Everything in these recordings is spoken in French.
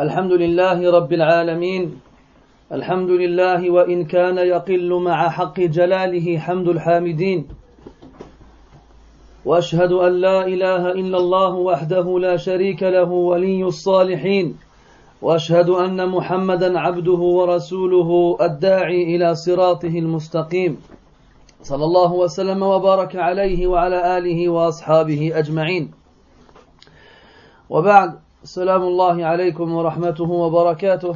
الحمد لله رب العالمين. الحمد لله وإن كان يقل مع حق جلاله حمد الحامدين. وأشهد أن لا إله إلا الله وحده لا شريك له ولي الصالحين. وأشهد أن محمدا عبده ورسوله الداعي إلى صراطه المستقيم. صلى الله وسلم وبارك عليه وعلى آله وأصحابه أجمعين. وبعد السلام الله عليكم ورحمته وبركاته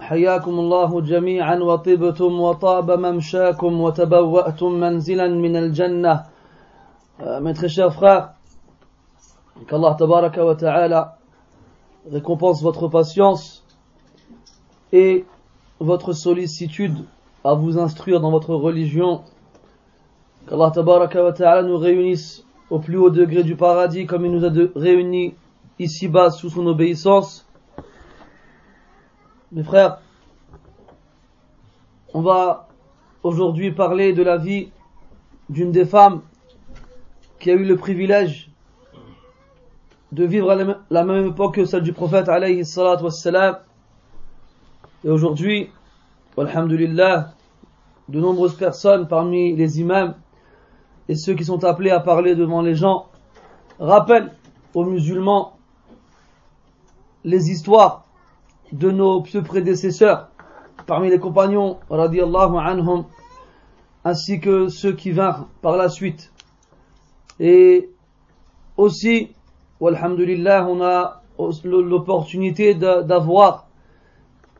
حياكم الله جميعا وطبتم وطاب ممشاكم وتبوأتم منزلا من الجنة Mes très chers frères, qu'Allah tabaraka wa ta'ala récompense votre patience et votre sollicitude à vous instruire dans votre religion. Qu'Allah tabaraka wa ta'ala nous réunisse au plus haut degré du paradis comme il nous a réunis ici-bas sous son obéissance. Mes frères, on va aujourd'hui parler de la vie d'une des femmes qui a eu le privilège de vivre à la même époque que celle du prophète alayhi salatu wassalam. Et aujourd'hui, alhamdulillah, de nombreuses personnes parmi les imams et ceux qui sont appelés à parler devant les gens rappellent aux musulmans les histoires de nos prédécesseurs parmi les compagnons radiallahu anhum ainsi que ceux qui vinrent par la suite. Et aussi alhamdulillah on a l'opportunité d'avoir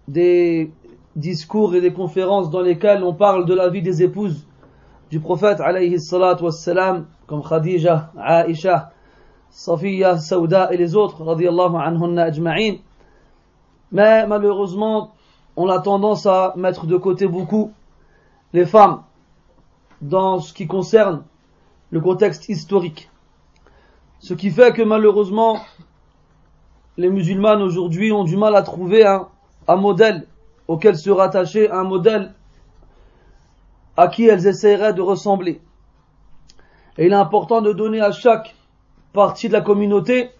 des discours et des conférences dans lesquelles on parle de la vie des épouses du prophète alayhi wassalam, comme Khadija, Aisha, Safiya, Sauda et les autres, radiallahu anhunna ajma'in. Mais malheureusement, on a tendance à mettre de côté beaucoup les femmes dans ce qui concerne le contexte historique. Ce qui fait que malheureusement, les musulmanes aujourd'hui ont du mal à trouver un modèle auquel se rattacher, un modèle à qui elles essaieraient de ressembler. Et il est important de donner à chaque partie de la communauté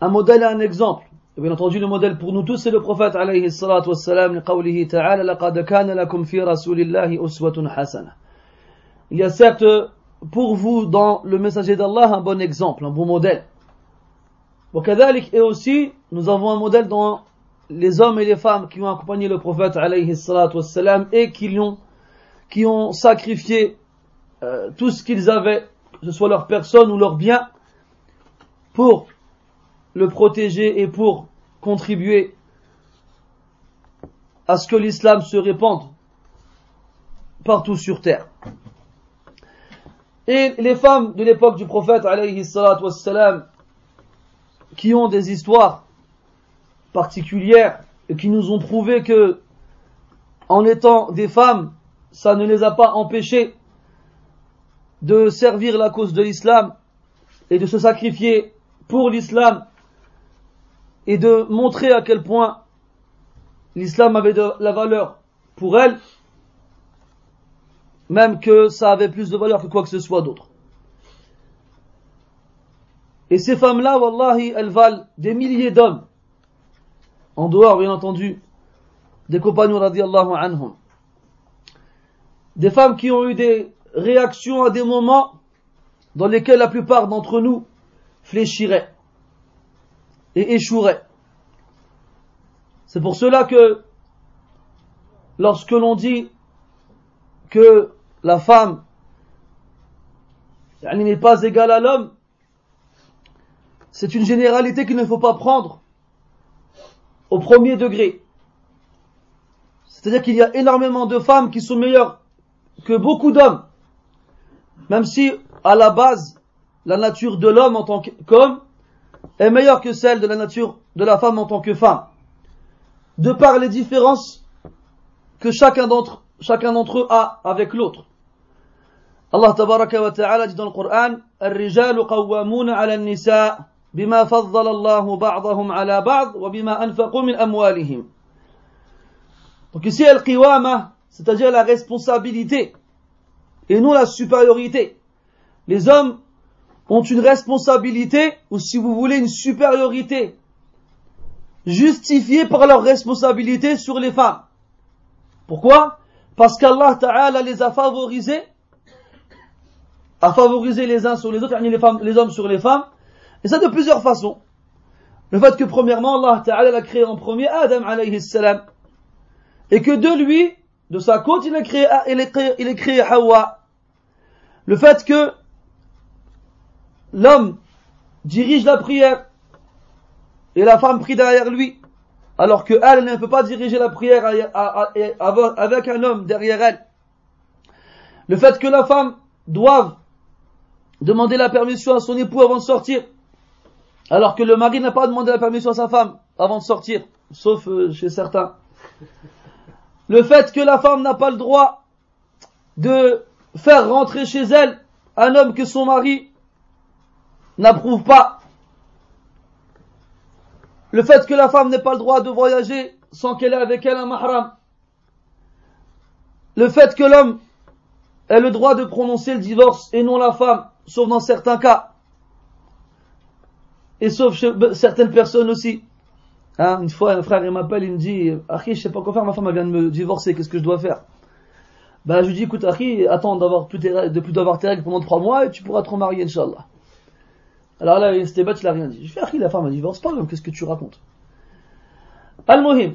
un modèle et un exemple. Bien entendu, le modèle pour nous tous, c'est le prophète alayhi salatu wassalam, ta'ala, laqad kana lakum fi rasulillahi uswatun hasana. Il y a certes pour vous dans le messager d'Allah un bon exemple, un bon modèle. Et aussi, nous avons un modèle dans les hommes et les femmes qui ont accompagné le prophète alayhi salatu wassalam et qui l'ont qui ont sacrifié euh, tout ce qu'ils avaient, que ce soit leur personne ou leur bien, pour le protéger et pour contribuer à ce que l'islam se répande partout sur terre. Et les femmes de l'époque du prophète alayhi wassalam, qui ont des histoires particulières et qui nous ont prouvé que en étant des femmes ça ne les a pas empêchés de servir la cause de l'islam et de se sacrifier pour l'islam et de montrer à quel point l'islam avait de la valeur pour elles, même que ça avait plus de valeur que quoi que ce soit d'autre. Et ces femmes-là, wallahi, elles valent des milliers d'hommes, en dehors, bien entendu, des compagnons radiallahu anhum des femmes qui ont eu des réactions à des moments dans lesquels la plupart d'entre nous fléchiraient et échoueraient. C'est pour cela que lorsque l'on dit que la femme n'est pas égale à l'homme, c'est une généralité qu'il ne faut pas prendre au premier degré. C'est-à-dire qu'il y a énormément de femmes qui sont meilleures que beaucoup d'hommes, même si à la base la nature de l'homme en tant qu'homme est meilleure que celle de la nature de la femme en tant que femme, de par les différences que chacun d'entre chacun d'entre eux a avec l'autre. Allah tabaraka wa ta'ala dit dans le Coran الرجال قوامون على النساء بما فضل الله بعضهم على بعض وبما أنفقوا من أموالهم. Donc ici, al-qiwama, c'est-à-dire la responsabilité, et non la supériorité. Les hommes ont une responsabilité, ou si vous voulez une supériorité, justifiés par leur responsabilité sur les femmes. Pourquoi? Parce qu'Allah Ta'ala les a favorisés, a favorisé les uns sur les autres, les, les hommes sur les femmes, et ça de plusieurs façons. Le fait que premièrement, Allah Ta'ala a créé en premier Adam alayhi salam, et que de lui, de sa côte, il a créé, il a créé, il a créé Hawa. Le fait que l'homme dirige la prière et la femme prie derrière lui, alors que elle ne peut pas diriger la prière avec un homme derrière elle. Le fait que la femme doive demander la permission à son époux avant de sortir, alors que le mari n'a pas demandé la permission à sa femme avant de sortir, sauf euh, chez certains. Le fait que la femme n'a pas le droit de faire rentrer chez elle un homme que son mari n'approuve pas. Le fait que la femme n'ait pas le droit de voyager sans qu'elle ait avec elle un mahram. Le fait que l'homme ait le droit de prononcer le divorce et non la femme, sauf dans certains cas. Et sauf chez certaines personnes aussi. Hein, une fois, un frère, il m'appelle, il me dit, Akhi, je sais pas quoi faire, ma femme vient de me divorcer, qu'est-ce que je dois faire? Ben, je lui dis, écoute, Akhi, attends d'avoir de plus d'avoir tes règles pendant trois mois et tu pourras te remarier, Inch'Allah. Alors là, c'était bête, il a rien dit. Je fais, Akhi, la femme, elle divorce pas, qu'est-ce que tu racontes? Al-Muhim.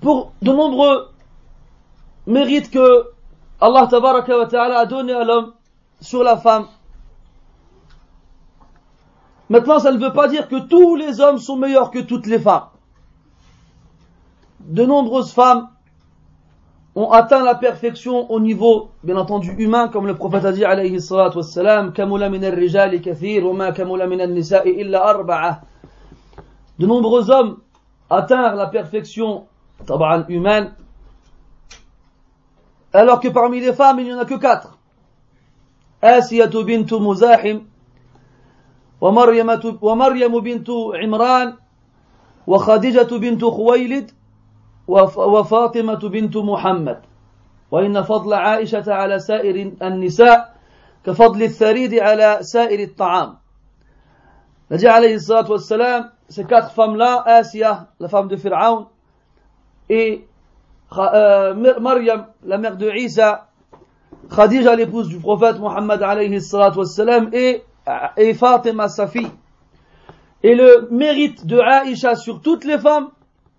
Pour de nombreux mérites que Allah Ta'ala a donné à l'homme sur la femme, Maintenant, ça ne veut pas dire que tous les hommes sont meilleurs que toutes les femmes. De nombreuses femmes ont atteint la perfection au niveau, bien entendu, humain, comme le prophète a dit, alayhi salatu wassalam, kamula min al-rijali kathir, wa kamula min al-nisa'i illa arba'a. De nombreux hommes atteignent la perfection, tab'an, humaine, alors que parmi les femmes, il n'y en a que quatre. Asiyatu bintu Muzahim, ومريم ومريم بنت عمران وخديجة بنت خويلد وفاطمة بنت محمد. وإن فضل عائشة على سائر النساء كفضل الثريد على سائر الطعام. نجا عليه الصلاة والسلام ces quatre لا اسيا Asia, la femme de Pharaon, et euh, Maryam, la mère de Isa, Khadija, l'épouse du prophète Mohammed, et Fatima. Et le mérite de Aïcha sur toutes les femmes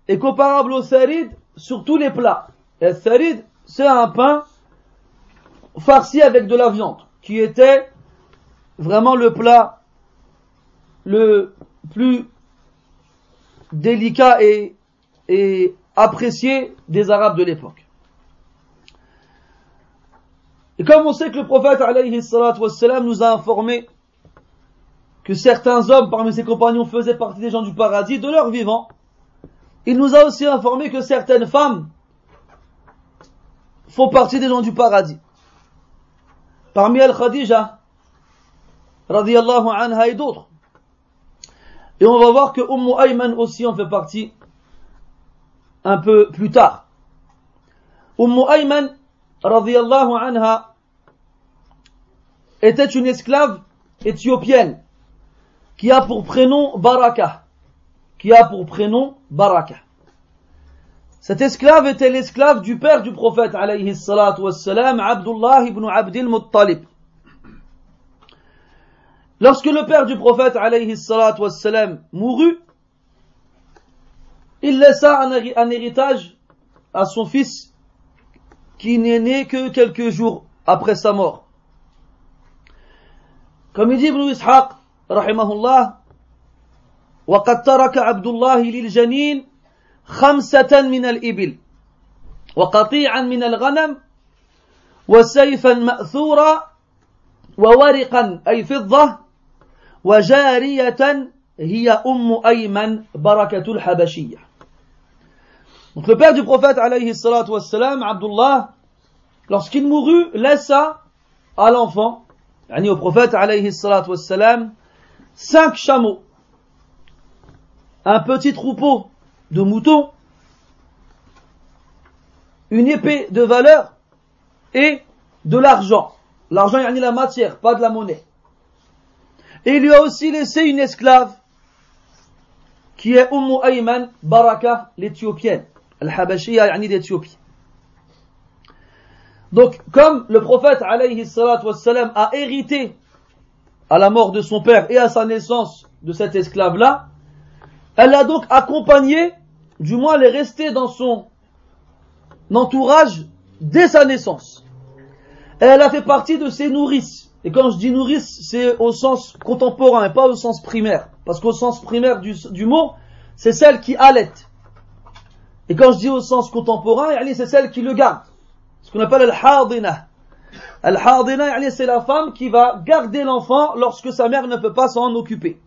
est comparable au sarid sur tous les plats. Et le sarid, c'est un pain farci avec de la viande, qui était vraiment le plat le plus délicat et, et apprécié des Arabes de l'époque. Et comme on sait que le prophète alayhi nous a informé que certains hommes parmi ses compagnons faisaient partie des gens du paradis de leur vivant, il nous a aussi informé que certaines femmes font partie des gens du paradis. Parmi elles Khadija, radiallahu anha et d'autres. Et on va voir que Ummu Ayman aussi en fait partie un peu plus tard. Ummu Ayman, radiallahu anha, était une esclave éthiopienne qui a pour prénom Baraka. Qui a pour prénom Baraka. Cet esclave était l'esclave du père du prophète alayhi salatu wassalam, Abdullah ibn Abdil Muttalib. Lorsque le père du prophète alayhi salatu wassalam mourut, il laissa un, héritage à son fils qui n'est né que quelques jours après sa mort. Comme il dit Ibn Ishaq, رحمه الله وقد ترك عبد الله للجنين خمسة من الإبل وقطيعا من الغنم وسيفا مأثورا وورقا أي فضة وجارية هي أم أيمن بركة الحبشية Donc le père du prophète alayhi salatu wassalam, Abdullah, lorsqu'il mourut, laissa à l'enfant, yani au prophète alayhi salatu wassalam, cinq chameaux, un petit troupeau de moutons, une épée de valeur et de l'argent. L'argent, il y a la matière, pas de la monnaie. Et il lui a aussi laissé une esclave qui est Umm Ayman Baraka, l'éthiopienne. Al-Habashiyya, yani d'Éthiopie. Donc, comme le prophète alayhi wassalam, a hérité à la mort de son père et à sa naissance de cet esclave-là, elle l'a donc accompagné, du moins elle est restée dans son entourage dès sa naissance. Elle a fait partie de ses nourrices. Et quand je dis nourrice, c'est au sens contemporain et pas au sens primaire. Parce qu'au sens primaire du, du mot, c'est celle qui allait. Et quand je dis au sens contemporain, c'est celle qui le garde. Ce qu'on appelle al-hadina. Al-hadina, c'est la femme qui va garder l'enfant lorsque sa mère ne peut pas s'en occuper.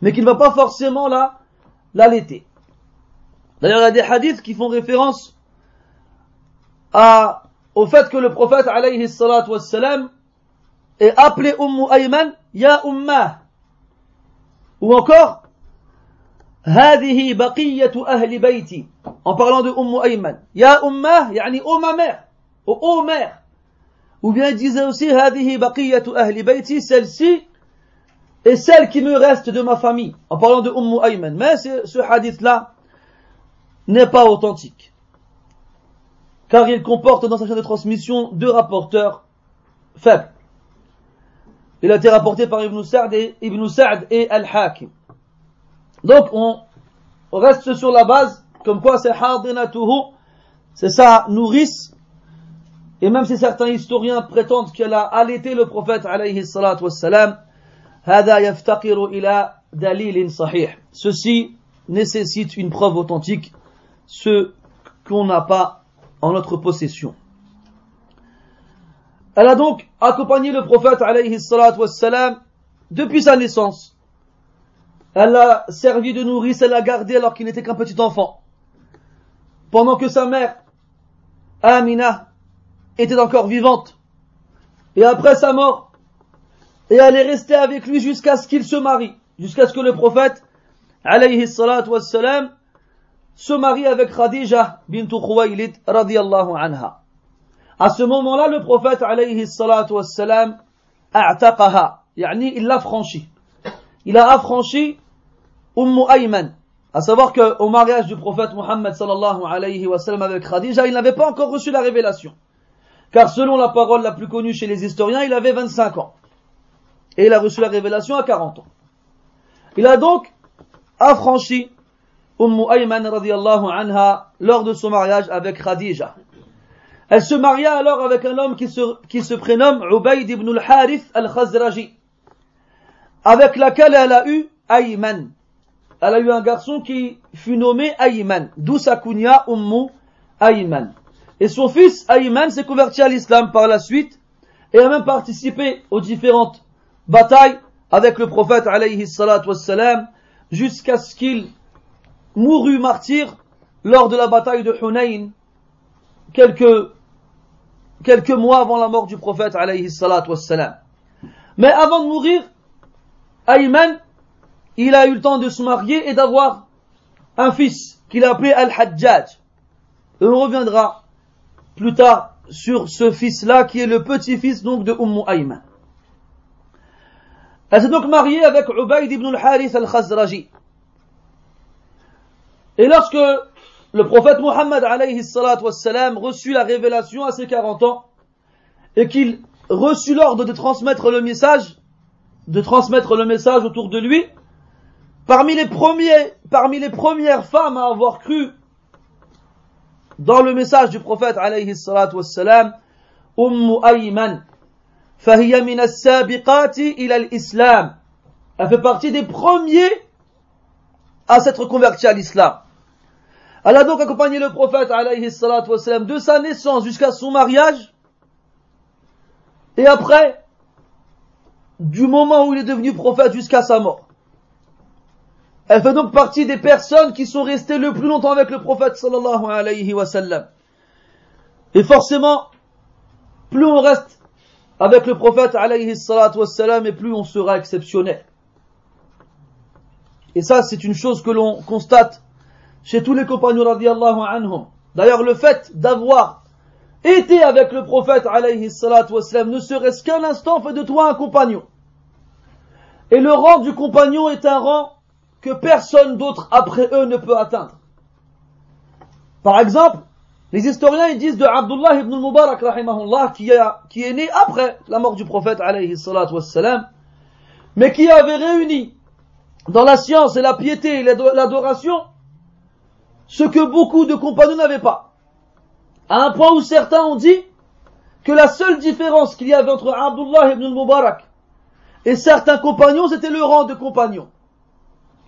Mais qui ne va pas forcément l'allaiter. D'ailleurs, il y a des hadiths qui font référence à, au fait que le prophète, alayhi salatu wassalam, est appelé Ummu Ayman, Ya Ummah. Ou encore, هذه بقية أهل بيتي en parlant de Umm Ayman Ya Ummah يعني oh ma mère oh, oh mère Ou bien il disait aussi, celle-ci est celle qui me reste de ma famille. En parlant de Umm Ayman. Mais ce hadith-là n'est pas authentique. Car il comporte dans sa chaîne de transmission deux rapporteurs faibles. Il a été rapporté par Ibn Sa'd et, Ibn Sa'd et Al-Hakim. Donc, on reste sur la base, comme quoi c'est Hadinatuhu, c'est sa nourrice, et même si certains historiens prétendent qu'elle a allaité le prophète alayhi salatu wassalam, Ceci nécessite une preuve authentique, ce qu'on n'a pas en notre possession. Elle a donc accompagné le prophète alayhi salatu wassalam depuis sa naissance. Elle l'a servi de nourrice, elle l'a gardé alors qu'il n'était qu'un petit enfant. Pendant que sa mère, Amina, était encore vivante. Et après sa mort, et elle est restée avec lui jusqu'à ce qu'il se marie, jusqu'à ce que le prophète, alayhi salatu wassalam, se marie avec Khadija bint Khuwaylid radiyallahu anha. À ce moment-là, le prophète, alayhi salatu wassalam, a'taqaha, yani il l'a franchi. Il a affranchi Umm Ayman. À savoir qu'au mariage du prophète Muhammad sallallahu alayhi wa sallam avec Khadija, il n'avait pas encore reçu la révélation. Car selon la parole la plus connue chez les historiens, il avait 25 ans. Et il a reçu la révélation à 40 ans. Il a donc affranchi Umm Ayman radiallahu anha lors de son mariage avec Khadija. Elle se maria alors avec un homme qui se, qui se prénomme Ubayd ibn al-Harith al-Khazraji, avec laquelle elle a eu Ayman. Elle a eu un garçon qui fut nommé Ayman, d'où sa kunya Ummu Ayman. Et son fils Ayman s'est converti à l'islam par la suite et a même participé aux différentes batailles avec le prophète alayhi jusqu'à ce qu'il mourut martyr lors de la bataille de Hunayn quelques quelques mois avant la mort du prophète alayhi salatu. Mais avant de mourir, Ayman, il a eu le temps de se marier et d'avoir un fils qu'il a appelé Al-Hajjaj. On reviendra plus tard sur ce fils-là qui est le petit-fils donc de Umm Ayman. Elle s'est donc mariée avec Ubayd ibn al-Harith al-Khazraji. Et lorsque le prophète Muhammad alayhi wassalam reçut la révélation à ses 40 ans et qu'il reçut l'ordre de transmettre le message, de transmettre le message autour de lui, parmi les premiers, parmi les premières femmes à avoir cru dans le message du prophète alayhi wassalam, Umm Ayman, فهي من السابقات إلى الإسلام. Elle fait partie des premiers à s'être convertis à l'islam. Elle a donc accompagné le prophète alayhi salatu wassalam, de sa naissance jusqu'à son mariage. Et après, du moment où il est devenu prophète jusqu'à sa mort. Elle fait donc partie des personnes qui sont restées le plus longtemps avec le prophète sallallahu alayhi wa sallam. Et forcément, plus on reste avec le prophète alayhi salatu et plus on sera exceptionnel. Et ça, c'est une chose que l'on constate chez tous les compagnons radiallahu anhum. D'ailleurs, le fait d'avoir été avec le prophète alayhi salatu wassalam, ne serait-ce qu'un instant fait de toi un compagnon. Et le rang du compagnon est un rang que personne d'autre après eux ne peut atteindre. Par exemple, les historiens disent de Abdullah ibn al-Mubarak rahimahullah qui, est né après la mort du prophète alayhi mais qui avait réuni dans la science et la piété et l'adoration ce que beaucoup de compagnons n'avaient pas. À un point où certains ont dit que la seule différence qu'il y avait entre Abdullah ibn al-Mubarak et certains compagnons, c'était le rang de compagnons.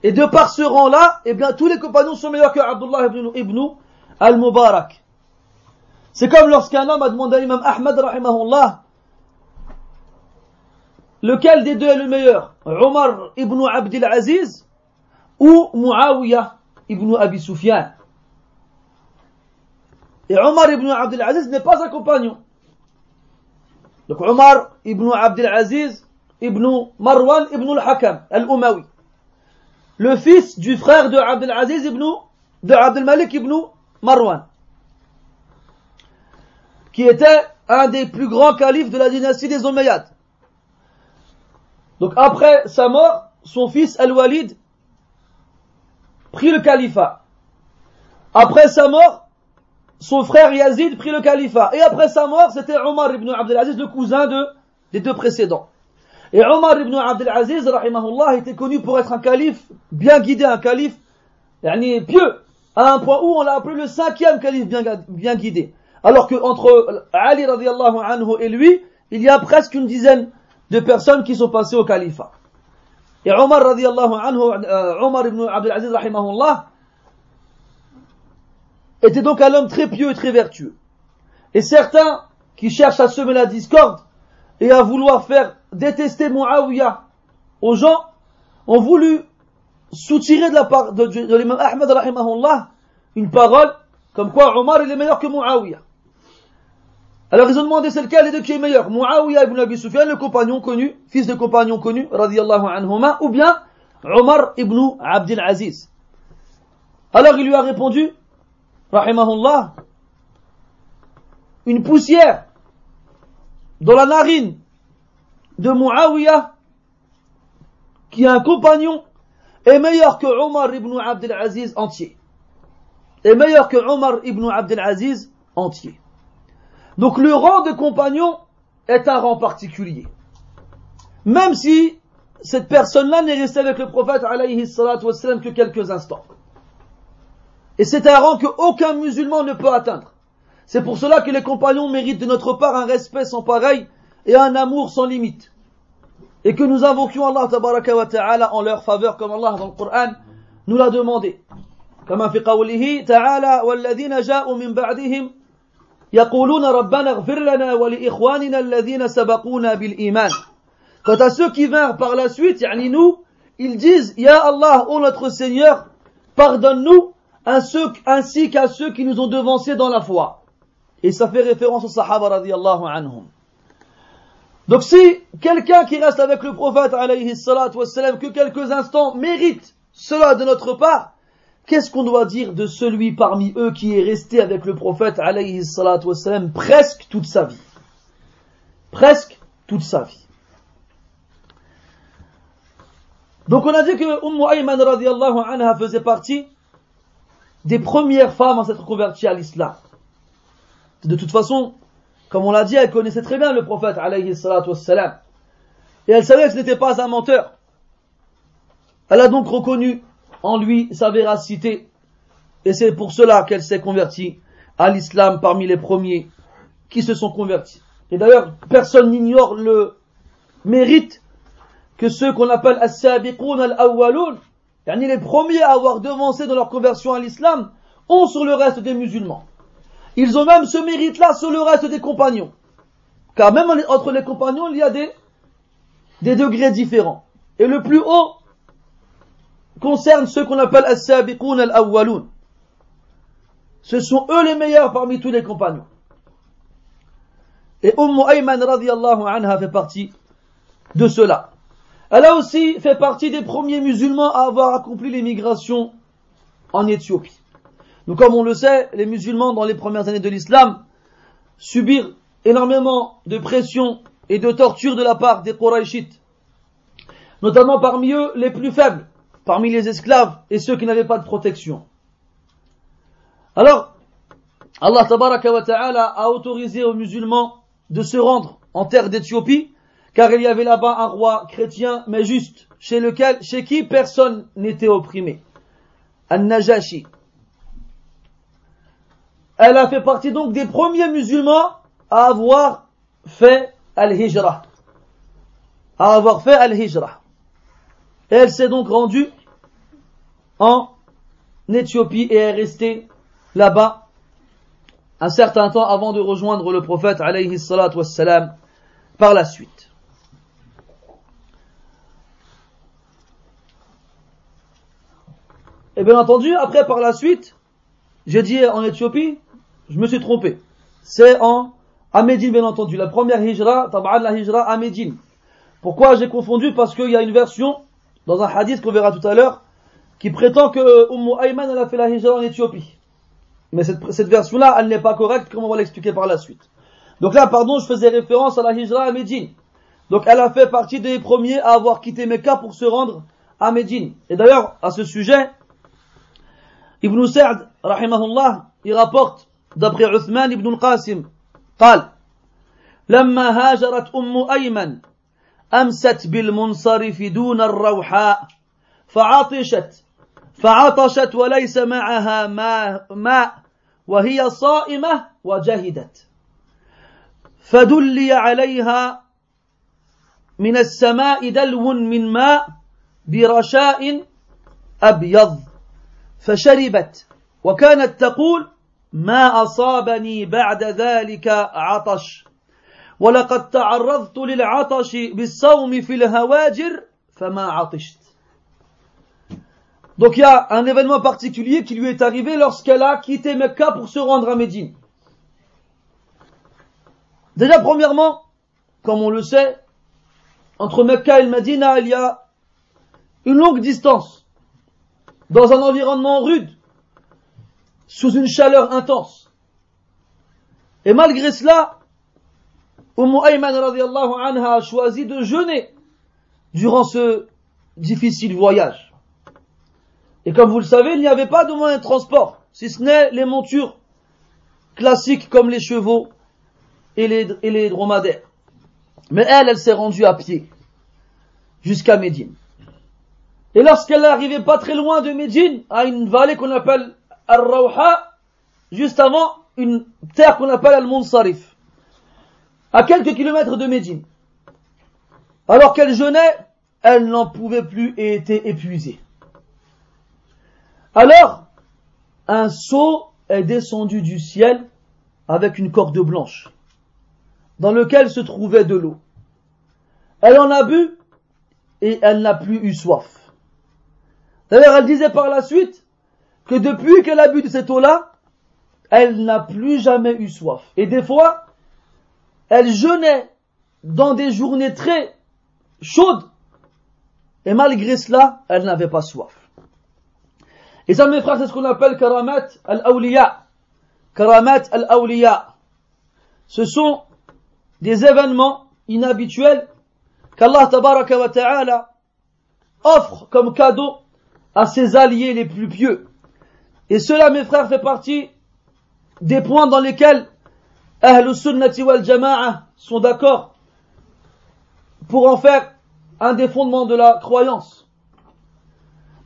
Et de par ce rang-là, eh bien, tous les compagnons sont meilleurs que Abdullah ibn, ibn al-Mubarak. C'est comme lorsqu'un homme a demandé à l'imam Ahmad, rahimahullah, lequel des deux est le meilleur Omar ibn Abdul Aziz ou Muawiyah ibn Abi Sufyan Et Omar ibn Abdul Aziz n'est pas un compagnon. Donc Omar ibn Abdul Aziz ibn Marwan ibn al-Hakam al-Umawi. Le fils du frère de Abdul Aziz ibn de Abdul Malik ibn Marwan. Qui était un des plus grands califes de la dynastie des Omeyyades. Donc après sa mort, son fils Al-Walid prit le califat. Après sa mort, son frère Yazid prit le califat. Et après sa mort, c'était Omar ibn Abdelaziz, le cousin de, des deux précédents. Et Omar ibn Abdelaziz, rahimahullah, était connu pour être un calife bien guidé, un calife yani, pieux, à un point où on l'a appelé le cinquième calife bien, bien guidé. Alors que entre Ali radiallahu anhu et lui, il y a presque une dizaine de personnes qui sont passées au califat. Et Omar radiallahu anhu, euh, Omar ibn Abdelaziz, rahimahullah, était donc un homme très pieux et très vertueux. Et certains qui cherchent à semer la discorde et à vouloir faire détester Muawiyah aux gens ont voulu soutirer de la part de, de, l'imam Ahmed une parole comme quoi Omar est meilleur que Muawiyah. Alors ils ont demandé c'est lequel et de qui est meilleur? Muawiyah ibn Abi Sufyan, le compagnon connu, fils de compagnon connu, radiallahu anhuma, ou bien Omar ibn Abdul Aziz? Alors il lui a répondu rahimahullah, une poussière dans la narine de Muawiyah, qui est un compagnon, est meilleur que Omar ibn Abdel Aziz entier. Est meilleur que Omar ibn Abdel Aziz entier. Donc le rang de compagnon est un rang particulier. Même si cette personne-là n'est restée avec le prophète alayhi que quelques instants. Et c'est un rang qu'aucun musulman ne peut atteindre. C'est pour cela que les compagnons méritent de notre part un respect sans pareil et un amour sans limite. Et que nous invoquions Allah tabaraka wa ta'ala en leur faveur comme Allah dans le Coran nous l'a demandé. كما في قوله تعالى والذين جاءوا من بعدهم يقولون ربنا اغفر لنا ولإخواننا الذين سبقونا بالإيمان Quant à ceux qui vinrent par la suite, yani nous, ils disent, Ya Allah, ô notre Seigneur, pardonne-nous ainsi qu'à ceux qui nous ont devancés dans la foi. Et ça fait référence aux Sahaba radiallahu anhum. Donc si quelqu'un qui reste avec le prophète alayhi wassalam, que quelques instants mérite cela de notre part, qu'est-ce qu'on doit dire de celui parmi eux qui est resté avec le prophète alayhi wassalam presque toute sa vie? Presque toute sa vie. Donc on a dit que Umm Ayman radiallahu anha faisait partie des premières femmes à s'être converties à l'islam. De toute façon, comme on l'a dit, elle connaissait très bien le prophète, alayhi. Et elle savait que ce n'était pas un menteur. Elle a donc reconnu en lui sa véracité. Et c'est pour cela qu'elle s'est convertie à l'islam parmi les premiers qui se sont convertis. Et d'ailleurs, personne n'ignore le mérite que ceux qu'on appelle as-sabiqun al-awwalun les premiers à avoir devancé dans leur conversion à l'islam ont sur le reste des musulmans. Ils ont même ce mérite-là sur le reste des compagnons. Car même entre les compagnons, il y a des, des degrés différents. Et le plus haut concerne ceux qu'on appelle as-sabiqun al-awwalun. Ce sont eux les meilleurs parmi tous les compagnons. Et Umm Ayman radiallahu anha fait partie de cela. Elle a aussi fait partie des premiers musulmans à avoir accompli l'émigration en Éthiopie. Donc comme on le sait, les musulmans dans les premières années de l'islam subirent énormément de pression et de torture de la part des Qurayshites, notamment parmi eux les plus faibles, parmi les esclaves et ceux qui n'avaient pas de protection. Alors, Allah ta'ala a autorisé aux musulmans de se rendre en terre d'Éthiopie, car il y avait là-bas un roi chrétien, mais juste, chez lequel, chez qui personne n'était opprimé. An-Najashi. Elle a fait partie donc des premiers musulmans à avoir fait al-hijra. À avoir fait al-hijra. Elle s'est donc rendue en Éthiopie et est restée là-bas un certain temps avant de rejoindre le prophète alayhi salatu wassalam par la suite. Et bien entendu, après par la suite, j'ai dit en Éthiopie, je me suis trompé. C'est en à bien entendu. La première hijra, tab'an la hijra à Médine. Pourquoi j'ai confondu Parce qu'il y a une version, dans un hadith qu'on verra tout à l'heure, qui prétend que Umm Ayman a fait la hijra en Éthiopie. Mais cette, cette version-là, elle n'est pas correcte, comme on va l'expliquer par la suite? Donc là, pardon, je faisais référence à la hijra à Médine. Donc elle a fait partie des premiers à avoir quitté Mecca pour se rendre à Médine. Et d'ailleurs, à ce sujet, Ibn Sa'd, rahimahullah, il rapporte d'après Uthman ibn al-Qasim قال لما هاجرت أم أيمن أمست بالمنصرف دون الروحاء فعطشت فعطشت وليس معها ماء وهي صائمة وجهدت. فدلي عليها من السماء دلو من ماء برشاء أبيض فشربت وكانت تقول ما أصابني بعد ذلك عطش ولقد تعرضت للعطش بالصوم في الهواجر فما عطشت Donc il y a un événement particulier qui lui est arrivé lorsqu'elle a quitté Mecca pour se rendre à Médine. Déjà premièrement, comme on le sait, entre Mecca et Medina, il y a une longue distance, dans un environnement rude, sous une chaleur intense. Et malgré cela, Umm Ayman anha a choisi de jeûner durant ce difficile voyage. Et comme vous le savez, il n'y avait pas de moyen de transport, si ce n'est les montures classiques comme les chevaux et les, et les dromadaires. Mais elle, elle s'est rendue à pied jusqu'à Médine. Et lorsqu'elle n'arrivait pas très loin de Médine, à une vallée qu'on appelle Ar-Rawha, juste avant une terre qu'on appelle Al-Munsarif, à quelques kilomètres de Médine. Alors qu'elle jeûnait, elle n'en pouvait plus et était épuisée. Alors, un seau est descendu du ciel avec une corde blanche, dans lequel se trouvait de l'eau. Elle en a bu et elle n'a plus eu soif. D'ailleurs, elle disait par la suite, que depuis qu'elle a bu de cette eau-là, elle n'a plus jamais eu soif. Et des fois, elle jeûnait dans des journées très chaudes, et malgré cela, elle n'avait pas soif. Et ça, mes frères, c'est ce qu'on appelle karamat al-awliya. Karamat al-awliya. Ce sont des événements inhabituels qu'Allah tabaraka ta'ala offre comme cadeau à ses alliés les plus pieux. Et cela, mes frères, fait partie des points dans lesquels Ahlus Sunnati wal Jama'a sont d'accord pour en faire un des fondements de la croyance.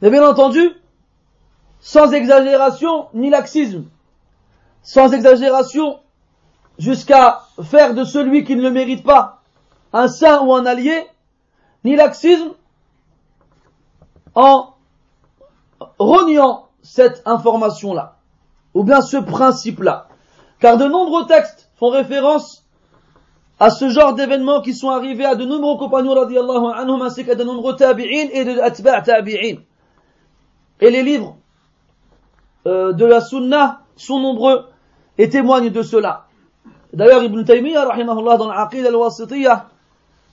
Mais bien entendu, sans exagération ni laxisme, sans exagération jusqu'à faire de celui qui ne le mérite pas un saint ou un allié, ni laxisme en reniant cette information-là, ou bien ce principe-là. Car de nombreux textes font référence à ce genre d'événements qui sont arrivés à de nombreux compagnons radiallahu anhum ainsi qu'à de nombreux tabi'in et de atba' tabi'in. Et les livres euh, de la sunna sont nombreux et témoignent de cela. D'ailleurs, Ibn Taymiyyah, rahimahullah, dans l'Aqid al-Wasitiyah,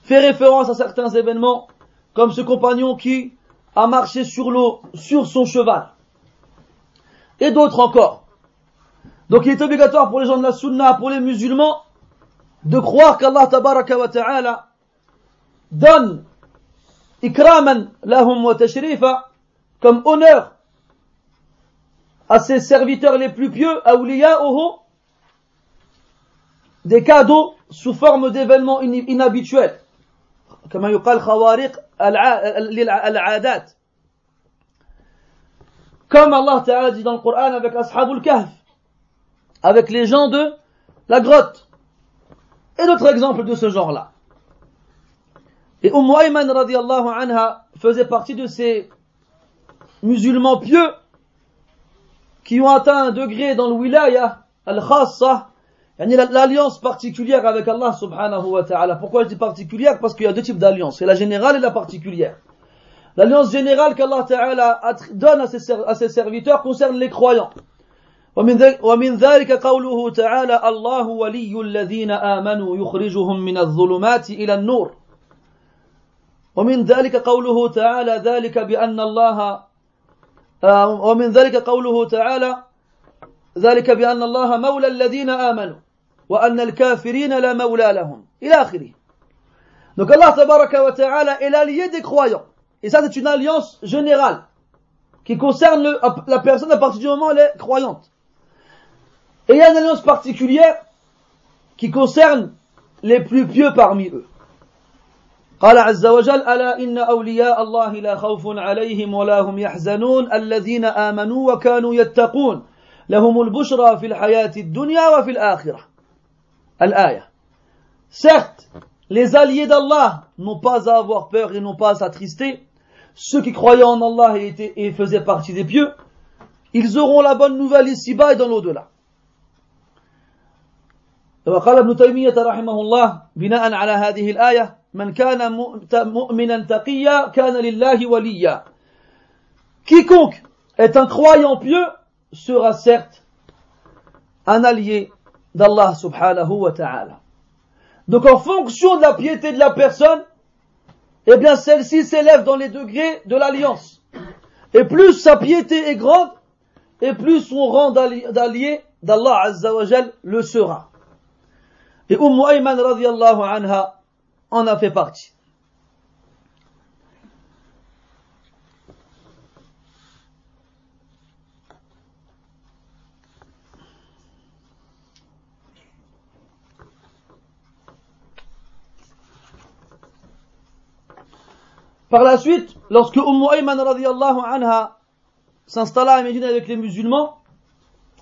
fait référence à certains événements, comme ce compagnon qui a marché sur l'eau, sur son cheval et d'autres encore. Donc il est obligatoire pour les gens de la sunna, pour les musulmans, de croire qu'Allah tabaraka wa ta'ala donne ikraman lahum wa tashrifa comme honneur à ses serviteurs les plus pieux, awliya'uhu, des cadeaux sous forme d'événements inhabituels. كما يقال خوارق العادات comme Allah Ta'ala dit dans le Coran avec Ashabul Kahf, avec les gens de la grotte, et d'autres exemples de ce genre-là. Et Umm Ayman radiallahu anha faisait partie de ces musulmans pieux qui ont atteint un degré dans le wilaya, al-khassa, l'alliance particulière avec Allah subhanahu wa ta'ala. Pourquoi je dis particulière? Parce qu'il y a deux types d'alliances, c'est la générale et la particulière. L'alliance générale qu'Allah ta'ala donne à ses, à ses serviteurs concerne les croyants. ومن ذلك قوله تعالى الله ولي الذين آمنوا يخرجهم من الظلمات إلى النور ومن ذلك قوله تعالى ذلك بأن الله ومن ذلك قوله تعالى ذلك بأن الله مولى الذين آمنوا وأن الكافرين لا مولى لهم إلى آخره Donc Allah tabaraka wa ta'ala est l'allié croyants. Et ça c'est une alliance générale qui concerne le, la personne à partir du moment où elle est croyante. Et il y a une alliance particulière qui concerne les plus pieux parmi eux. قال عز وجل ألا إن أولياء الله لا خوف عليهم ولا هم يحزنون الذين آمنوا وكانوا يتقون لهم البشرى في الحياة الدنيا وفي الآخرة الآية Certes, les alliés d'Allah n'ont pas à avoir peur et n'ont pas à s'attrister. Ceux qui croyaient en Allah et, étaient, et faisaient partie des pieux, ils auront la bonne nouvelle ici-bas et dans l'au-delà. وقال ابن تيمية رحمه الله بناء على هذه الآية من كان مؤمنا تقيا كان لله وليا Quiconque est un croyant pieux sera certes un allié d'Allah subhanahu wa ta'ala. Donc en fonction de la piété de la personne, eh bien celle-ci s'élève dans les degrés de l'alliance. Et plus sa piété est grande, et plus son rang d'allié d'Allah azza wa le sera. Et Umm Ayman radiallahu anha en a fait partie. Par la suite, lorsque Umm Ayman radiallahu anha s'installa à Médine avec les musulmans,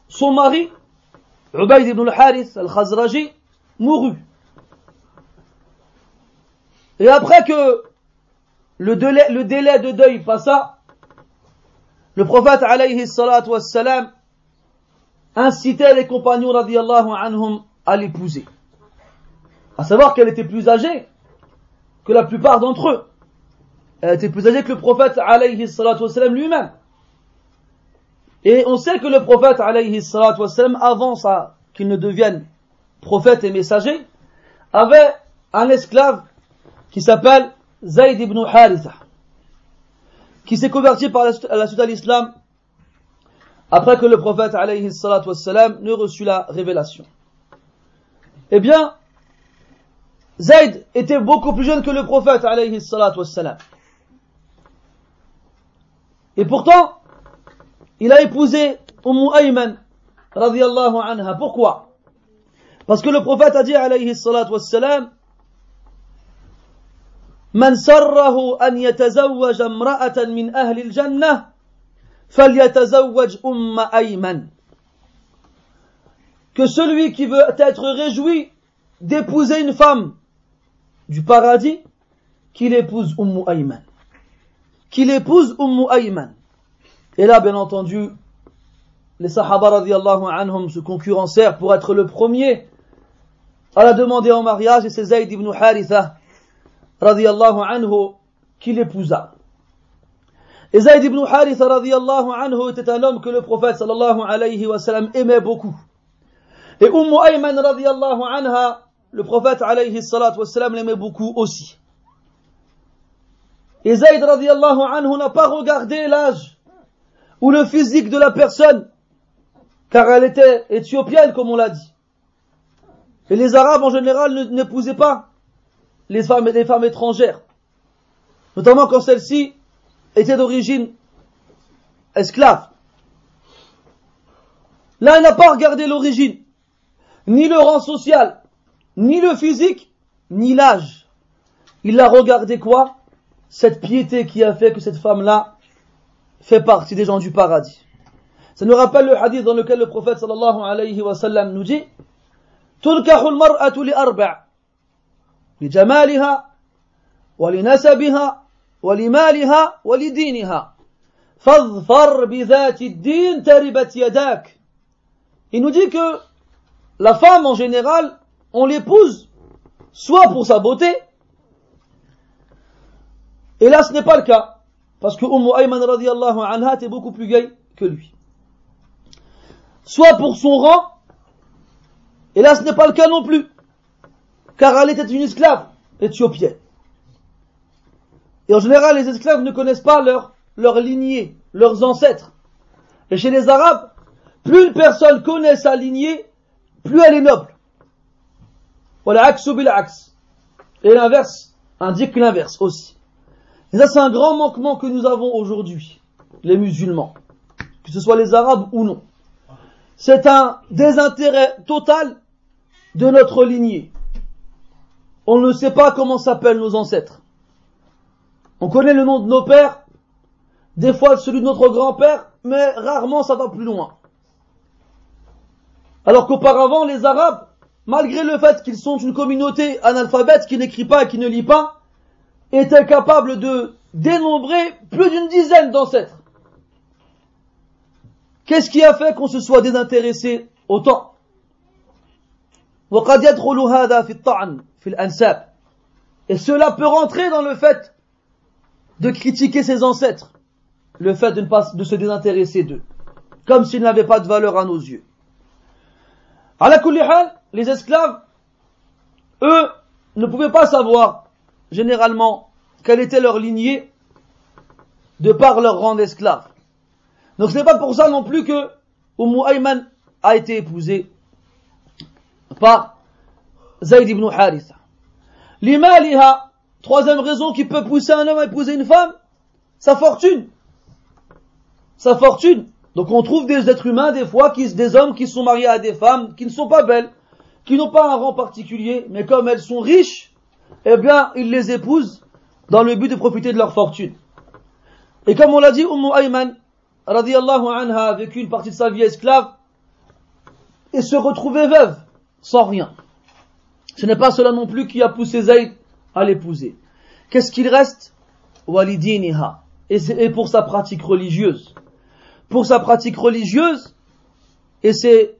son mari, Ubayd ibn al-Harith al-Khazraji, mourut. Et après que le délai, le délai de deuil passa, le prophète alayhi salatu wassalam incitait les compagnons radiallahu anhum à l'épouser. À savoir qu'elle était plus âgée que la plupart d'entre eux. Elle était plus âgée que le prophète alayhi salatu lui-même. Et on sait que le prophète alayhi salatu wassalam, avant qu'il ne devienne prophète et messager, avait un esclave qui s'appelle Zayd ibn Haritha, qui s'est converti par la, suite à l'islam après que le prophète alayhi wassalam ne reçut la révélation. Eh bien, Zayd était beaucoup plus jeune que le prophète alayhi wassalam. Et pourtant, il a épousé Umm Ayman radiallahu anha. Pourquoi Parce que le prophète a dit alayhi wassalam من سره أن يتزوج امرأة من أهل الجنة فليتزوج أم أيمن que celui qui veut être réjoui d'épouser une femme du paradis, qu'il épouse Ummu Ayman. Qu'il épouse Ummu Ayman. Et là, bien entendu, les Sahaba radiallahu anhum se concurrencèrent pour être le premier à la demander en mariage et c'est Zayd ibn Haritha radiallahu anhu qui l'épousa. Et Zayd ibn Haritha radiallahu anhu était un homme que le prophète sallallahu alayhi wa sallam aimait beaucoup. Et Umm Ayman radiallahu anha, le prophète alayhi salatu wa sallam l'aimait beaucoup aussi. Et Zayd radiallahu anhu n'a pas regardé l'âge ou le physique de la personne, car elle était éthiopienne comme on l'a dit. Et les Arabes en général n'épousaient pas les femmes, les femmes étrangères, notamment quand celles-ci étaient d'origine esclaves. Là, il n'a pas regardé l'origine, ni le rang social, ni le physique, ni l'âge. Il a regardé quoi? Cette piété qui a fait que cette femme-là fait partie des gens du paradis. Ça nous rappelle le hadith dans lequel le prophète sallallahu alayhi wa sallam nous dit تنكح المرأة لأربع لجمالها ولنسبها ولمالها ولدينها فاظفر بذات الدين تربت يداك Il nous dit que la femme en général, on l'épouse soit pour sa beauté, et là ce n'est pas le cas, parce que Umm Ayman radiallahu anha était beaucoup plus gay que lui. Soit pour son rang, et là ce n'est pas le cas non plus, car elle était une esclave éthiopienne. Et en général, les esclaves ne connaissent pas leur, leur lignée, leurs ancêtres. Et chez les Arabes, plus une personne connaît sa lignée, plus elle est noble. Voilà, axe bil axe. Et l'inverse indique l'inverse aussi. Et ça, c'est un grand manquement que nous avons aujourd'hui, les musulmans, que ce soit les Arabes ou non. C'est un désintérêt total de notre lignée. On ne sait pas comment s'appellent nos ancêtres. On connaît le nom de nos pères, des fois celui de notre grand-père, mais rarement ça va plus loin. Alors qu'auparavant, les Arabes, malgré le fait qu'ils sont une communauté analphabète qui n'écrit pas et qui ne lit pas, étaient capables de dénombrer plus d'une dizaine d'ancêtres. Qu'est-ce qui a fait qu'on se soit désintéressé autant Et cela peut rentrer dans le fait de critiquer ses ancêtres, le fait de ne pas se désintéresser d'eux, comme s'ils n'avaient pas de valeur à nos yeux. À la les esclaves, eux, ne pouvaient pas savoir, généralement, quelle était leur lignée de par leur rang d'esclaves. Donc ce n'est pas pour ça non plus que Umm Ayman a été épousée par Zayd ibn Haritha. L'imaliha, troisième raison qui peut pousser un homme à épouser une femme, sa fortune. Sa fortune. Donc on trouve des êtres humains, des fois, qui, des hommes qui sont mariés à des femmes qui ne sont pas belles, qui n'ont pas un rang particulier, mais comme elles sont riches, eh bien, ils les épousent dans le but de profiter de leur fortune. Et comme on l'a dit, Umm Ayman, radiallahu anha, a vécu une partie de sa vie esclave, et se retrouvait veuve, sans rien. Ce n'est pas cela non plus qui a poussé Zayd à l'épouser. Qu'est-ce qu'il reste? Walidiniha. Et pour sa pratique religieuse pour sa pratique religieuse, et c'est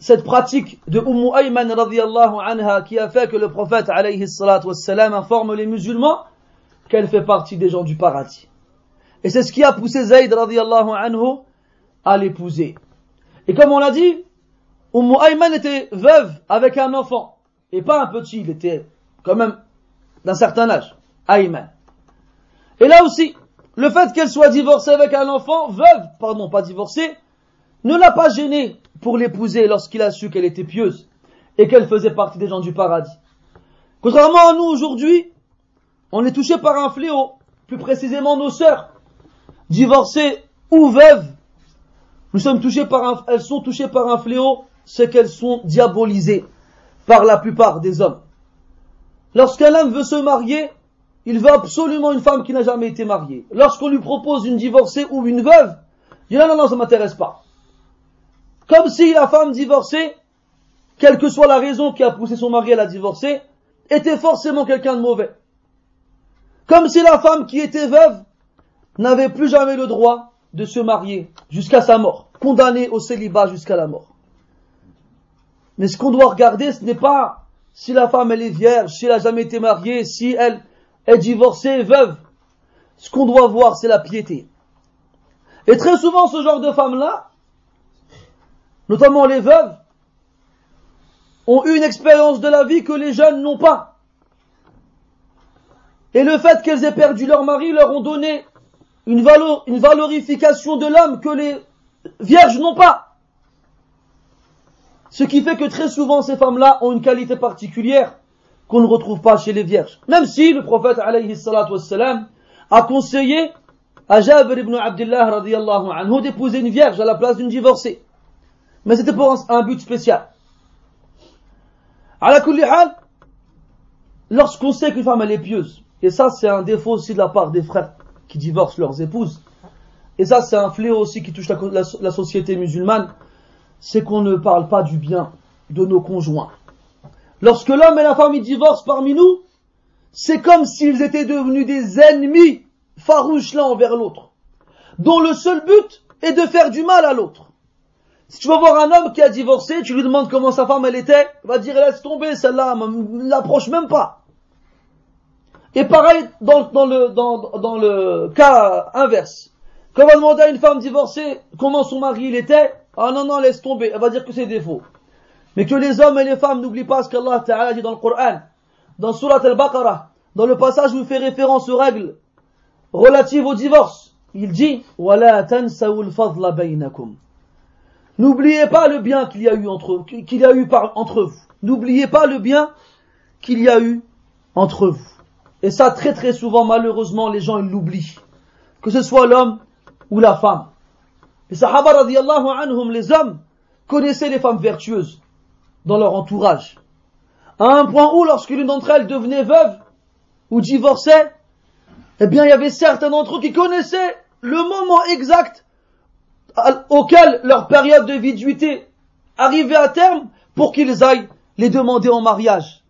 cette pratique de Umm Ayman radiallahu anha qui a fait que le prophète alayhi salatu wassalam informe les musulmans qu'elle fait partie des gens du paradis. Et c'est ce qui a poussé Zayd radiallahu anhu à l'épouser. Et comme on l'a dit, Umm Ayman était veuve avec un enfant, et pas un petit, il était quand même d'un certain âge, Ayman. Et là aussi, le fait qu'elle soit divorcée avec un enfant, veuve, pardon, pas divorcée, ne l'a pas gênée pour l'épouser lorsqu'il a su qu'elle était pieuse et qu'elle faisait partie des gens du paradis. Contrairement à nous aujourd'hui, on est touché par un fléau, plus précisément nos sœurs, divorcées ou veuves. Nous sommes touchés par un, elles sont touchées par un fléau, c'est qu'elles sont diabolisées par la plupart des hommes. Lorsqu'un homme veut se marier, il veut absolument une femme qui n'a jamais été mariée. Lorsqu'on lui propose une divorcée ou une veuve, il dit non, non, non, ça m'intéresse pas? Comme si la femme divorcée, quelle que soit la raison qui a poussé son mari à la divorcer, était forcément quelqu'un de mauvais. Comme si la femme qui était veuve n'avait plus jamais le droit de se marier jusqu'à sa mort, condamnée au célibat jusqu'à la mort. Mais ce qu'on doit regarder, ce n'est pas si la femme elle est vierge, si elle n'a jamais été mariée, si elle est divorcée, veuve. Ce qu'on doit voir, c'est la piété. Et très souvent, ce genre de femmes-là, notamment les veuves, ont eu une expérience de la vie que les jeunes n'ont pas. Et le fait qu'elles aient perdu leur mari leur ont donné une, une valorification de l'homme que les vierges n'ont pas. Ce qui fait que très souvent ces femmes-là ont une qualité particulière qu'on ne retrouve pas chez les vierges. Même si le prophète a conseillé à Jabir ibn Abdullah anhu d'épouser une vierge à la place d'une divorcée. Mais c'était pour un but spécial. À la lorsqu'on sait qu'une femme elle est pieuse, et ça c'est un défaut aussi de la part des frères qui divorcent leurs épouses, et ça c'est un fléau aussi qui touche la, société musulmane, c'est qu'on ne parle pas du bien de nos conjoints. Lorsque l'homme et la femme divorcent parmi nous, c'est comme s'ils étaient devenus des ennemis farouche l'un envers l'autre, dont le seul but est de faire du mal à l'autre. Si tu vas voir un homme qui a divorcé, tu lui demandes comment sa femme elle était, il va dire laisse tomber, celle-là, ne l'approche même pas. Et pareil dans, le, dans, le cas inverse. Quand on va demander à une femme divorcée comment son mari il était, ah non, non, laisse tomber, elle va dire que c'est défaut. Mais que les hommes et les femmes n'oublient pas ce qu'Allah Ta'ala dit dans le Coran, dans Surat al-Baqarah, dans le passage où il fait référence aux règles relative au divorce. Il dit N'oubliez pas le bien qu'il y a eu entre qu'il y a eu entre vous. N'oubliez pas le bien qu'il y a eu entre vous. Et ça très très souvent malheureusement les gens ils l'oublient. Que ce soit l'homme ou la femme. Les Sahaba radiallahu anhum, les hommes, connaissaient les femmes vertueuses dans leur entourage. À un point où lorsque l'une d'entre elles devenait veuve ou divorçait, eh bien, il y avait certains d'entre eux qui connaissaient le moment exact auquel leur période de viduité arrivait à terme pour qu'ils aillent les demander en mariage.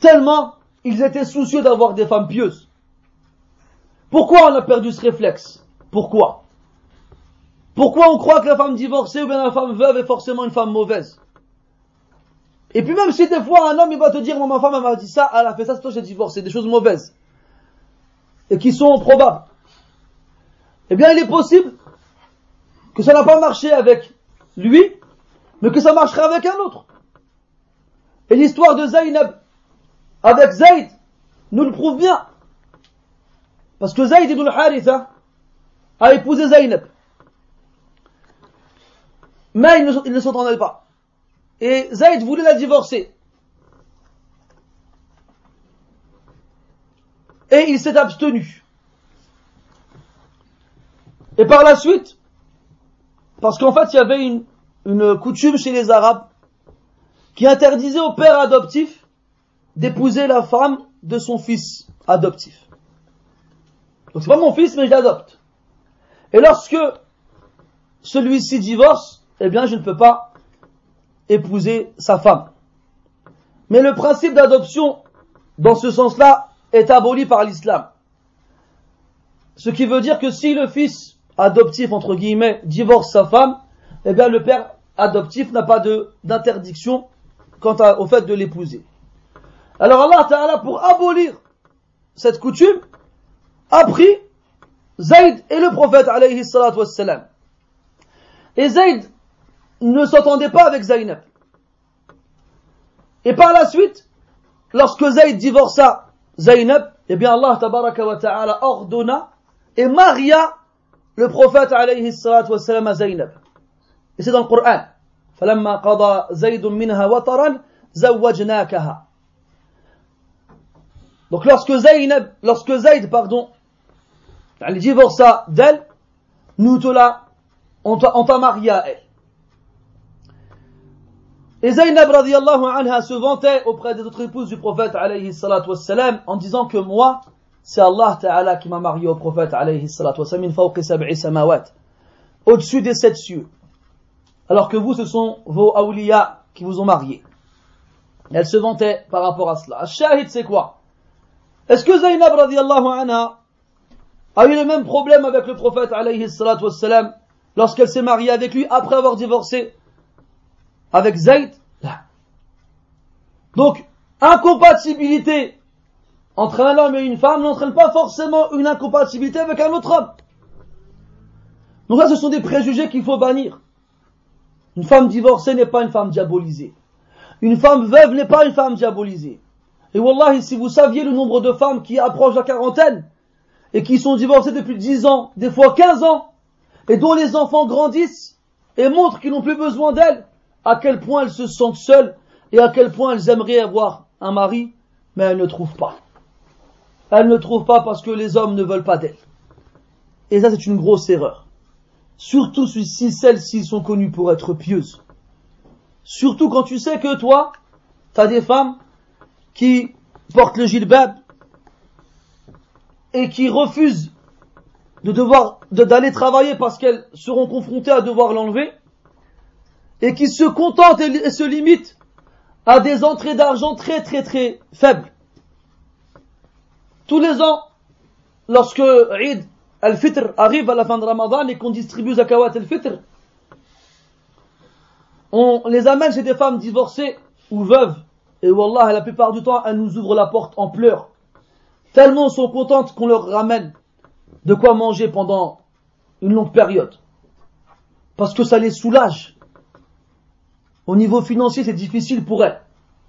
Tellement ils étaient soucieux d'avoir des femmes pieuses. Pourquoi on a perdu ce réflexe? Pourquoi? Pourquoi on croit que la femme divorcée ou bien la femme veuve est forcément une femme mauvaise? Et puis même si des fois un homme il va te dire, ma femme elle m'a dit ça, elle a fait ça, c'est toi j'ai divorcé, des choses mauvaises. Et qui sont probables, eh bien il est possible que ça n'a pas marché avec lui, mais que ça marchera avec un autre. Et l'histoire de Zaynab avec Zayd nous le prouve bien. Parce que Zayd ibn al-Haritha a épousé Zaynab. Mais il ne s'entendait pas. Et Zayd voulait la divorcer. et il s'est abstenu. Et par la suite, parce qu'en fait il y avait une, coutume chez les Arabes qui interdisait au père adoptif d'épouser la femme de son fils adoptif. Donc c'est pas mon fils mais je l'adopte. Et lorsque celui-ci divorce, eh bien je ne peux pas épouser sa femme. Mais le principe d'adoption, dans ce sens-là, est aboli par l'islam. Ce qui veut dire que si le fils adoptif, entre guillemets, divorce sa femme, eh bien le père adoptif n'a pas d'interdiction quant au fait de l'épouser. Alors Allah Ta'ala, pour abolir cette coutume, a pris Zayd et le prophète alayhi salatu wassalam. Et Zayd ne s'entendait pas avec Zaynab. Et par la suite, lorsque Zayd divorça Zaynab, eh bien Allah tabaraka wa ta'ala ordonna et maria le prophète alayhi salatu wa salam à Zaynab. Et c'est dans le Coran. فلما قضى زيد منها وطرا زوجناكها. Donc lorsque Zaynab, lorsque Zayd, pardon, elle divorça d'elle, nous te la, on t'a marié à elle. Et Zaynab radiallahu anha se vantait auprès des autres épouses du prophète alayhi salatu wassalam en disant que moi, c'est Allah ta'ala qui m'a marié au prophète alayhi salatu. Au-dessus des sept cieux. Alors que vous, ce sont vos awliya qui vous ont marié. Elle se vantait par rapport à cela. Shahid, c'est quoi? Est-ce que Zaynab radiallahu anha a eu le même problème avec le prophète alayhi salatu lorsqu'elle s'est mariée avec lui après avoir divorcé avec Zayd? Donc, incompatibilité entre un homme et une femme n'entraîne pas forcément une incompatibilité avec un autre homme. Donc là, ce sont des préjugés qu'il faut bannir. Une femme divorcée n'est pas une femme diabolisée. Une femme veuve n'est pas une femme diabolisée. Et wallahi, si vous saviez le nombre de femmes qui approchent la quarantaine et qui sont divorcées depuis 10 ans, des fois 15 ans, et dont les enfants grandissent et montrent qu'ils n'ont plus besoin d'elles, à quel point elles se sentent seules et à quel point elles aimeraient avoir un mari, mais elles ne trouvent pas. Elles ne trouvent pas parce que les hommes ne veulent pas d'elles. Et ça, c'est une grosse erreur. Surtout si celles-ci sont connues pour être pieuses. Surtout quand tu sais que toi, tu as des femmes qui portent le gilbab et qui refusent de devoir d'aller travailler parce qu'elles seront confrontées à devoir l'enlever et qui se contentent et se limitent à des entrées d'argent très très très faibles. Tous les ans, lorsque Eid al-Fitr arrive à la fin de Ramadan et qu'on distribue Zakawat al-Fitr, on les amène chez des femmes divorcées ou veuves, et Wallah, la plupart du temps, elles nous ouvrent la porte en pleurs. Tellement sont contentes qu'on leur ramène de quoi manger pendant une longue période. Parce que ça les soulage. Au niveau financier, c'est difficile pour elles.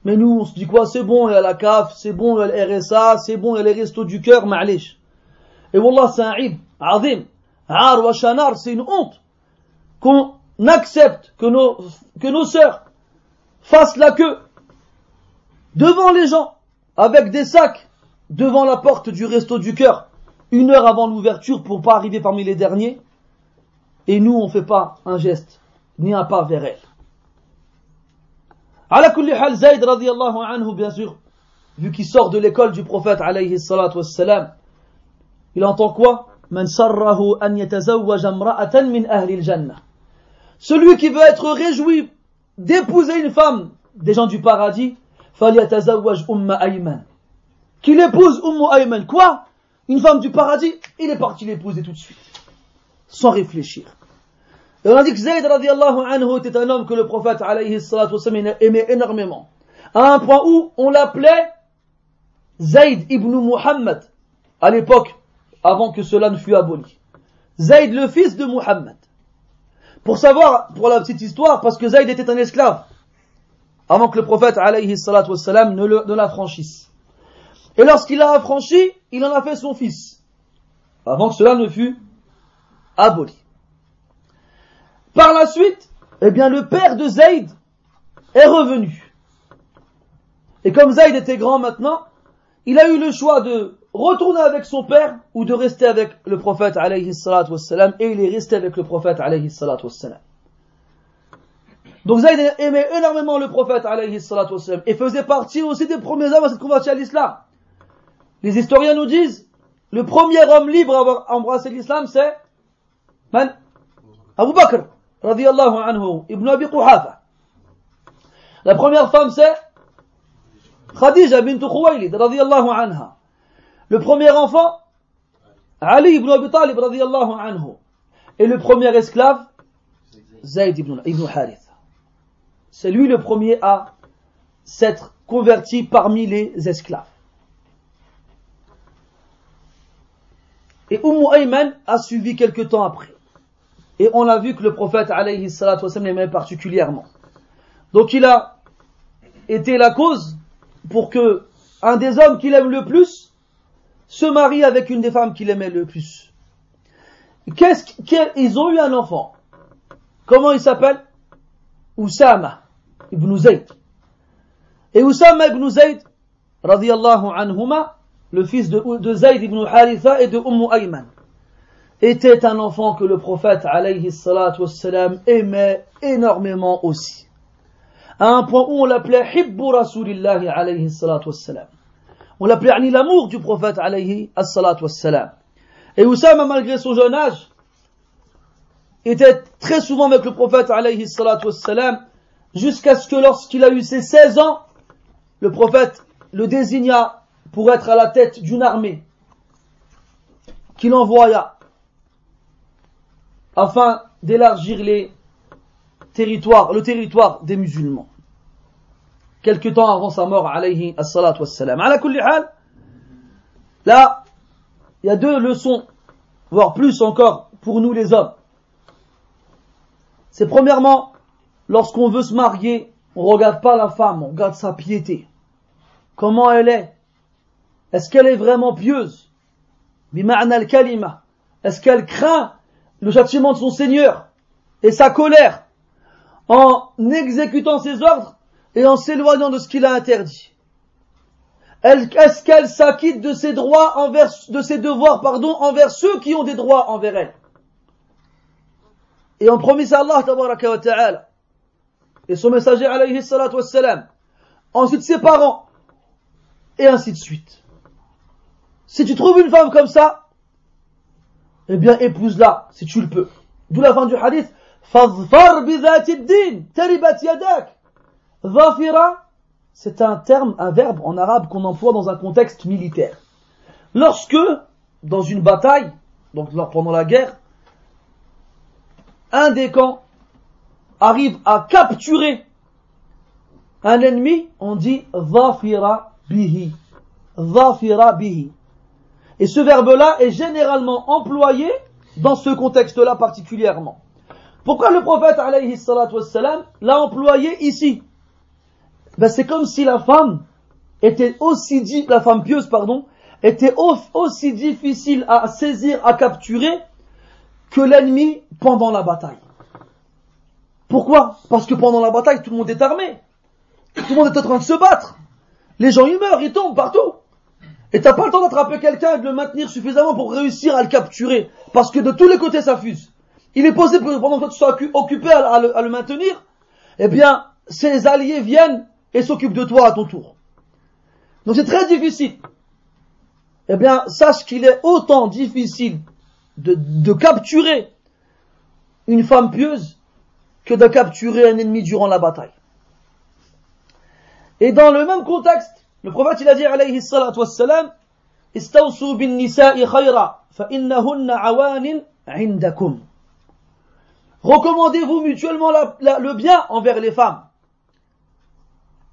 Mais nous, on se dit quoi? C'est bon, il y a la CAF, c'est bon, il y a le RSA, c'est bon, il y a les restos du cœur, ma'alish. Et Wallah, c'est un ib, azim. Ar wa shanar, c'est une honte. Qu'on accepte que nos, que nos sœurs fassent la queue devant les gens, avec des sacs, devant la porte du resto du cœur, une heure avant l'ouverture pour pas arriver parmi les derniers. Et nous, on fait pas un geste, ni un pas vers elles. Ala kulli Zayd radiallahu anhu, bien sûr, vu qu'il sort de l'école du prophète alayhi salatu wassalam, il entend quoi? Man sarrahu an imra'atan min ahli al-jannah. Celui qui veut être réjoui d'épouser une femme des gens du paradis, falyatazawwaj umma ayman. Qu'il épouse umma ayman. Quoi? Une femme du paradis Il est parti l'épouser tout de suite. Sans réfléchir. Et on a dit que Zayd radiallahu anhu était un homme que le prophète alayhi salatu aimait énormément. À un point où on l'appelait Zayd ibn Muhammad à l'époque avant que cela ne fût aboli. Zayd le fils de Muhammad. Pour savoir, pour la petite histoire, parce que Zayd était un esclave avant que le prophète alayhi salatu ne l'affranchisse. Et lorsqu'il l'a affranchi, il en a fait son fils avant que cela ne fût aboli. Par la suite, eh bien, le père de Zayd est revenu. Et comme Zayd était grand maintenant, il a eu le choix de retourner avec son père ou de rester avec le prophète alayhi et il est resté avec le prophète alayhi wassalam. Donc Zayd aimait énormément le prophète alayhi et faisait partie aussi des premiers hommes à s'être convertis à l'islam. Les historiens nous disent, le premier homme libre à avoir embrassé l'islam c'est Man? Abu Bakr radiallahu anhu, Ibn Abi Quhafa. La première femme c'est Khadija bint Khuwaylid radiallahu anha. Le premier enfant, Ali ibn Abi Talib radiallahu anhu. Et le premier esclave, Zayd ibn, ibn Harith. C'est lui le premier à s'être converti parmi les esclaves. Et Umm Ayman a suivi quelque temps après. Et on a vu que le prophète alayhi salatu l'aimait particulièrement. Donc il a été la cause pour que un des hommes qu'il aime le plus se marie avec une des femmes qu'il aimait le plus. Qu'est-ce qu'ils ont eu un enfant. Comment il s'appelle? Oussama ibn Zayd. Et Oussama ibn Zayd, radiallahu anhuma, le fils de, de Zayd ibn Haritha et de Umm Ayman était un enfant que le prophète alayhi aimait énormément aussi. À un point où on l'appelait Hibbu Rasulillahi alayhi. On l'appelait l'amour du prophète alayhi. Et Oussama, malgré son jeune âge, était très souvent avec le prophète alayhi jusqu'à ce que lorsqu'il a eu ses 16 ans, le prophète le désigna pour être à la tête d'une armée qu'il envoya afin d'élargir les territoires, le territoire des musulmans. Quelque temps avant sa mort, alayhi as-salatu wassalam. Là, il y a deux leçons, voire plus encore, pour nous les hommes. C'est premièrement, lorsqu'on veut se marier, on regarde pas la femme, on regarde sa piété. Comment elle est? Est-ce qu'elle est vraiment pieuse? Bima'na al-kalima. Est-ce qu'elle craint le châtiment de son Seigneur et sa colère en exécutant ses ordres et en s'éloignant de ce qu'il a interdit. est-ce qu'elle s'acquitte de ses droits envers, de ses devoirs, pardon, envers ceux qui ont des droits envers elle? Et on promet à Allah, ta'ala, et son messager, alayhi salatu wassalam, ensuite ses parents, et ainsi de suite. Si tu trouves une femme comme ça, eh bien épouse-la si tu le peux. D'où la fin du hadith. Fazfar din, taribat yadak. Zafira, c'est un terme, un verbe en arabe qu'on emploie dans un contexte militaire. Lorsque, dans une bataille, donc pendant la guerre, un des camps arrive à capturer un ennemi, on dit Zafira bihi. Zafira bihi. Et ce verbe-là est généralement employé dans ce contexte-là particulièrement. Pourquoi le prophète alayhi l'a employé ici? Ben c'est comme si la femme était aussi la femme pieuse, pardon, était aussi difficile à saisir, à capturer que l'ennemi pendant la bataille. Pourquoi? Parce que pendant la bataille, tout le monde est armé. Tout le monde est en train de se battre. Les gens, ils meurent, ils tombent partout. Et t'as pas le temps d'attraper quelqu'un et de le maintenir suffisamment pour réussir à le capturer. Parce que de tous les côtés, ça fuse. Il est posé pendant que tu sois occupé à, le, maintenir. Eh bien, ses alliés viennent et s'occupe de toi à ton tour. Donc c'est très difficile. Eh bien, sache qu'il est autant difficile de capturer une femme pieuse que de capturer un ennemi durant la bataille. Et dans le même contexte, le prophète, il a dit, alayhi salatu wassalam, Istawsu bin nisa'i khayra, fa innahunna. Recommandez-vous mutuellement le bien envers les femmes,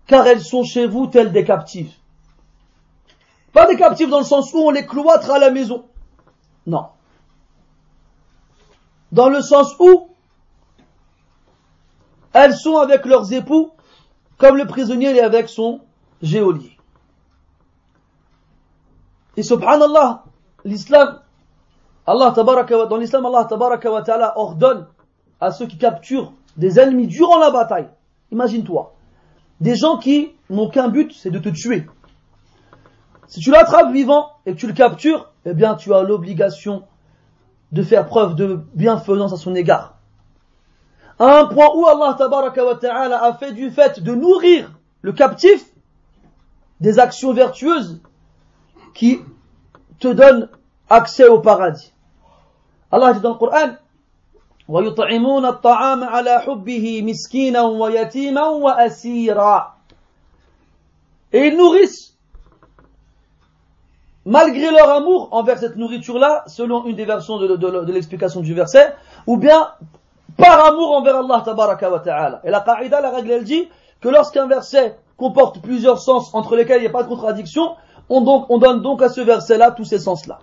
car elles sont chez vous telles des captives. Pas des captives dans le sens où on les cloître à la maison. Non. Dans le sens où elles sont avec leurs époux, comme le prisonnier est avec son géolier. Et subhanallah, l'islam, Allah dans l'islam, Allah ta'ala ordonne à ceux qui capturent des ennemis durant la bataille. Imagine-toi. Des gens qui n'ont qu'un but, c'est de te tuer. Si tu l'attrapes vivant et que tu le captures, eh bien tu as l'obligation de faire preuve de bienfaisance à son égard. À un point où Allah ta'ala a fait du fait de nourrir le captif des actions vertueuses qui te donnent accès au paradis. Allah dit dans le Coran ويطعمون الطعام على حبه مسكينا ويتيما وأسيرا Et ils nourrissent, malgré leur amour envers cette nourriture-là, selon une des versions de, de, de l'explication du verset, ou bien par amour envers Allah tabaraka wa ta'ala. Et la qaïda, la règle, elle dit que lorsqu'un verset comporte plusieurs sens entre lesquels il n'y a pas de contradiction, on, donc, on donne donc à ce verset-là tous ces sens-là.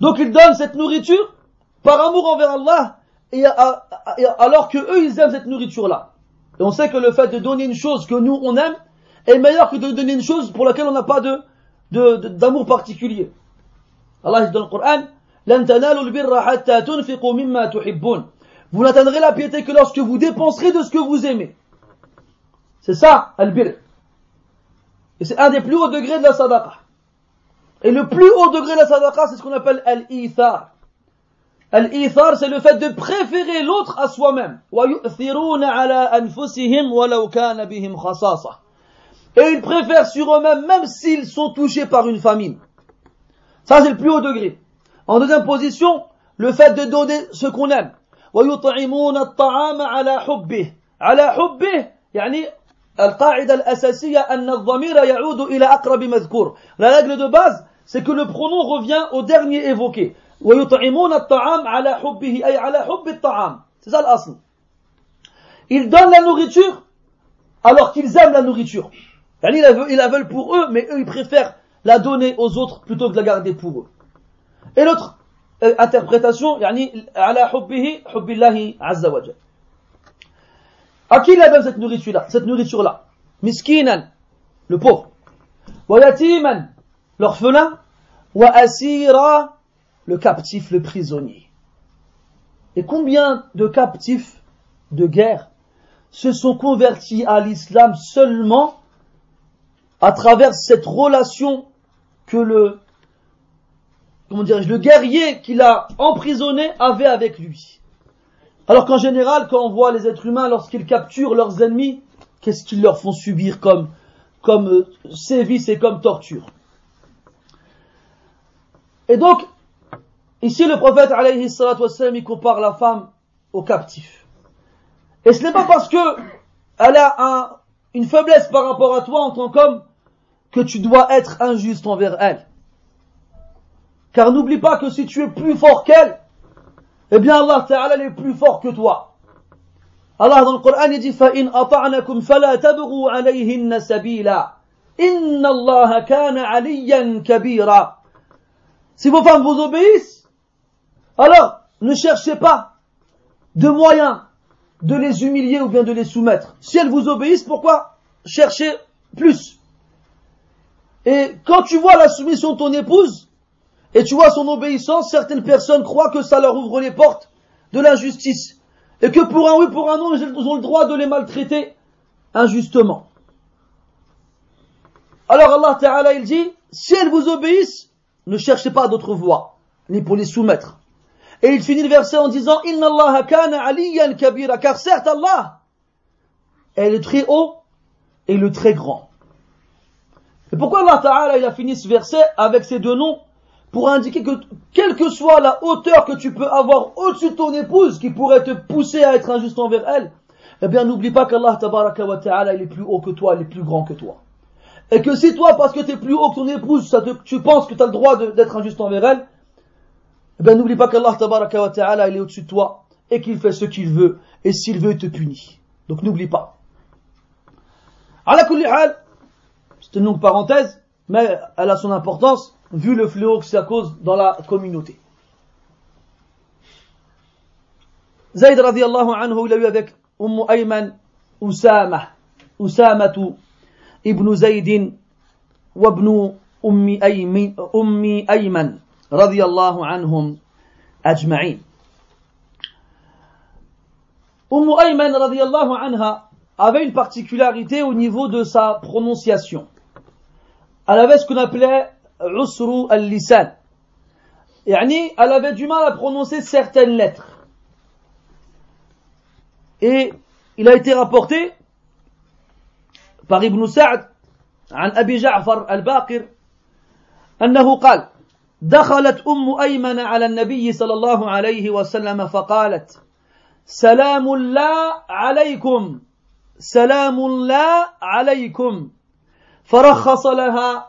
Donc il donne cette nourriture par amour envers Allah, et, alors que eux ils aiment cette nourriture-là. Et on sait que le fait de donner une chose que nous on aime est meilleur que de donner une chose pour laquelle on n'a pas de, d'amour particulier. Allah dit dans le Coran, Vous n'atteindrez la piété que lorsque vous dépenserez de ce que vous aimez. C'est ça, al-bir. Et c'est un des plus hauts degrés de la sadaqa. Et le plus haut degré de la sadaqa, c'est ce qu'on appelle al-ithar. Al-ithar, c'est le fait de préférer l'autre à soi-même. Et ils préfèrent sur eux-mêmes, même s'ils sont touchés par une famine. Ça, c'est le plus haut degré. En deuxième position, le fait de donner ce qu'on aime. ويطعمون الطعام على حبه على حبه يعني القاعدة الأساسية أن الضمير يعود إلى أقرب مذكور La règle de base, c'est que le pronom revient au dernier évoqué. ويطعمون الطعام على حبه أي على حب الطعام c'est ça l'asl ils donnent la nourriture alors qu'ils aiment la nourriture ils la veulent pour eux mais eux ils préfèrent la donner aux autres plutôt que de la garder pour eux et l'autre euh, interprétation يعني على حبه حب الله عز وجل À qui la donne cette nourriture-là Cette nourriture-là. Miskinan, le pauvre. Wayatiman, l'orphelin. Waasira, le captif, le prisonnier. Et combien de captifs de guerre se sont convertis à l'islam seulement à travers cette relation que le, comment dirais le guerrier qu'il a emprisonné avait avec lui. Alors qu'en général, quand on voit les êtres humains, lorsqu'ils capturent leurs ennemis, qu'est-ce qu'ils leur font subir comme, comme euh, sévices et comme torture Et donc, ici le prophète, alayhi wassalam, il compare la femme au captif. Et ce n'est pas parce que elle a un, une faiblesse par rapport à toi en tant qu'homme que tu dois être injuste envers elle. Car n'oublie pas que si tu es plus fort qu'elle, eh bien Allah Ta'ala est plus fort que toi. Allah dans le Coran il dit فَإِنْ أَطَعْنَكُمْ فَلَا تَبْغُوا عَلَيْهِنَّ سَبِيلًا إِنَّ اللَّهَ كَانَ عَلِيًّا كَبِيرًا Si vos femmes vous obéissent, alors ne cherchez pas de moyens de les humilier ou bien de les soumettre. Si elles vous obéissent, pourquoi chercher plus Et quand tu vois la soumission de ton épouse, et tu vois son obéissance, certaines personnes croient que ça leur ouvre les portes de l'injustice. Et que pour un oui, pour un non, ils ont le droit de les maltraiter injustement. Alors Allah Ta'ala, il dit, si elles vous obéissent, ne cherchez pas d'autres voies, ni pour les soumettre. Et il finit le verset en disant, Inna Allah kana aliyan kabira, car certes Allah est le très haut et le très grand. Et pourquoi Allah Ta'ala, il a fini ce verset avec ces deux noms? Pour indiquer que quelle que soit la hauteur que tu peux avoir au-dessus de ton épouse qui pourrait te pousser à être injuste envers elle, eh bien n'oublie pas qu'Allah wa ta'ala il est plus haut que toi, il est plus grand que toi. Et que si toi, parce que tu es plus haut que ton épouse, tu penses que tu as le droit d'être injuste envers elle, eh bien n'oublie pas qu'Allah wa ta'ala il est au-dessus de toi et qu'il fait ce qu'il veut. Et s'il veut, il te punit. Donc n'oublie pas. C'est une longue parenthèse, mais elle a son importance vu le fléau que ça cause dans la communauté. Zayd radiallahu anhu, il a eu avec Umm Ayman Usama, Usamatu ibn Zaydin wa ibn Ummi Ayman, Ummi Ayman radiallahu anhum ajma'in. Umm Ayman radiallahu anha avait une particularité au niveau de sa prononciation. Elle avait ce qu'on appelait Usru al-Lisan. Yani, elle avait du mal à prononcer certaines lettres. Et il a été rapporté par Ibn Sa'd عن أبي جعفر الباقر أنه قال دخلت أم أيمن على النبي صلى الله عليه وسلم فقالت سلام الله عليكم سلام الله عليكم فرخص لها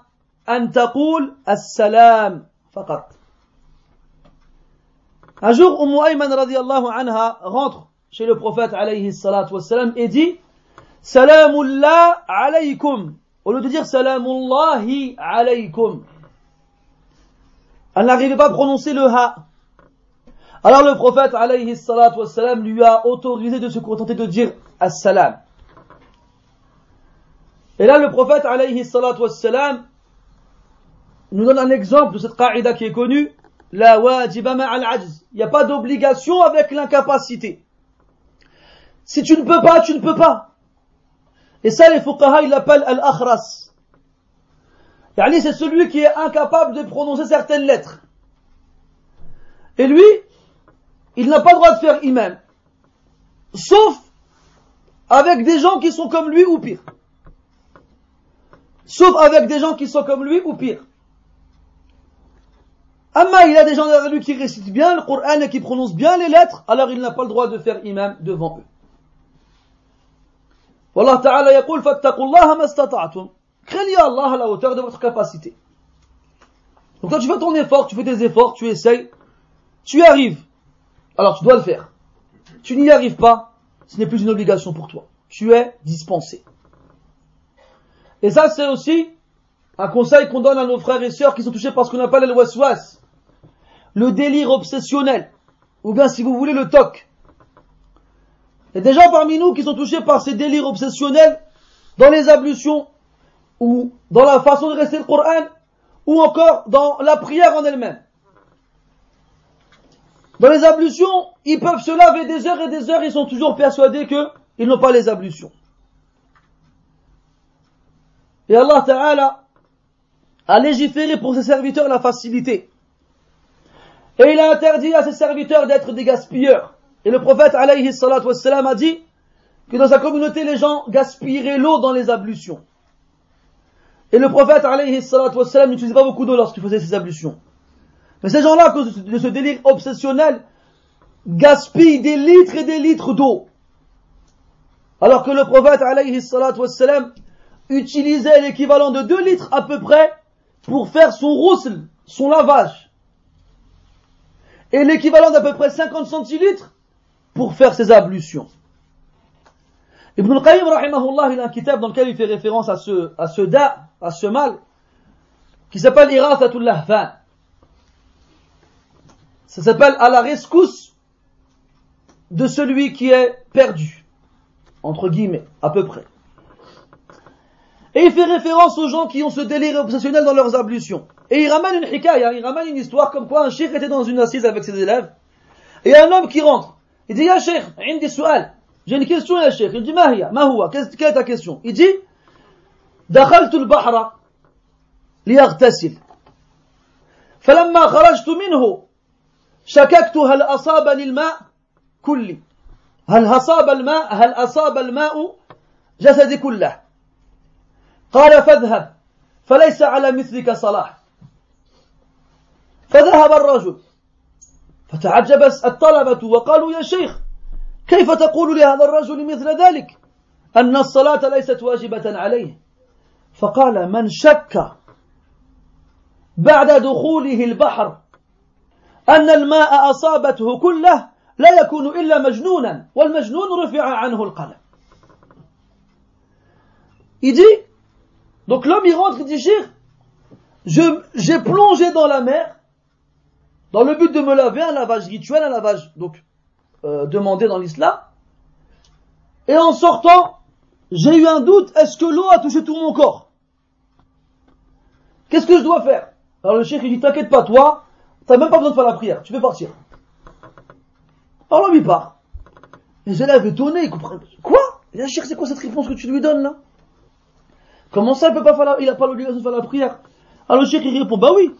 أن تقول السلام فقط Un jour, Umm Ayman radiallahu anha rentre chez le prophète alayhi salatu wassalam et dit Salamullah alaykum au lieu de dire Salamullahi alaykum. Elle n'arrivait pas à prononcer le ha. Alors le prophète alayhi salatu wassalam lui a autorisé de se contenter de dire Assalam. Et là le prophète alayhi wassalam nous donne un exemple de cette qaïda qui est connue, la wajiba al-ajz. Il n'y a pas d'obligation avec l'incapacité. Si tu ne peux pas, tu ne peux pas. Et ça, les fuqaha, ils l'appellent al-akhras. c'est celui qui est incapable de prononcer certaines lettres. Et lui, il n'a pas le droit de faire imam. Sauf avec des gens qui sont comme lui ou pire. Sauf avec des gens qui sont comme lui ou pire. Amma, il a des gens derrière lui qui récitent bien le Coran et qui prononcent bien les lettres, alors il n'a pas le droit de faire imam devant eux. Wallah ta'ala yaqul fattaqullaha mastata'tum. Craignez Allah à la hauteur de votre capacité. Donc quand tu fais ton effort, tu fais des efforts, tu essayes, tu y arrives. Alors tu dois le faire. Tu n'y arrives pas, ce n'est plus une obligation pour toi. Tu es dispensé. Et ça, c'est aussi un conseil qu'on donne à nos frères et sœurs qui sont touchés par ce qu'on appelle le waswas le délire obsessionnel, ou bien si vous voulez le toc. Il y a des gens parmi nous qui sont touchés par ces délires obsessionnels dans les ablutions, ou dans la façon de rester le Coran, ou encore dans la prière en elle-même. Dans les ablutions, ils peuvent se laver des heures et des heures, ils sont toujours persuadés qu'ils n'ont pas les ablutions. Et Allah Ta'ala a légiféré pour ses serviteurs la facilité. Et il a interdit à ses serviteurs d'être des gaspilleurs. Et le prophète alayhi wassalam, a dit que dans sa communauté, les gens gaspilleraient l'eau dans les ablutions. Et le prophète alayhi wassalam n'utilisait pas beaucoup d'eau lorsqu'il faisait ses ablutions. Mais ces gens-là, à cause de ce délire obsessionnel, gaspillent des litres et des litres d'eau. Alors que le prophète alayhi wassalam utilisait l'équivalent de 2 litres à peu près pour faire son roussel, son lavage. Et l'équivalent d'à peu près 50 centilitres pour faire ses ablutions. Ibn al-Qayyim, il a un kitab dans lequel il fait référence à ce, à ce à ce mal, qui s'appelle Irathatul Lahfan. Ça s'appelle à la rescousse de celui qui est perdu. Entre guillemets, à peu près. Et il fait référence aux gens qui ont ce délire obsessionnel dans leurs ablutions. Et il ramène une hikaya, il ramène une histoire comme quoi un cheikh était dans une assise avec ses élèves. Et il y a un homme qui rentre. Il dit, Ya cheikh, indi su'al. J'ai une question, ya cheikh. Il dit, ma hiya, ma huwa, quelle est ta question? Il dit, دخلت البحر ليغتسل فلما خرجت منه شككت هل أصابني الماء كلي هل أصاب الماء هل أصاب الماء جسدي كله قال فاذهب فليس على مثلك صلاح. فذهب الرجل فتعجب الطلبة وقالوا يا شيخ كيف تقول لهذا الرجل مثل ذلك؟ أن الصلاة ليست واجبة عليه. فقال من شك بعد دخوله البحر أن الماء أصابته كله لا يكون إلا مجنونا والمجنون رفع عنه القلم. dit, donc l'homme il rentre, il dit, j'ai plongé dans la mer dans le but de me laver, un lavage rituel, un lavage donc euh, demandé dans l'islam. Et en sortant, j'ai eu un doute, est-ce que l'eau a touché tout mon corps? Qu'est-ce que je dois faire? Alors le cheikh il dit, t'inquiète pas, toi, t'as même pas besoin de faire la prière, tu peux partir. Alors l'homme il part. Les élèves étonnés, ils comprennent. Quoi? Il dit, cheikh, c'est quoi cette réponse que tu lui donnes là? Comment ça, il peut pas faire la, il a pas l'obligation de faire la prière? Alors le cheikh il répond, bah oui.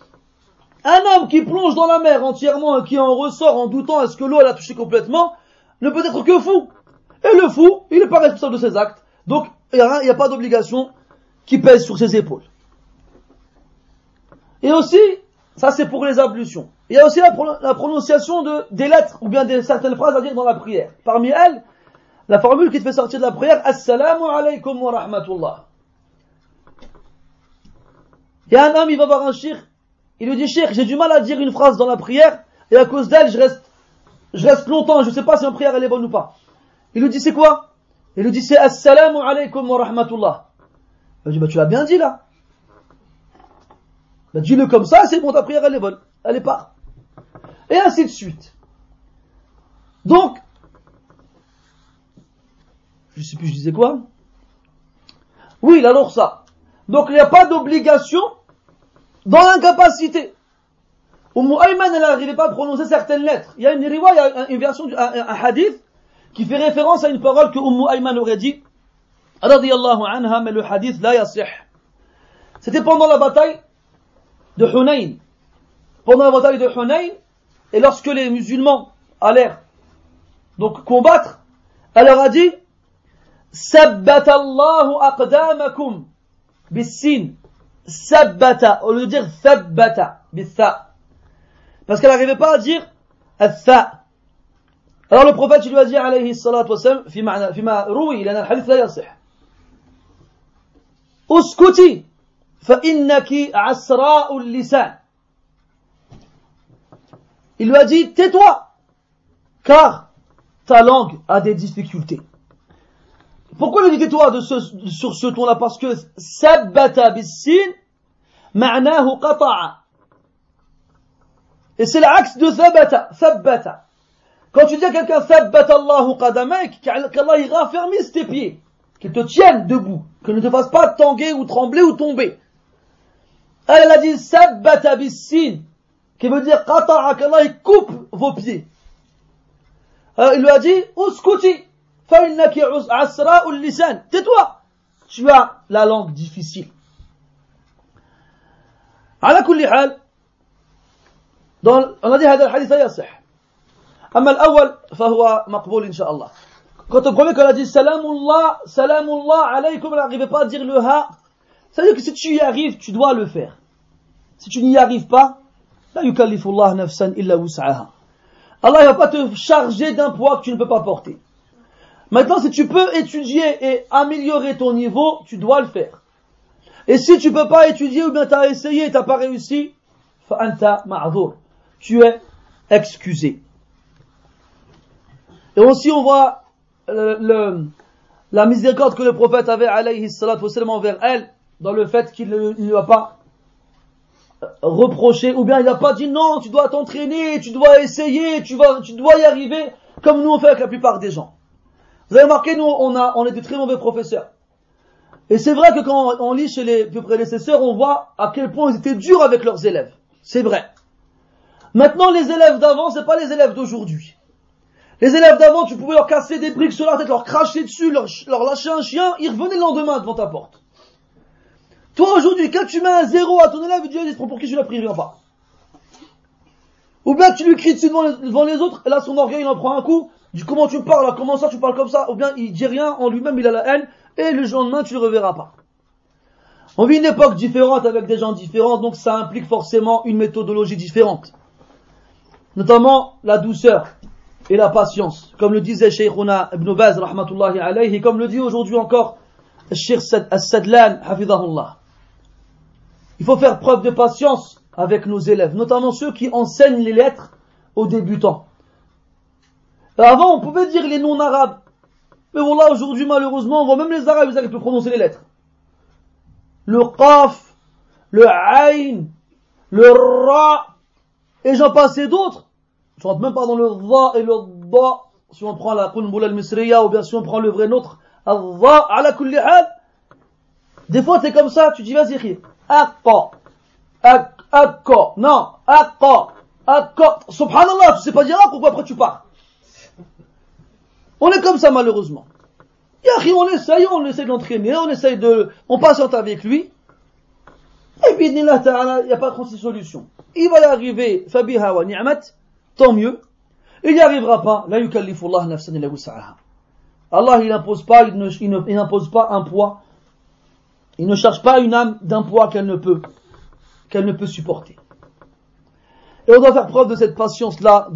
Un homme qui plonge dans la mer entièrement et qui en ressort en doutant est-ce que l'eau elle a touché complètement, ne peut être que fou. Et le fou, il n'est pas responsable de ses actes. Donc, il n'y a, pas d'obligation qui pèse sur ses épaules. Et aussi, ça c'est pour les ablutions. Il y a aussi la, prononciation de, des lettres ou bien de certaines phrases à dire dans la prière. Parmi elles, la formule qui te fait sortir de la prière, Assalamu alaikum wa rahmatullah. Il y a un homme, il va voir un shir, il lui dit, shir, j'ai du mal à dire une phrase dans la prière, et à cause d'elle, je reste, je reste longtemps, je ne sais pas si ma prière elle est bonne ou pas. Il lui dit, c'est quoi? Il lui dit, c'est Assalamu alaikum wa rahmatullah. Il lui dit, bah, tu l'as bien dit là. Bah, dis-le comme ça, c'est bon, ta prière elle est bonne. Elle est pas. Et ainsi de suite. Donc, je sais plus, je disais quoi? Oui, alors ça. Donc, il n'y a pas d'obligation dans l'incapacité. Umm Ayman, elle n'arrivait pas à prononcer certaines lettres. Il y a une riwa, il y a une version, un, hadith, qui fait référence à une parole que Umm Ayman aurait dit. C'était pendant la bataille de Hunayn. Pendant la bataille de Hunayn, et lorsque les musulmans allèrent donc combattre, elle leur a dit, Sabbat Allahu aqdamakum bis-sin sabbata, au lieu de dire thabbata, bitha. Parce qu'elle n'arrivait pas à dire atha. Alors le prophète lui a dit alayhi salatu wassalam, فيما, فيما روي لأن الحديث لا يصح. اسكتي فإنك عسراء اللسان. Il lui a dit tais-toi, car ta langue a des difficultés. Pourquoi le dis-toi de ce, sur ce ton-là? Parce que sabbata bissin ma'nahu qata'a. Et c'est l'axe de sabata, sabbata. Quand tu dis à quelqu'un sabbata Allahu qadamak, qu'Allah il raffermisse tes pieds, qu'il te tienne debout, qu'il ne te fasse pas tanguer ou trembler ou tomber. Elle, a dit sabbata bissin, qui veut dire qata'a, qu'Allah il coupe vos pieds. Alors il lui a dit uskuti. Tais-toi. tu as la langue difficile. على كل حال on a dit هذا الحديث يصح أما الأول فهو مقبول إن شاء الله quand on premier qu'on a dit salamullah salamullah alaykum on n'arrivait pas à dire le ha ça veut dire que si tu y arrives tu dois le faire si tu n'y arrives pas لا يكلف الله نفسا إلا وسعها Allah ne va pas te charger d'un poids que tu ne peux pas porter Maintenant, si tu peux étudier et améliorer ton niveau, tu dois le faire. Et si tu peux pas étudier ou bien tu as essayé et tu n'as pas réussi, tu es excusé. Et aussi on voit le, la miséricorde que le prophète avait alayhi salatu envers elle, dans le fait qu'il ne lui a pas reproché, ou bien il n'a pas dit non, tu dois t'entraîner, tu dois essayer, tu, vas, tu dois y arriver, comme nous on fait avec la plupart des gens. Vous avez remarqué, nous, on, a, on est des très mauvais professeurs. Et c'est vrai que quand on lit chez les plus prédécesseurs, on voit à quel point ils étaient durs avec leurs élèves. C'est vrai. Maintenant, les élèves d'avant, c'est pas les élèves d'aujourd'hui. Les élèves d'avant, tu pouvais leur casser des briques sur la tête, leur cracher dessus, leur, lâcher un chien, ils revenaient le lendemain devant ta porte. Toi, aujourd'hui, quand tu mets un zéro à ton élève, il dit, pour qui je l'ai pris, il pas. Ou bien tu lui cries dessus devant les, devant les autres, et là son orgueil il en prend un coup, du comment tu parles, comment ça tu parles comme ça, ou bien il dit rien, en lui-même il a la haine, et le lendemain tu le reverras pas. On vit une époque différente avec des gens différents, donc ça implique forcément une méthodologie différente. Notamment la douceur et la patience. Comme le disait Sheikhuna Ibn Baz, rahmatullahi alayhi, et comme le dit aujourd'hui encore Sheikh As-Sadlan, hafidahullah. Il faut faire preuve de patience avec nos élèves, notamment ceux qui enseignent les lettres aux débutants. Avant, on pouvait dire les noms arabes. Mais voilà, aujourd'hui, malheureusement, on voit même les arabes, ils arrivent à prononcer les lettres. Le qaf, le ayn, le ra, et j'en passe d'autres. Je rentre même pas dans le va et le da, si on prend la kunbul al-misriya, ou bien si on prend le vrai nôtre, al-va, ala kulli. Des fois, c'est comme ça, tu dis, vas-y, aqqa, aqqa, non, aqqa, aqqa, subhanallah, tu sais pas dire pourquoi après tu pars? On est comme ça malheureusement. on essaye, on essaye de l'entraîner, on essaye de, on patiente avec lui. Et puis, il n'y a pas 36 solutions. Il va y arriver, fabiha wa ni'mat, tant mieux. Il n'y arrivera pas, la. Allah, il n'impose pas, il n'impose pas un poids. Il ne cherche pas une âme d'un poids qu'elle ne peut, qu'elle ne peut supporter. Et on doit faire preuve de cette patience-là,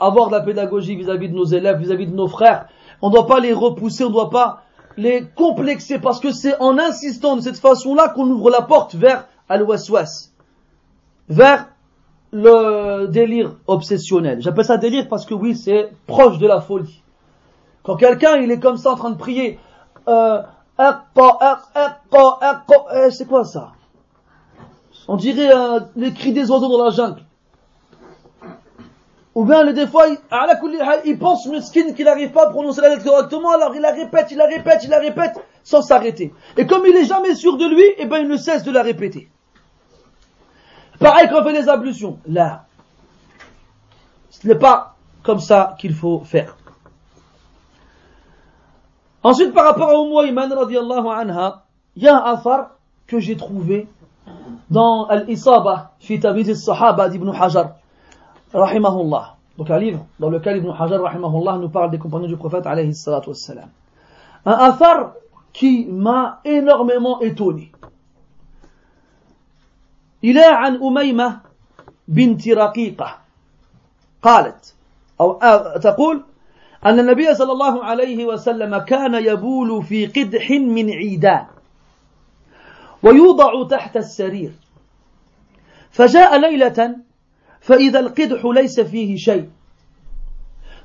avoir de la pédagogie vis-à-vis de nos élèves, vis-à-vis de nos frères. On ne doit pas les repousser, on ne doit pas les complexer, parce que c'est en insistant de cette façon-là qu'on ouvre la porte vers al-waswas, vers le délire obsessionnel. J'appelle ça délire parce que oui, c'est proche de la folie. Quand quelqu'un, il est comme ça en train de prier, euh, eh, c'est quoi ça? On dirait euh, les cris des oiseaux dans la jungle. Ou bien, des fois, il, pense mesquine qu'il n'arrive pas à prononcer la lettre correctement, alors il la répète, il la répète, il la répète, sans s'arrêter. Et comme il est jamais sûr de lui, eh ben, il ne cesse de la répéter. Pareil quand on fait les ablutions. Là. Ce n'est pas comme ça qu'il faut faire. Ensuite, par rapport à Umm Iman radiallahu anha, il y a un afar que j'ai trouvé dans Al-Isaba, fi al-Sahaba d'Ibn Hajar rahimahullah. Donc un livre dans lequel Ibn Hajar rahimahullah nous parle des compagnons du prophète alayhi salatu wassalam. Un athar qui m'a énormément étonné. Il est عن أميمة بنت رقيقة قالت أو تقول أن النبي صلى الله عليه وسلم كان يبول في قدح من عيدان ويوضع تحت السرير فجاء ليلة فإذا القدح ليس فيه شيء.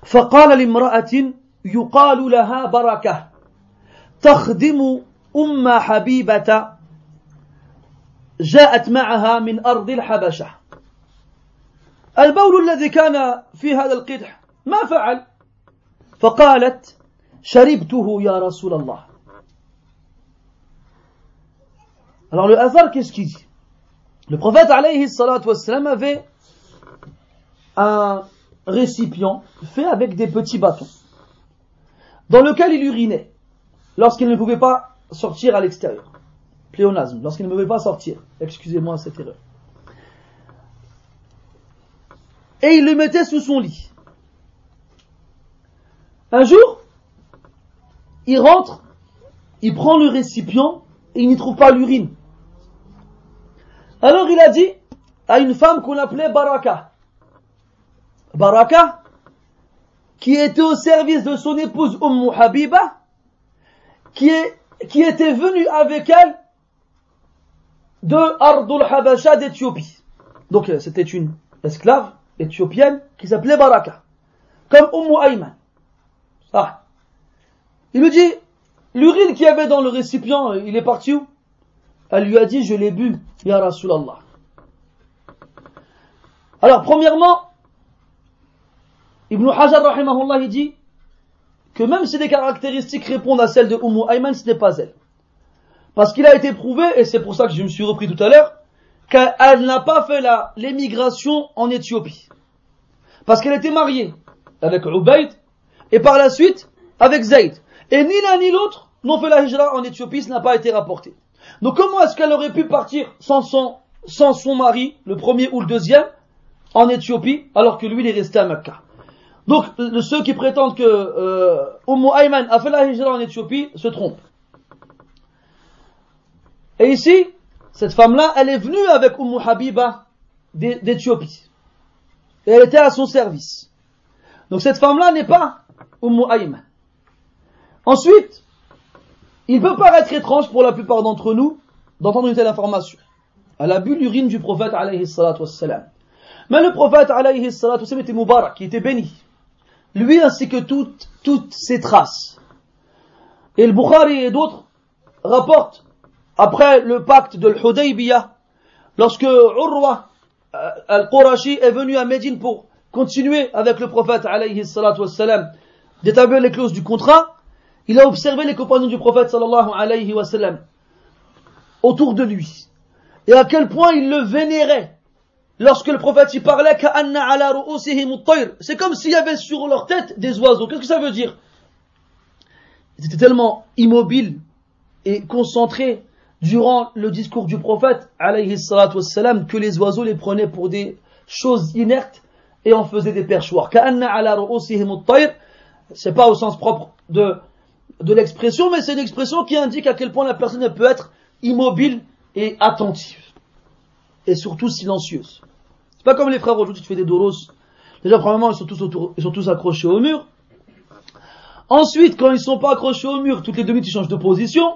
فقال لامرأة يقال لها بركة. تخدم أم حبيبة جاءت معها من أرض الحبشة. البول الذي كان في هذا القدح ما فعل. فقالت شربته يا رسول الله. Alors le hasard, qu'est-ce qu'il dit? Le prophète alayhi salatu wassalam avait un récipient fait avec des petits bâtons, dans lequel il urinait, lorsqu'il ne pouvait pas sortir à l'extérieur. Pléonasme, lorsqu'il ne pouvait pas sortir. Excusez-moi cette erreur. Et il le mettait sous son lit. Un jour, il rentre, il prend le récipient et il n'y trouve pas l'urine. Alors il a dit à une femme qu'on appelait Baraka. Baraka, qui était au service de son épouse Umm Habiba, qui, est, qui était venue avec elle de Ardul Habasha d'Éthiopie. Donc euh, c'était une esclave éthiopienne qui s'appelait Baraka, comme Umm Ayman. Ah. Il lui dit, l'urine qu'il y avait dans le récipient, il est parti où? Elle lui a dit, je l'ai bu, Ya Rasulallah. Alors, premièrement, Ibn Hajar, rahimahullah, il dit que même si des caractéristiques répondent à celles de Umm Ayman, ce n'est pas elle. Parce qu'il a été prouvé, et c'est pour ça que je me suis repris tout à l'heure, qu'elle n'a pas fait l'émigration en Éthiopie. Parce qu'elle était mariée avec Ubayd, et par la suite avec Zayd. Et ni l'un ni l'autre n'ont fait la hijra en Éthiopie, ce n'a pas été rapporté. Donc comment est-ce qu'elle aurait pu partir sans son, sans son mari, le premier ou le deuxième, en Éthiopie, alors que lui il est resté à Mecca? Donc ceux qui prétendent que euh, Ayman a fait la hijra en Éthiopie se trompent. Et ici, cette femme-là, elle est venue avec Umm Habiba d'Éthiopie. Et elle était à son service. Donc cette femme-là n'est pas Umm Ayman. Ensuite, il peut paraître étrange pour la plupart d'entre nous d'entendre une telle information. Elle a bu l'urine du prophète alayhi salatu. Mais le prophète alayhi salatu était Mubarak, qui était béni. Lui ainsi que toutes, toutes ses traces. Et le Bukhari et d'autres rapportent, après le pacte de l'Hudaybiyah, lorsque Urwa euh, al-Qurashi est venu à Médine pour continuer avec le prophète alayhi d'établir les clauses du contrat, il a observé les compagnons du prophète sallallahu alayhi wa autour de lui. Et à quel point ils le vénéraient. Lorsque le prophète y parlait, c'est comme s'il y avait sur leur tête des oiseaux. Qu'est-ce que ça veut dire? Ils étaient tellement immobiles et concentrés durant le discours du prophète, que les oiseaux les prenaient pour des choses inertes et en faisaient des perchoirs. C'est pas au sens propre de de l'expression, mais c'est une expression qui indique à quel point la personne peut être immobile et attentive. Et surtout silencieuse. C'est pas comme les frères aujourd'hui, tu fais des doros. Déjà, premièrement, ils sont tous ils accrochés au mur. Ensuite, quand ils sont pas accrochés au mur, toutes les deux minutes, ils changent de position.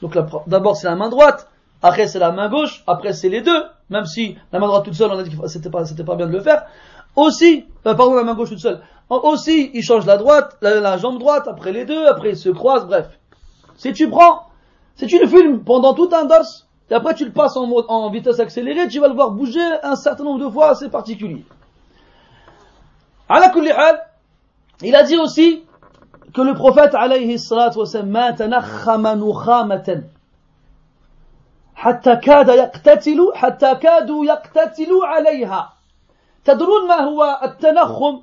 Donc d'abord, c'est la main droite. Après, c'est la main gauche. Après, c'est les deux. Même si la main droite toute seule, on a dit que c'était pas, pas bien de le faire. Aussi, euh, pardon, la main gauche toute seule. Aussi, il change la droite, la, jambe droite, après les deux, après ils se croisent, bref. Si tu prends, si tu le filmes pendant tout un dars, et après tu le passes en, en vitesse accélérée, tu vas le voir bouger un certain nombre de fois assez particulier. Il a dit aussi que le prophète alayhi salatu wasallam تنخم نخامة حتى كاد يقتتل حتى كادوا يقتتلوا عليها تدرون ما هو التنخم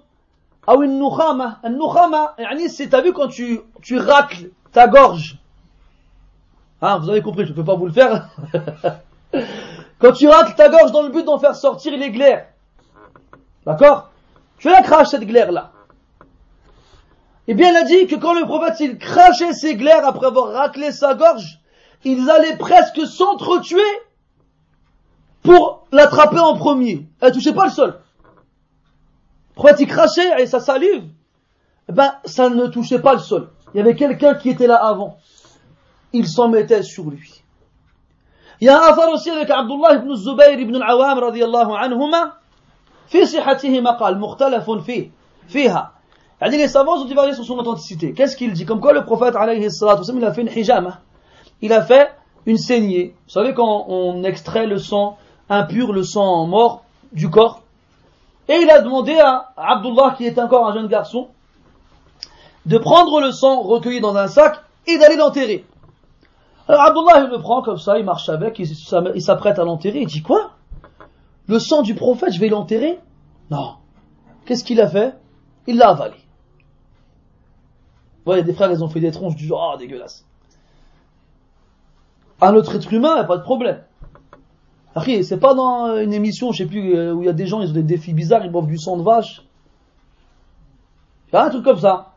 أو النخامة النخامة يعني c'est t'as vu quand tu, tu racles ta gorge hein, vous avez compris je ne peux pas vous le faire quand tu racles ta gorge dans le but d'en faire sortir les glaires d'accord? Tu la craches cette glaire là et eh bien, il a dit que quand le prophète il crachait ses glaires après avoir raclé sa gorge, ils allaient presque s'entretuer pour l'attraper en premier. Elle touchait pas le sol. Quand il crachait et sa salive, eh ben, ça ne touchait pas le sol. Il y avait quelqu'un qui était là avant Il s'en mettait sur lui. Il y a un affaire aussi avec Abdullah ibn Zubayr ibn al-Awam radiallahu anhuma. في صحته مقال مختلف فيه فيها يعني les savants ont divergé sur son authenticité. Qu'est-ce qu'il dit Comme quoi le prophète alayhi salatu il a fait une hijama. Il a fait une saignée. Vous savez quand on extrait le sang impur, le sang mort du corps, et il a demandé à Abdullah, qui est encore un jeune garçon, de prendre le sang recueilli dans un sac et d'aller l'enterrer. Alors Abdullah, il le prend comme ça, il marche avec, il s'apprête à l'enterrer, il dit quoi? Le sang du prophète, je vais l'enterrer? Non. Qu'est-ce qu'il a fait? Il l'a avalé. Voyez, des frères, ils ont fait des tronches du genre, ah, dégueulasse. un autre être humain, il a pas de problème. Après, c'est pas dans une émission, je sais plus, euh, où il y a des gens, ils ont des défis bizarres, ils boivent du sang de vache. Il y a un truc comme ça.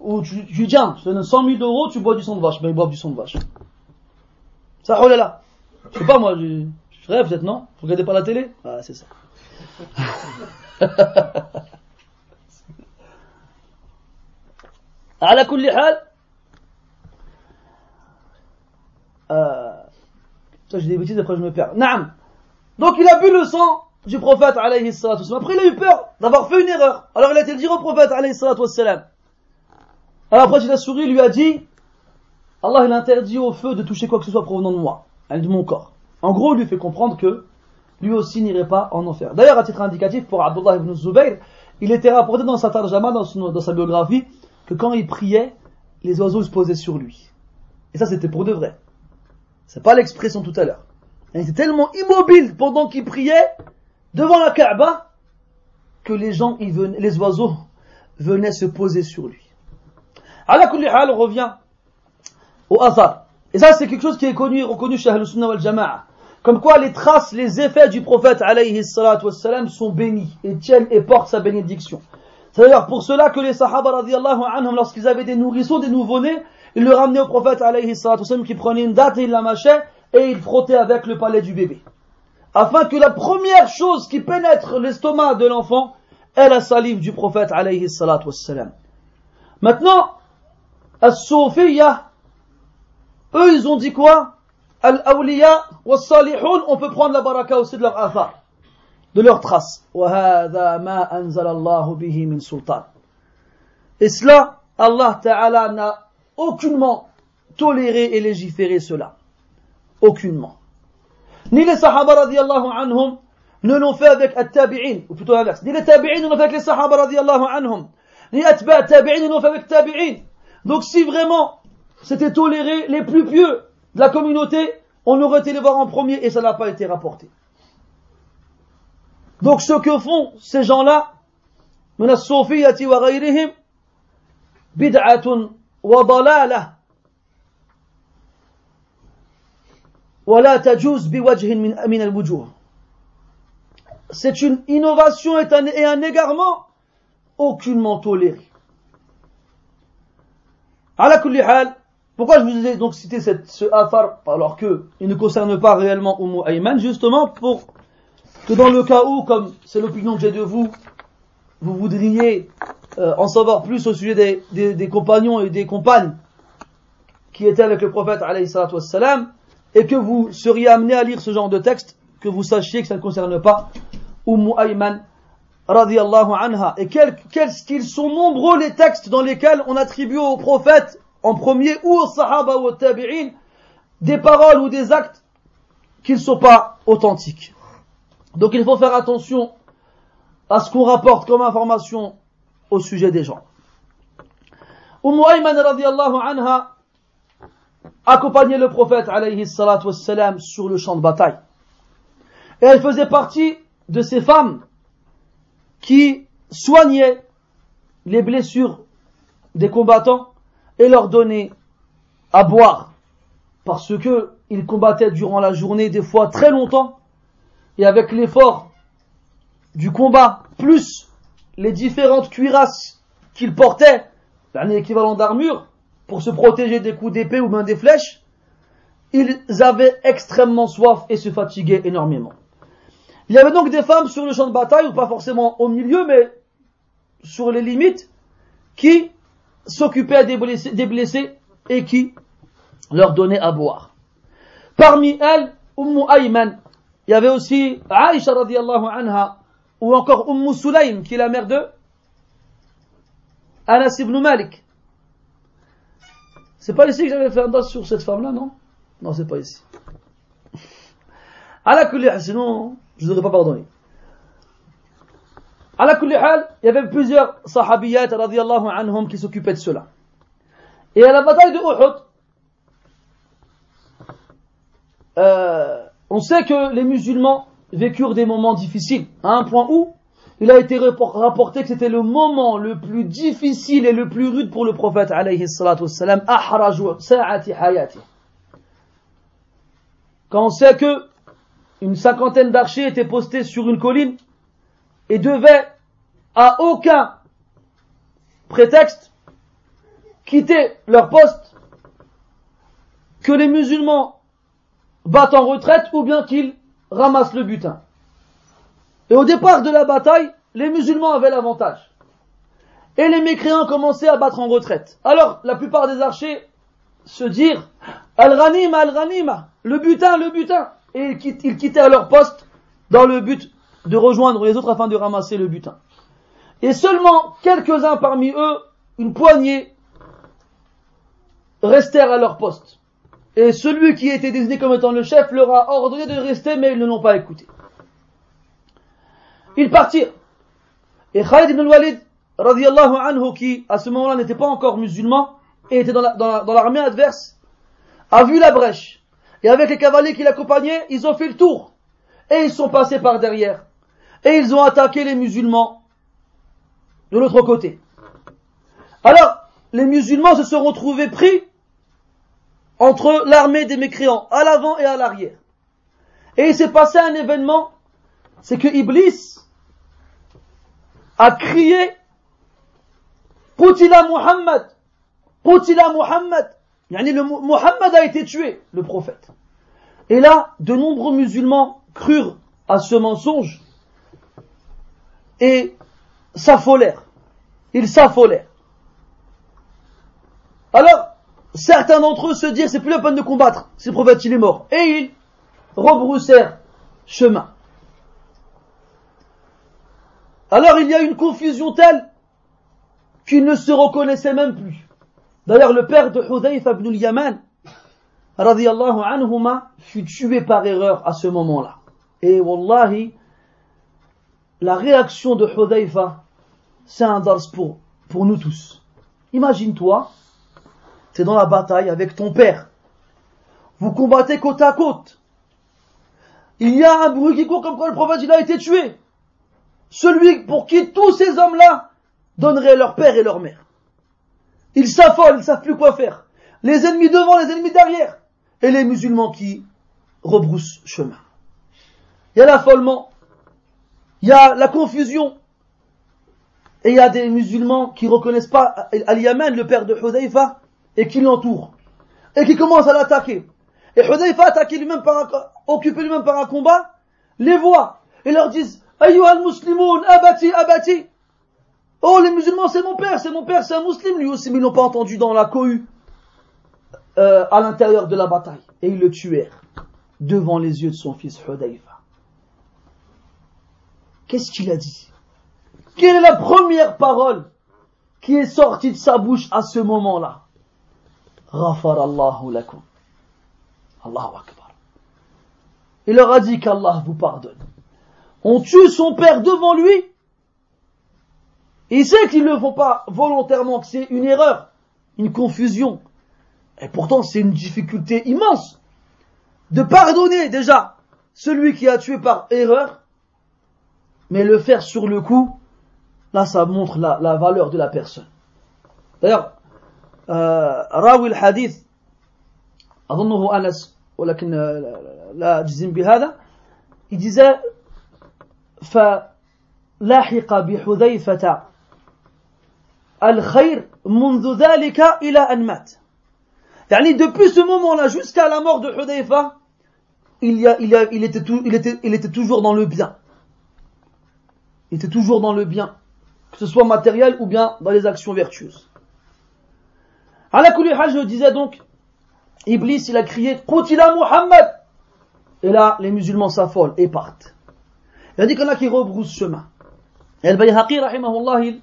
Où tu, tu tiens, je te donne 100 000 euros, tu bois du sang de vache. Ben, ils boivent du sang de vache. Ça, oh là là. Je sais pas, moi, je, rêve peut-être, non? Vous regardez pas la télé? Ah, c'est ça. À la euh, ça, j'ai des bêtises, après je me perds. Naam. Donc il a bu le sang du prophète alayhi salatu. Après il a eu peur d'avoir fait une erreur. Alors il a été le dire au prophète alayhi salatu. Alors après il a souri, lui a dit, Allah il interdit au feu de toucher quoi que ce soit provenant de moi de mon corps en gros il lui fait comprendre que lui aussi n'irait pas en enfer d'ailleurs à titre indicatif pour Abdullah ibn Zubayr il était rapporté dans sa tarjama dans, dans sa biographie que quand il priait, les oiseaux se posaient sur lui. Et ça, c'était pour de vrai. C'est pas l'expression tout à l'heure. Il était tellement immobile pendant qu'il priait devant la Kaaba que les gens, venaient, les oiseaux venaient se poser sur lui. À la revient au hasard. Et ça, c'est quelque chose qui est connu, reconnu chez Ahl-Sunnah wal Jama'a. Comme quoi les traces, les effets du prophète alayhi wassalam sont bénis et tiennent et portent sa bénédiction. C'est d'ailleurs pour cela que les Sahaba radiallahu anhum, lorsqu'ils avaient des nourrissons, des nouveau-nés, ils le ramenaient au prophète alayhi salatu qui prenait une date et il la mâchait et il frottait avec le palais du bébé. Afin que la première chose qui pénètre l'estomac de l'enfant est la salive du prophète alayhi salatu Maintenant, As-Sofiya, eux ils ont dit quoi? Al-Awliya wa Salihoun, on peut prendre la baraka aussi de leur affaire de leurs traces. Et cela, Allah Ta'ala n'a aucunement toléré et légiféré cela. Aucunement. Ni les Sahaba radiallahu anhum ne l'ont fait avec at-tabi'in, ou plutôt l'inverse. Ni les tabi'in ne l'ont fait avec les Sahaba radiallahu anhum. Ni atba' tabi'in ne l'ont fait avec tabi'in. Donc si vraiment c'était toléré, les plus pieux de la communauté, on aurait été les voir en premier et ça n'a pas été rapporté. Donc ce que font ces gens-là, من الصوفية وغيرهم بدعة وضلالة ولا تجوز بوجه من من الوجوه. C'est une innovation et un, et un égarement aucunement toléré. على كل حال pourquoi je vous ai donc cité cette, ce afar alors que il ne concerne pas réellement Umm Ayman justement pour que dans le cas où, comme c'est l'opinion que j'ai de vous, vous voudriez euh, en savoir plus au sujet des, compagnons et des compagnes qui étaient avec le prophète wassalam, et que vous seriez amené à lire ce genre de texte, que vous sachiez que ça ne concerne pas Umm Ayman anha. Et quels qu'ils sont nombreux les textes dans lesquels on attribue au prophète en premier ou au sahaba ou au tabi'in des paroles ou des actes qui ne sont pas authentiques. Donc il faut faire attention à ce qu'on rapporte comme information au sujet des gens. Umm Ayman radiallahu anha accompagnait le prophète alayhi salatu wassalam sur le champ de bataille. Et elle faisait partie de ces femmes qui soignaient les blessures des combattants et leur donnaient à boire parce que ils combattaient durant la journée des fois très longtemps et avec l'effort du combat, plus les différentes cuirasses qu'ils portaient, un équivalent d'armure, pour se protéger des coups d'épée ou même des flèches, ils avaient extrêmement soif et se fatiguaient énormément. Il y avait donc des femmes sur le champ de bataille, ou pas forcément au milieu, mais sur les limites, qui s'occupaient des blessés, des blessés et qui leur donnaient à boire. Parmi elles, Umm Ayman, il y avait aussi Aïcha radiallahu anha, ou encore Umm Sulaym, qui est la mère de Anas ibn Malik. C'est pas ici que j'avais fait un dos sur cette femme-là, non? Non, c'est pas ici. À la sinon, je ne pas pardonner. À la il y avait plusieurs sahabiyat radiallahu anhum qui s'occupaient de cela. Et à la bataille de Uhud, euh, on sait que les musulmans vécurent des moments difficiles, à un point où il a été rapporté que c'était le moment le plus difficile et le plus rude pour le prophète alayhi salatu wassalam, quand on sait que une cinquantaine d'archers étaient postés sur une colline et devaient à aucun prétexte quitter leur poste que les musulmans battent en retraite ou bien qu'ils ramassent le butin. Et au départ de la bataille, les musulmans avaient l'avantage. Et les mécréants commençaient à battre en retraite. Alors, la plupart des archers se dirent Al-Ghanima, Al-Ghanima, le butin, le butin. Et ils quittèrent leur poste dans le but de rejoindre les autres afin de ramasser le butin. Et seulement quelques-uns parmi eux, une poignée, restèrent à leur poste. Et celui qui était désigné comme étant le chef leur a ordonné de rester, mais ils ne l'ont pas écouté. Ils partirent. Et Khalid ibn al-Walid, radiallahu anhu, qui à ce moment-là n'était pas encore musulman, et était dans l'armée adverse, a vu la brèche. Et avec les cavaliers qui l'accompagnaient, ils ont fait le tour. Et ils sont passés par derrière. Et ils ont attaqué les musulmans de l'autre côté. Alors, les musulmans se sont retrouvés pris entre l'armée des mécréants, à l'avant et à l'arrière. Et il s'est passé un événement, c'est que Iblis a crié Poutila Muhammad, Poutila Muhammad, yani le Muhammad a été tué, le prophète. Et là, de nombreux musulmans crurent à ce mensonge et s'affolèrent. Ils s'affolèrent. Alors, certains d'entre eux se dirent, c'est plus la peine de combattre, si le prophète il est mort. Et ils rebroussèrent chemin. Alors il y a une confusion telle qu'ils ne se reconnaissaient même plus. D'ailleurs, le père de Hudayf ibn al-Yaman, radiallahu anhuma, fut tué par erreur à ce moment-là. Et wallahi, la réaction de Hudayfa, c'est un dars pour, nous tous. Imagine-toi, tu es dans la bataille avec ton père. Vous combattez côte à côte. Il y a un bruit qui court comme quoi le prophète il a été tué. Celui pour qui tous ces hommes-là donneraient leur père et leur mère. Ils s'affolent, ils savent plus quoi faire. Les ennemis devant, les ennemis derrière. Et les musulmans qui rebroussent chemin. Il y a l'affolement. Il y a la confusion. Et il y a des musulmans qui reconnaissent pas Al-Yaman, le père de Hudayfa, et qui l'entourent. Et qui commencent à l'attaquer. Et Hudayfa, attaqué lui-même par occupé lui-même par un combat, les voit et leur disent Ayyuha al-Muslimoun, abati, abati. Oh, les musulmans, c'est mon père, c'est mon père, c'est un musulman, lui aussi, mais ils n'ont pas entendu dans la cohue, euh, à l'intérieur de la bataille. Et ils le tuèrent, devant les yeux de son fils Hudayfa. Qu'est-ce qu'il a dit Quelle est la première parole qui est sortie de sa bouche à ce moment-là Ghafar Allahu lakum. Allahu Akbar. Il leur a dit qu'Allah vous pardonne. On tue son père devant lui. Il sait qu'ils ne le font pas volontairement, que c'est une erreur, une confusion. Et pourtant, c'est une difficulté immense de pardonner déjà celui qui a tué par erreur, mais le faire sur le coup, là, ça montre la, la valeur de la personne. D'ailleurs, euh, راوي الحديث أظنه أنس ولكن لا أجزم بهذا il disait فلاحق بحذيفة الخير منذ ذلك إلى أن مات يعني depuis ce moment-là jusqu'à la mort de Hudayfa il, y a, il, y a, il, était tout, il, était, il était toujours dans le bien il était toujours dans le bien que ce soit matériel ou bien dans les actions vertueuses la je disais donc Iblis il a crié Qutila Muhammad et là les musulmans s'affolent et partent il a dit qu'il y en a qui rebroussent chemin. Et Al-Bayhaqi, rahimahullah, il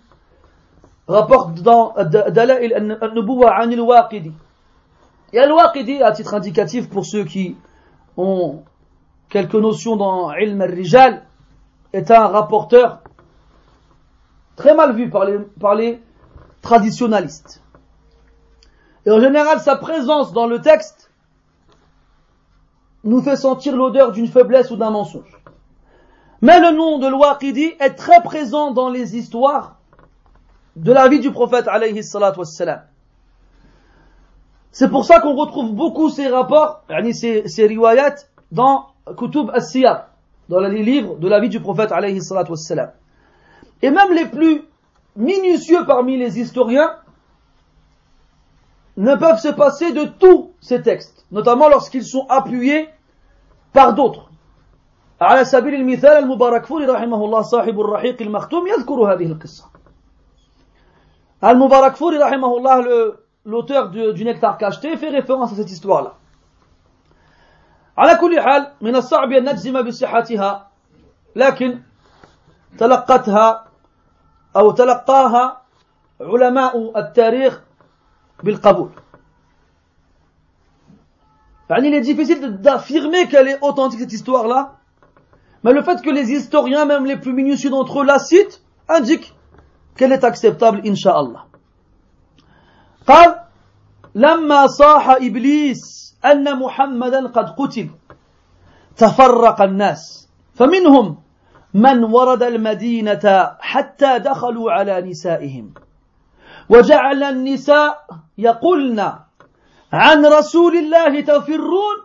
rapporte dans Dala'il al-Nubuwa an al-Waqidi. Et al-Waqidi, à titre indicatif pour ceux qui ont quelques notions dans Ilm al-Rijal, est un rapporteur très mal vu par les, par les traditionalistes. Et en général, sa présence dans le texte nous fait sentir l'odeur d'une faiblesse ou d'un mensonge. Mais le nom de l'Waqidi est très présent dans les histoires de la vie du prophète alayhi. C'est pour ça qu'on retrouve beaucoup ces rapports, ces, ces riwayat, dans Kutub as-Siyar, dans les livres de la vie du prophète alayhi salatu wassalam. Et même les plus minutieux parmi les historiens ne peuvent se passer de tous ces textes, notamment lorsqu'ils sont appuyés par d'autres. على سبيل المثال المبارك فوري رحمه الله صاحب الرحيق المختوم يذكر هذه القصة المبارك فوري رحمه الله l'auteur du nectar cacheté fait référence à cette histoire-là على كل حال من الصعب أن نجزم بصحتها لكن تلقتها أو تلقاها علماء التاريخ بالقبول يعني il est difficile d'affirmer qu'elle est authentique cette histoire-là mais le fait que les historiens même les plus minutieux d'entre eux la citent indique qu'elle est acceptable inshallah قال لما صاح إبليس أن محمدا قد قتل تفرق الناس. فمنهم من ورد المدينة حتى دخلوا على نسائهم. وجعل النساء يقولن عن رسول الله تفرون.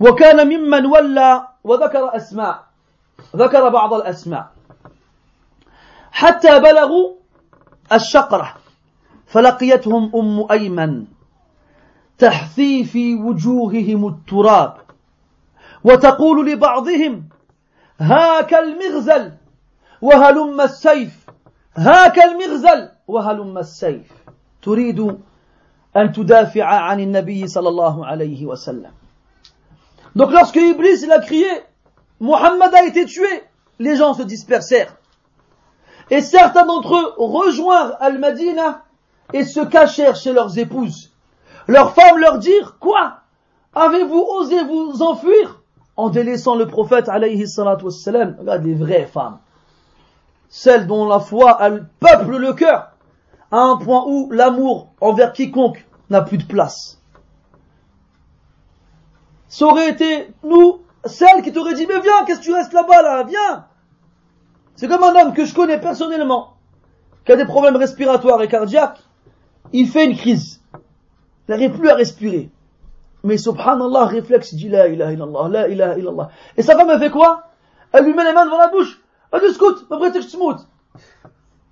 وكان ممن ولى وذكر أسماء. ذكر بعض الأسماء. حتى بلغوا الشقرة. فلقيتهم أم أيمن. تحثي في وجوههم التراب وتقول لبعضهم هاك المغزل وهلم السيف هاك المغزل وهلم السيف تريد أن تدافع عن النبي صلى الله عليه وسلم Donc lorsque Iblis il a crié Mohammed a été tué, les gens se dispersèrent. Et certains d'entre eux rejoignent Al-Madina et se cachèrent chez leurs épouses. Leurs femmes leur dirent, quoi? Avez-vous osé vous enfuir? En délaissant le prophète alayhi salatu wassalam Regarde les vraies femmes. Celles dont la foi elle peuple le cœur à un point où l'amour envers quiconque n'a plus de place. Ça aurait été nous, celles qui t'auraient dit, mais viens, qu'est-ce que tu restes là-bas là, viens. C'est comme un homme que je connais personnellement, qui a des problèmes respiratoires et cardiaques, il fait une crise. N'arrive plus à respirer. Mais subhanallah, réflexe, il dit la ilaha illallah, la ilaha illallah. Et sa femme, elle fait quoi? Elle lui met les mains devant la bouche. Elle dit, écoute, ma tu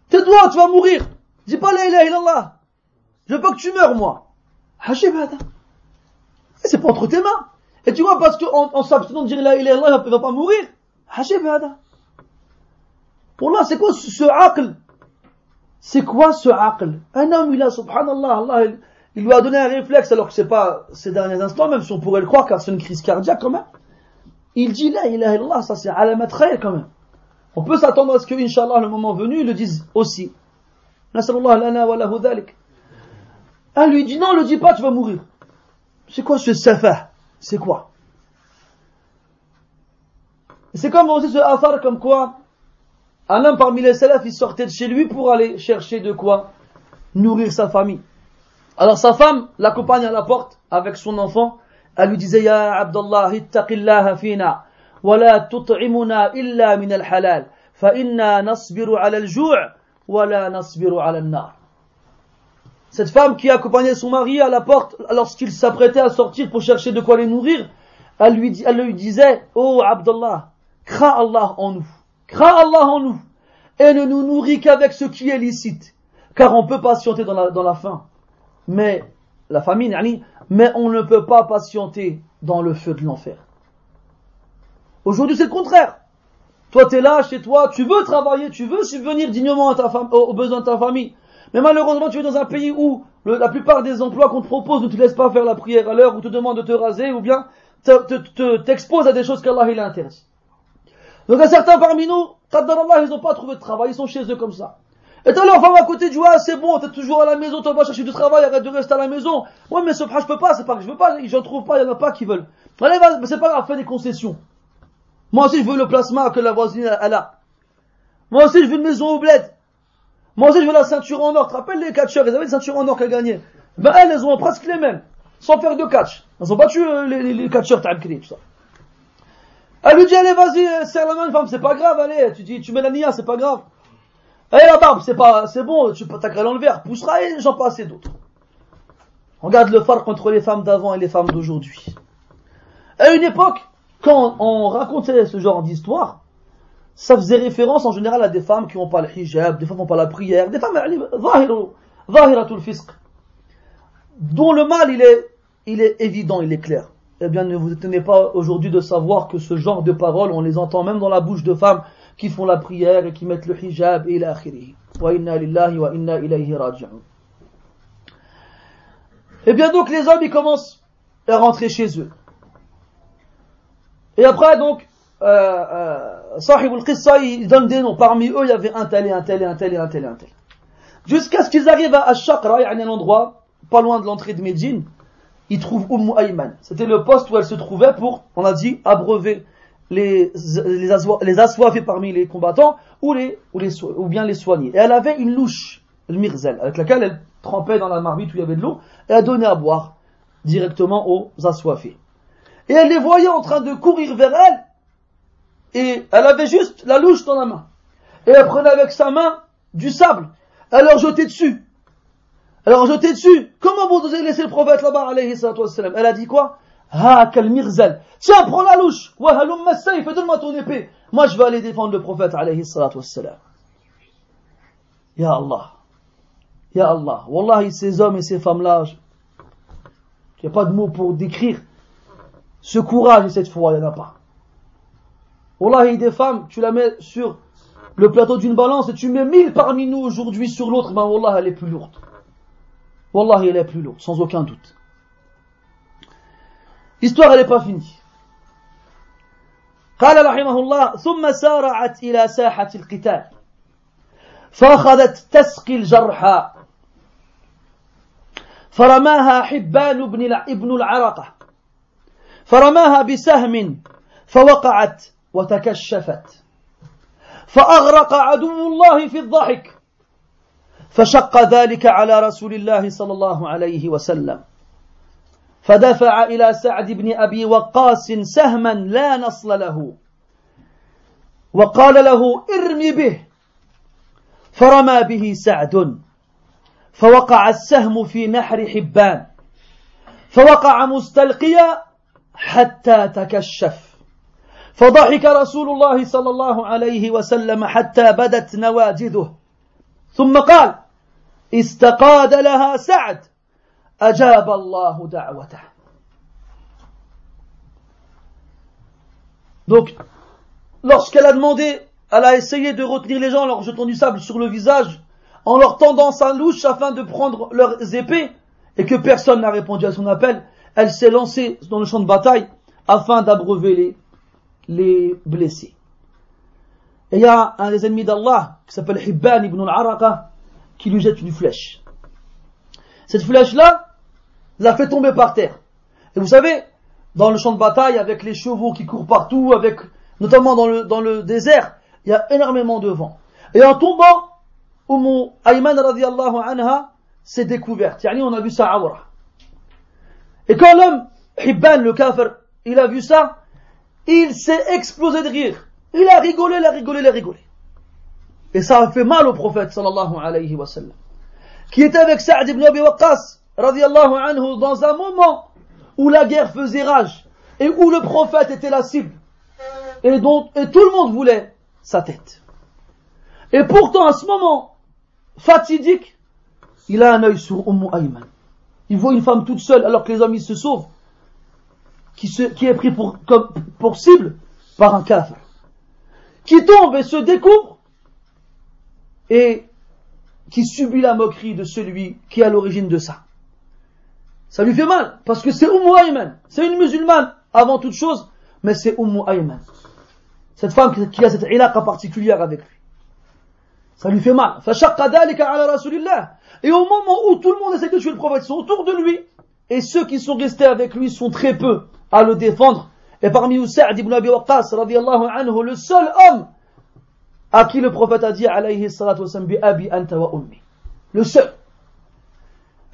Tais-toi, tu vas mourir. Dis pas la ilaha illallah. Je veux pas que tu meurs, moi. Hachib C'est pas entre tes mains. Et tu vois, parce qu'en en, s'abstenant de dire la ilaha illallah, il va pas mourir. Hachib Pour là, c'est quoi ce, ce c'est quoi ce aql? Un homme, il a, subhanallah, Allah, il, lui a donné un réflexe, alors que c'est pas ces derniers instants, même si on pourrait le croire, car c'est une crise cardiaque quand même. Il dit la ilaha illallah, ça c'est alamat quand même. On peut s'attendre à ce que, inshallah, le moment venu, ils le disent aussi. Ah, lui dit non, le dis pas, tu vas mourir. C'est quoi ce safa? C'est quoi? C'est comme aussi ce afar comme quoi un homme parmi les salafs, il sortait de chez lui pour aller chercher de quoi nourrir sa famille. Alors sa femme l'accompagne à la porte avec son enfant. Elle lui disait, Ya Abdallah, ittaqillaha fina, wa la tut'imuna illa min al-halal, fa inna nasbiru ala al-ju' wa la nasbiru ala al-nar. Cette femme qui accompagnait son mari à la porte lorsqu'il s'apprêtait à sortir pour chercher de quoi les nourrir, elle lui, disait, Oh Abdallah, crains Allah en nous. Crains Allah en nous et ne nous nourrit qu'avec ce qui est licite. Car on peut patienter dans la, dans la faim. Mais, la famine, mais on ne peut pas patienter dans le feu de l'enfer. Aujourd'hui, c'est le contraire. Toi, tu es là, chez toi, tu veux travailler, tu veux subvenir dignement à ta aux besoins de ta famille. Mais malheureusement, tu es dans un pays où la plupart des emplois qu'on te propose ne te laissent pas faire la prière à l'heure, ou te demandent de te raser, ou bien t'exposent à des choses qu'Allah il interdit. Donc à certains parmi nous, ils n'ont pas trouvé de travail, ils sont chez eux comme ça. Et t'as leur femme à côté du ah c'est bon, t'es toujours à la maison, tu vas chercher du travail, arrête de rester à la maison. Ouais mais ce je peux pas, c'est pas que je veux pas, j'en trouve pas, il y en a pas qui veulent. Allez, c'est pas grave, fais des concessions. Moi aussi je veux le placement que la voisine elle a. Moi aussi je veux une maison au bled. Moi aussi je veux la ceinture en or. Tu rappelles les catcheurs, ils avaient une ceinture en or qu'elles gagnaient. Ben elles, elles ont presque les mêmes, sans faire de catch. Elles ont battu euh, les, les, les catcheurs, t'as tout ça. Elle lui dit, allez, vas-y, euh, serre la main femme, c'est pas grave, allez, tu dis, tu mets la nia, c'est pas grave. Allez, la barbe, c'est pas, c'est bon, tu peux t'as dans le verre, poussera et j'en passe et d'autres. Regarde le phare entre les femmes d'avant et les femmes d'aujourd'hui. À une époque, quand on racontait ce genre d'histoire, ça faisait référence en général à des femmes qui n'ont pas le hijab, des femmes qui n'ont pas la prière, des femmes zahiratul fisq, dont le mal il est, il est évident, il est clair. Eh bien, ne vous étonnez pas aujourd'hui de savoir que ce genre de paroles, on les entend même dans la bouche de femmes qui font la prière et qui mettent le hijab et l'akhiri. Raji'un. Eh bien donc les hommes ils commencent à rentrer chez eux. Et après donc euh, euh, Sahib al-Qissa il donne des noms. Parmi eux il y avait un tel et un tel et un tel et un tel et un tel. Jusqu'à ce qu'ils arrivent à Ash-Shaqra, un endroit pas loin de l'entrée de Médine. Ils trouvent Umm Ayman. C'était le poste où elle se trouvait pour, on a dit, abreuver les, les, parmi les combattants ou, les, ou, bien les soigner. Et elle avait une louche, le mirzel, avec laquelle elle trempait dans la marmite où il y avait de l'eau et elle donnait à boire directement aux assoiffés. Et elle les voyait en train de courir vers elle et elle avait juste la louche dans la main. Et elle prenait avec sa main du sable. Elle leur jetait dessus. Elle leur jetait dessus. Comment vous avez laissé le prophète là-bas, Elle a dit quoi? Ah, quel mirzel. Tiens, prends la louche. Donne-moi ton épée. Moi, je vais aller défendre le prophète, alayhi salatu wassalam. Ya Allah. Ya Allah. Wallahi, ces hommes et ces femmes-là, il n'y a pas de mots pour décrire ce courage et cette foi, il n'y en a pas. Wallahi, des femmes, tu la mets sur le plateau d'une balance et tu mets mille parmi nous aujourd'hui sur l'autre, ben Wallah, elle est plus lourde. Wallahi, elle est plus lourde, sans aucun doute. L'histoire, elle n'est pas finie. قال رحمه الله ثم سارعت إلى ساحة القتال. فأخذت تسقي الجرحى فرماها حبان بن ابن العرقة. فرماها بسهم فوقعت وتكشفت. فأغرق عدو الله في الضحك. فشق ذلك على رسول الله صلى الله عليه وسلم. فدفع إلى سعد بن أبي وقاص سهما لا نصل له. وقال له ارم به. فرمى به سعد. فوقع السهم في نحر حبان. فوقع مستلقيا حتى تكشف. فضحك رسول الله صلى الله عليه وسلم حتى بدت نواجذه. ثم قال استقاد لها سعد. أجاب الله دعوته Donc, lorsqu'elle a demandé, elle a essayé de retenir les gens en leur jetant du sable sur le visage, en leur tendant sa louche afin de prendre leurs épées, et que personne n'a répondu à son appel, elle s'est lancée dans le champ de bataille afin d'abreuver les, les blessés. Et il y a un des ennemis d'Allah qui s'appelle Hibban ibn al-Araqa qui lui jette une flèche. Cette flèche-là, l'a fait tomber par terre. Et vous savez, dans le champ de bataille, avec les chevaux qui courent partout, avec, notamment dans le, dans le désert, il y a énormément de vent. Et en tombant, Umm Ayman radiallahu anha s'est découverte. Yani on a vu sa awra. Et quand l'homme, Hibban, le kafir, il a vu ça, il s'est explosé de rire. Il a rigolé, il a rigolé, il a rigolé. Et ça a fait mal au prophète sallallahu alayhi wa sallam. Qui était avec Sa'd ibn Abi Waqqas radiallahu anhu, dans un moment où la guerre faisait rage et où le prophète était la cible et dont tout le monde voulait sa tête. Et pourtant, à ce moment fatidique, il a un œil sur Umm Ayman. Il voit une femme toute seule alors que les hommes se sauvent, qui est pris pour, comme, pour cible par un kafir, qui tombe et se découvre et qui subit la moquerie de celui qui est à l'origine de ça. Ça lui fait mal, parce que c'est Umm Ayman. C'est une musulmane, avant toute chose, mais c'est Umm Ayman. Cette femme qui a cette ilaqa particulière avec lui. Ça lui fait mal. Et au moment où tout le monde essaie de tuer le prophète, ils sont autour de lui. Et ceux qui sont restés avec lui sont très peu à le défendre. Et parmi eux, Sa'd ibn Abi Waqqas, anhu, le seul homme à qui le prophète a dit, alayhi salatu bi abi anta wa ummi. Le seul.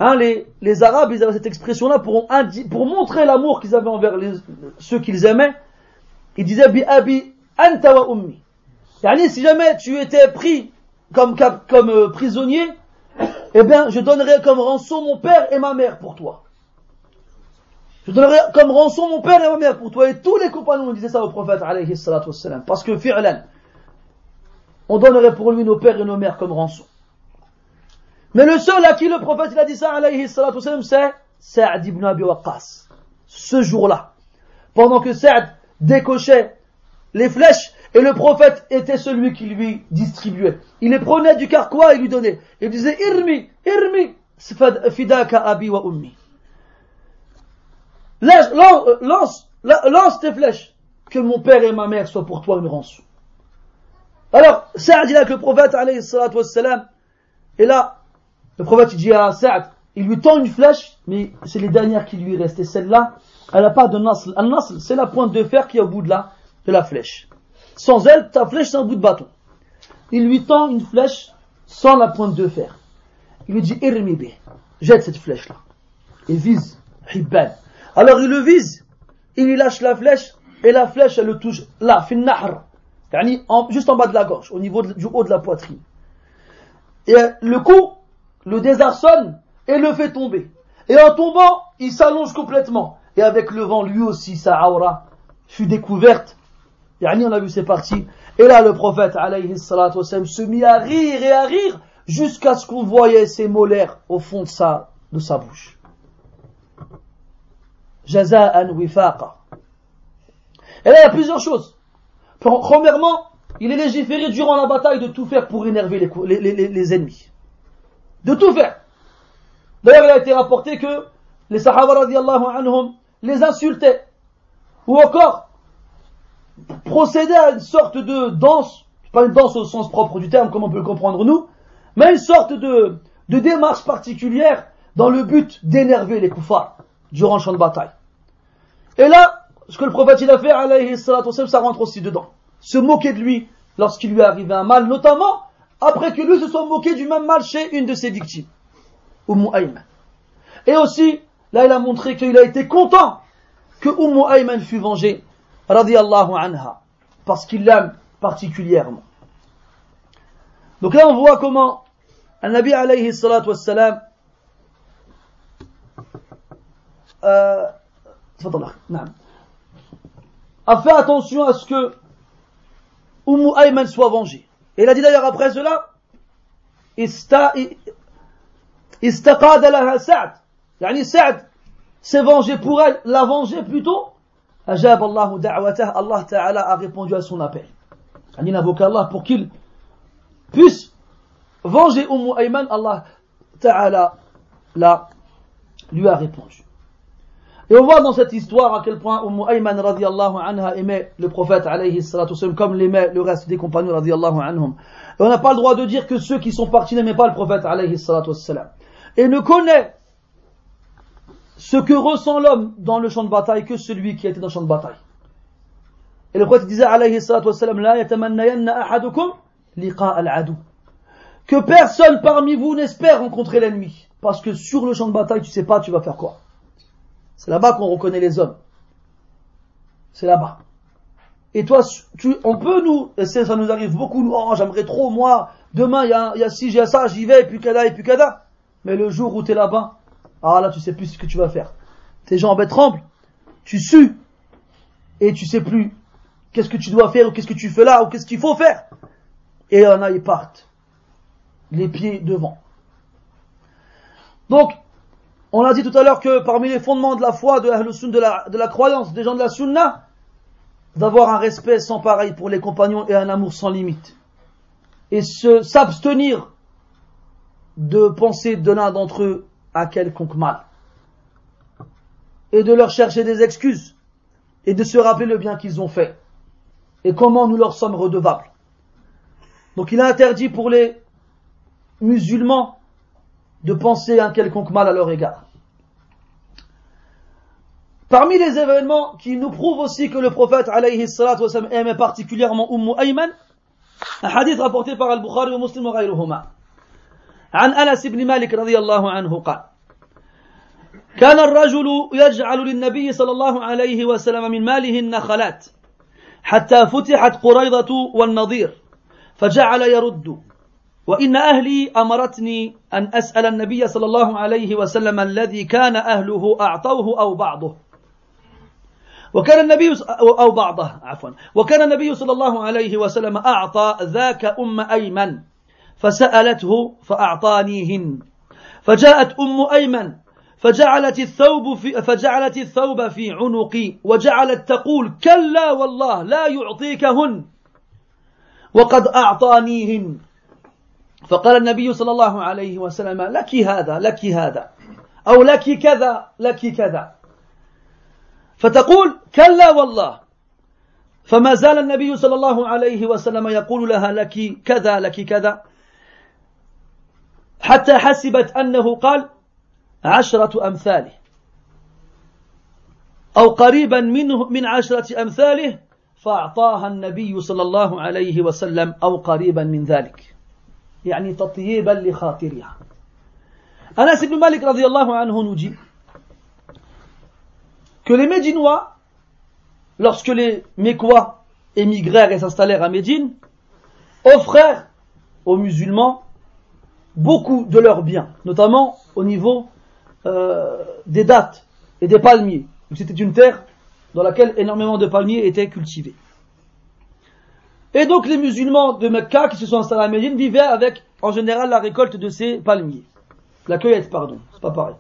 Hein, les, Arabes, ils avaient cette expression-là pour, pour montrer l'amour qu'ils avaient envers ceux qu'ils aimaient. Ils disaient bi abi anta wa ummi. Si jamais tu étais pris comme, comme euh, prisonnier, eh bien, je donnerais comme rançon mon père et ma mère pour toi. Je donnerai comme rançon mon père et ma mère pour toi. Et tous les compagnons disaient ça au prophète, alayhi salatu wassalam. Parce que fi'lan, on donnerait pour lui nos pères et nos mères comme rançon. Mais le seul à qui le prophète il a dit ça, alayhi salatu c'est Sa'd ibn Abi Waqqas. Ce jour-là, pendant que Sa'd décochait les flèches, et le prophète était celui qui lui distribuait. Il les prenait du carquois et lui donnait. Il disait, Irmi, Irmi, fidaka abi wa ummi. Lance, lance, tes flèches, que mon père et ma mère soient pour toi une rançon. Alors, Saad dit avec le prophète, alayhi salatu wassalam, et là, le prophète dit à Saad, il lui tend une flèche, mais c'est les dernières qui lui restent. Et celle-là, elle n'a pas de nasl. Un nasl, c'est la pointe de fer qui est au bout de la, de la flèche. Sans elle, ta flèche, c'est un bout de bâton. Il lui tend une flèche sans la pointe de fer. Il lui dit, Irmibe, jette cette flèche-là. Et vise Hibban. Alors il le vise, il lâche la flèche, et la flèche, elle le touche là, fin nahr, juste en bas de la gorge, au niveau du haut de la poitrine. Et le coup le désarçonne et le fait tomber. Et en tombant, il s'allonge complètement. Et avec le vent, lui aussi, sa aura fut découverte. Yani, on a vu, c'est parti. Et là, le prophète, alayhi salatu wassalam, se mit à rire et à rire jusqu'à ce qu'on voyait ses molaires au fond de sa, bouche. Jaza'an wifaqa. Et là, il y a plusieurs choses. Premièrement, il est légiféré durant la bataille de tout faire pour énerver les ennemis. De tout faire. D'ailleurs, il a été rapporté que les Sahaba radiallahu anhum les insultaient. Ou encore, procédaient à une sorte de danse, pas une danse au sens propre du terme, comme on peut le comprendre nous, mais une sorte de, démarche particulière dans le but d'énerver les koufars durant le champ de bataille. Et là, ce que le prophète il a fait, ça rentre aussi dedans. Se moquer de lui lorsqu'il lui arrivé un mal, notamment après que lui se soit moqué du même mal chez une de ses victimes. Umm Ayman. Et aussi, là il a montré qu'il a été content que Umm Ayman fut vengé, radiallahu anha, parce qu'il l'aime particulièrement. Donc là on voit comment un Nabi alayhi salatu wassalam euh, a fait attention à ce que Umm Ayman soit vengé. Et il a dit d'ailleurs après cela, استقاد لها سعد يعني سعد s'est vengé pour elle l'a vengé plutôt أجاب الله دعوته Allah Ta'ala a répondu à son appel il invoque Allah pour qu'il puisse venger Umm Ayman Allah Ta'ala l'a lui a répondu et on voit dans cette histoire à quel point Umm Ayman radiallahu anha aimait le prophète alayhi salatu comme l'aimait le reste des compagnons radiallahu anhum et on n'a pas le droit de dire que ceux qui sont partis n'aimaient pas le prophète alayhi salatu et ne connaît ce que ressent l'homme dans le champ de bataille que celui qui a été dans le champ de bataille. Et le prophète disait alayhi salatu wassalam, la ahadukum liqa al-adu. Que personne parmi vous n'espère rencontrer l'ennemi. Parce que sur le champ de bataille, tu sais pas tu vas faire quoi. C'est là-bas qu'on reconnaît les hommes. C'est là-bas. Et toi, tu, on peut nous, et ça nous arrive beaucoup, nous, oh, j'aimerais trop, moi, demain, il y a, y a ci, j'ai ça, j'y vais, et puis kada, et puis kada. Mais le jour où tu es là-bas, ah là, tu sais plus ce que tu vas faire. Tes jambes tremblent, tu sues, et tu sais plus qu'est-ce que tu dois faire, ou qu'est-ce que tu fais là, ou qu'est-ce qu'il faut faire. Et en a, ils partent. Les pieds devant. Donc, on a dit tout à l'heure que parmi les fondements de la foi, de, la, de la croyance des gens de la sunna, d'avoir un respect sans pareil pour les compagnons et un amour sans limite. Et s'abstenir de penser de l'un d'entre eux à quelconque mal. Et de leur chercher des excuses. Et de se rappeler le bien qu'ils ont fait. Et comment nous leur sommes redevables. Donc il est interdit pour les musulmans de penser un quelconque mal à leur égard. Parmi les événements qui nous prouvent aussi que le prophète alayhi aimait particulièrement Umm Ayman, un hadith rapporté par Al-Bukhari et Muslim et عن أنس بن مالك رضي الله عنه قال كان الرجل يجعل للنبي صلى الله عليه وسلم من ماله النخلات حتى فتحت قريضة والنظير فجعل يرد وإن أهلي أمرتني أن أسأل النبي صلى الله عليه وسلم الذي كان أهله أعطوه أو بعضه. وكان النبي أو بعضها عفوا. وكان النبي صلى الله عليه وسلم أعطى ذاك أم أيمن فسألته فأعطانيهن. فجاءت أم أيمن فجعلت الثوب في فجعلت الثوب في عنقي وجعلت تقول كلا والله لا يعطيكهن وقد أعطانيهن. فقال النبي صلى الله عليه وسلم لك هذا لك هذا أو لك كذا لك كذا. فتقول كلا والله. فما زال النبي صلى الله عليه وسلم يقول لها لك كذا لك كذا. حتى حسبت أنه قال عشرة أمثاله. أو قريبا منه من عشرة أمثاله فأعطاها النبي صلى الله عليه وسلم أو قريبا من ذلك. يعني تطييبا لخاطرها أنس بن مالك رضي الله عنه نجي que les Médinois, lorsque les Mécois émigrèrent et s'installèrent à Médine, offrèrent aux musulmans beaucoup de leurs biens, notamment au niveau euh, des dates et des palmiers. C'était une terre dans laquelle énormément de palmiers étaient cultivés. Et donc les musulmans de Mecca qui se sont installés à Médine vivaient avec en général la récolte de ces palmiers. La cueillette, pardon, c'est pas pareil.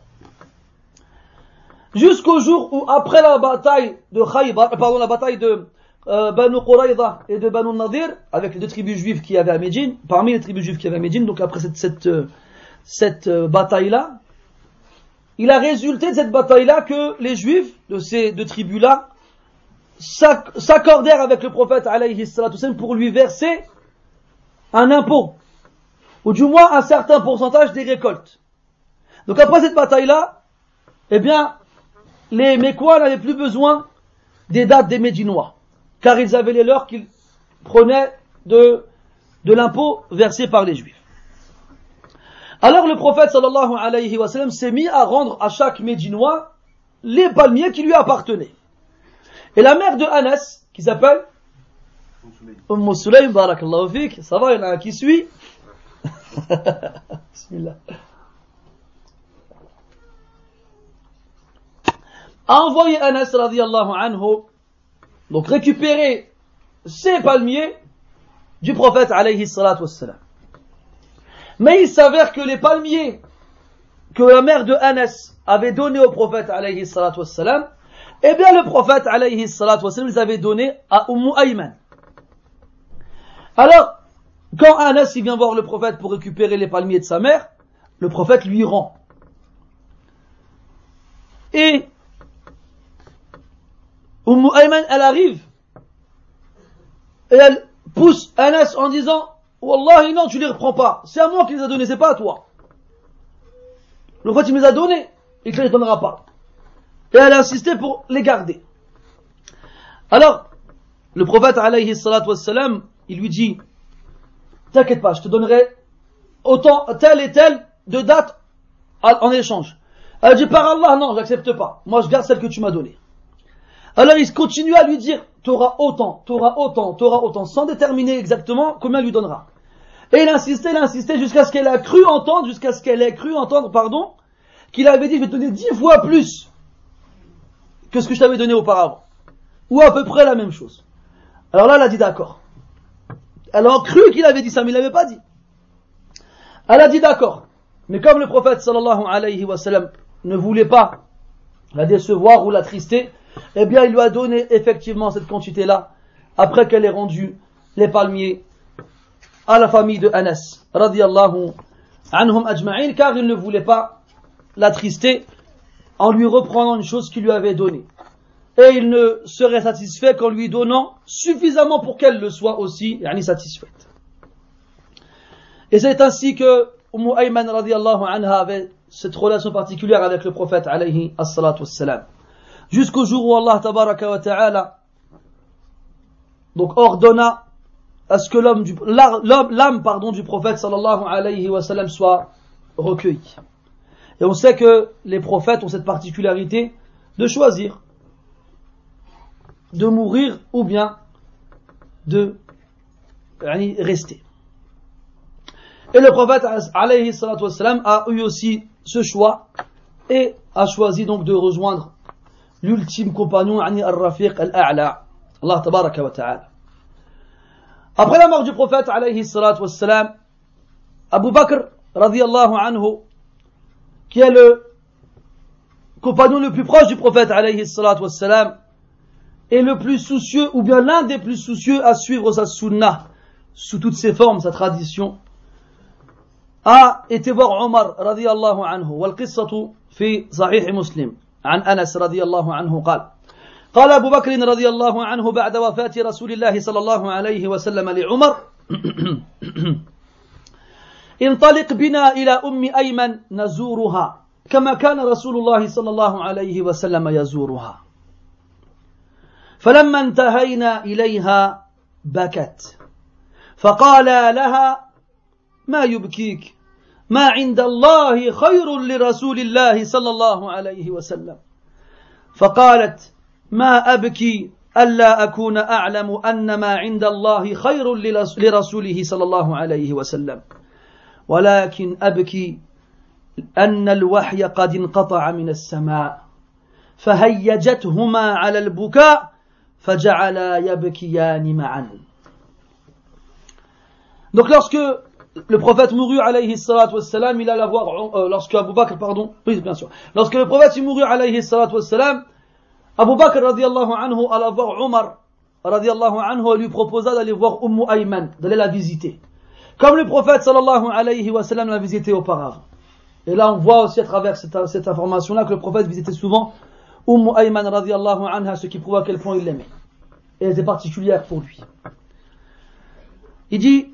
Jusqu'au jour où, après la bataille de Khaybar, pardon, la bataille de euh, Banu et de Banu Nadir, avec les deux tribus juives qui avaient à Médine, parmi les tribus juives qui avaient à Médine, donc après cette, cette, euh, cette euh, bataille-là, il a résulté de cette bataille-là que les juifs de ces deux tribus-là s'accordèrent avec le prophète alayhi pour lui verser un impôt, ou du moins un certain pourcentage des récoltes. Donc après cette bataille-là, eh bien, les Mécois n'avaient plus besoin des dates des Médinois, car ils avaient les leurs qu'ils prenaient de, de l'impôt versé par les Juifs. Alors le prophète sallallahu alayhi wa sallam s'est mis à rendre à chaque Médinois les palmiers qui lui appartenaient. Et la mère de Anas, qui s'appelle Umm Sulaym, barakallahu ça va, il y en a un qui suit. Bismillah. a envoyé Anas radiallahu anhu, donc récupérer ces palmiers du prophète alayhi salatu wassalam. Mais il s'avère que les palmiers que la mère de Anas avait donné au prophète alayhi salatu eh bien le prophète alayhi salatu wassalam les avait donnés à Umm Ayman. Alors, quand Anas il vient voir le prophète pour récupérer les palmiers de sa mère, le prophète lui rend. Et Umm Ayman, elle arrive et elle pousse Anas en disant Wallahi non, tu les reprends pas. C'est à moi qui les a donnés, c'est pas à toi. Le fait, il les a donnés, il ne les donnera pas. Et elle a insisté pour les garder. Alors, le prophète alayhi wassalam, il lui dit T'inquiète pas, je te donnerai autant, telle et telle de dates en échange. Elle dit Par Allah, non, j'accepte pas. Moi, je garde celle que tu m'as donnée. Alors il continue à lui dire, t'auras autant, t'auras autant, t'auras autant, sans déterminer exactement combien il lui donnera. Et il insistait, il insistait jusqu'à ce qu'elle a cru entendre, jusqu'à ce qu'elle ait cru entendre, pardon, qu'il avait dit, je vais te donner dix fois plus que ce que je t'avais donné auparavant. Ou à peu près la même chose. Alors là, elle a dit d'accord. Elle a cru qu'il avait dit ça, mais il l'avait pas dit. Elle a dit d'accord. Mais comme le prophète sallallahu alayhi wa sallam ne voulait pas la décevoir ou la trister, eh bien il lui a donné effectivement cette quantité-là, après qu'elle ait rendu les palmiers à la famille de Anas, radiallahu anhum ajma'in, car il ne voulait pas l'attrister en lui reprenant une chose qu'il lui avait donnée. Et il ne serait satisfait qu'en lui donnant suffisamment pour qu'elle le soit aussi, satisfaite. Et c'est ainsi que Umm Ayman radiallahu anha avait cette relation particulière avec le prophète alayhi wassalam jusqu'au jour où Allah tabaraka wa ta'ala donc ordonna à ce que l'homme du, l'âme pardon du prophète sallallahu alayhi wa sallam soit recueillie. Et on sait que les prophètes ont cette particularité de choisir de mourir ou bien de rester. Et le prophète alayhi a eu aussi ce choix et a choisi donc de rejoindre l'ultime compagnon, al-Rafiq al-A'la. Allah ta'ala. Après la mort du prophète, alayhi Abu Bakr, radiallahu anhu, qui est le compagnon le plus proche du prophète, alayhi salatu wassalam, est le plus soucieux, ou bien l'un des plus soucieux à suivre sa sunnah, sous toutes ses formes, sa tradition, a été voir Omar, radiallahu anhu, والقصة في صحيح مسلم عن أنس رضي الله عنه قال قال أبو بكر رضي الله عنه بعد وفاة رسول الله صلى الله عليه وسلم لعمر انطلق بنا إلى أم أيمن نزورها كما كان رسول الله صلى الله عليه وسلم يزورها. فلما انتهينا إليها بكت. فقال لها ما يبكيك؟ ما عند الله خير لرسول الله صلى الله عليه وسلم. فقالت ما أبكي ألا أكون أعلم أن ما عند الله خير لرسوله صلى الله عليه وسلم. ولكن أبكي أن الوحي قد انقطع من السماء فهيجتهما على البكاء فجعلا يبكيان معا Donc lorsque le prophète mourut alayhi salatu wassalam, il alla voir, euh, lorsque Abu Bakr, pardon, oui bien sûr, lorsque le prophète mourut alayhi salatu wassalam, Abu Bakr radiallahu anhu alla voir Omar radiallahu anhu lui proposa d'aller voir Ummu Ayman, d'aller la visiter. Comme le prophète sallallahu alayhi wa sallam l'a visité auparavant. Et là on voit aussi à travers cette, information-là que le prophète visitait souvent Ummu Ayman radiallahu anha, ce qui prouve à quel point il l'aimait. Et elle était particulière pour lui. Il dit,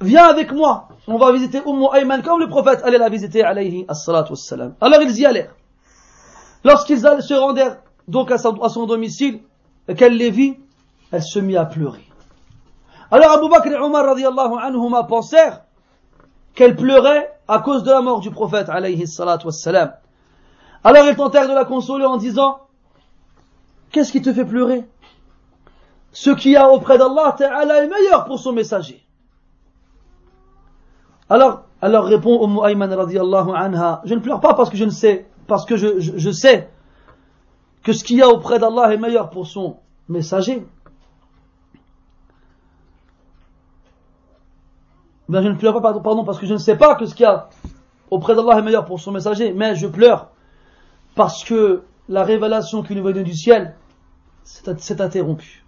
viens avec moi, on va visiter Ummu Ayman comme le prophète allait la visiter alayhi wassalam. Alors ils y allèrent. Lorsqu'ils se rendèrent donc à son, à son domicile, qu'elle les vit, elle se mit à pleurer. Alors Abu Bakr et Omar radiallahu anhuma pensèrent qu'elle pleurait à cause de la mort du prophète alayhi salatu wassalam. Alors ils tentèrent de la consoler en disant, qu'est-ce qui te fait pleurer? Ce qui a auprès d'Allah est meilleur pour son messager. Alors, alors répond Umm Ayman radiallahu anha, je ne pleure pas parce que je ne sais, parce que je, je, je sais que ce qu'il y a auprès d'Allah est meilleur pour son messager. Ben, je ne pleure pas, pardon, parce que je ne sais pas que ce qu'il y a auprès d'Allah est meilleur pour son messager, mais je pleure parce que la révélation qui nous venait du ciel s'est interrompue.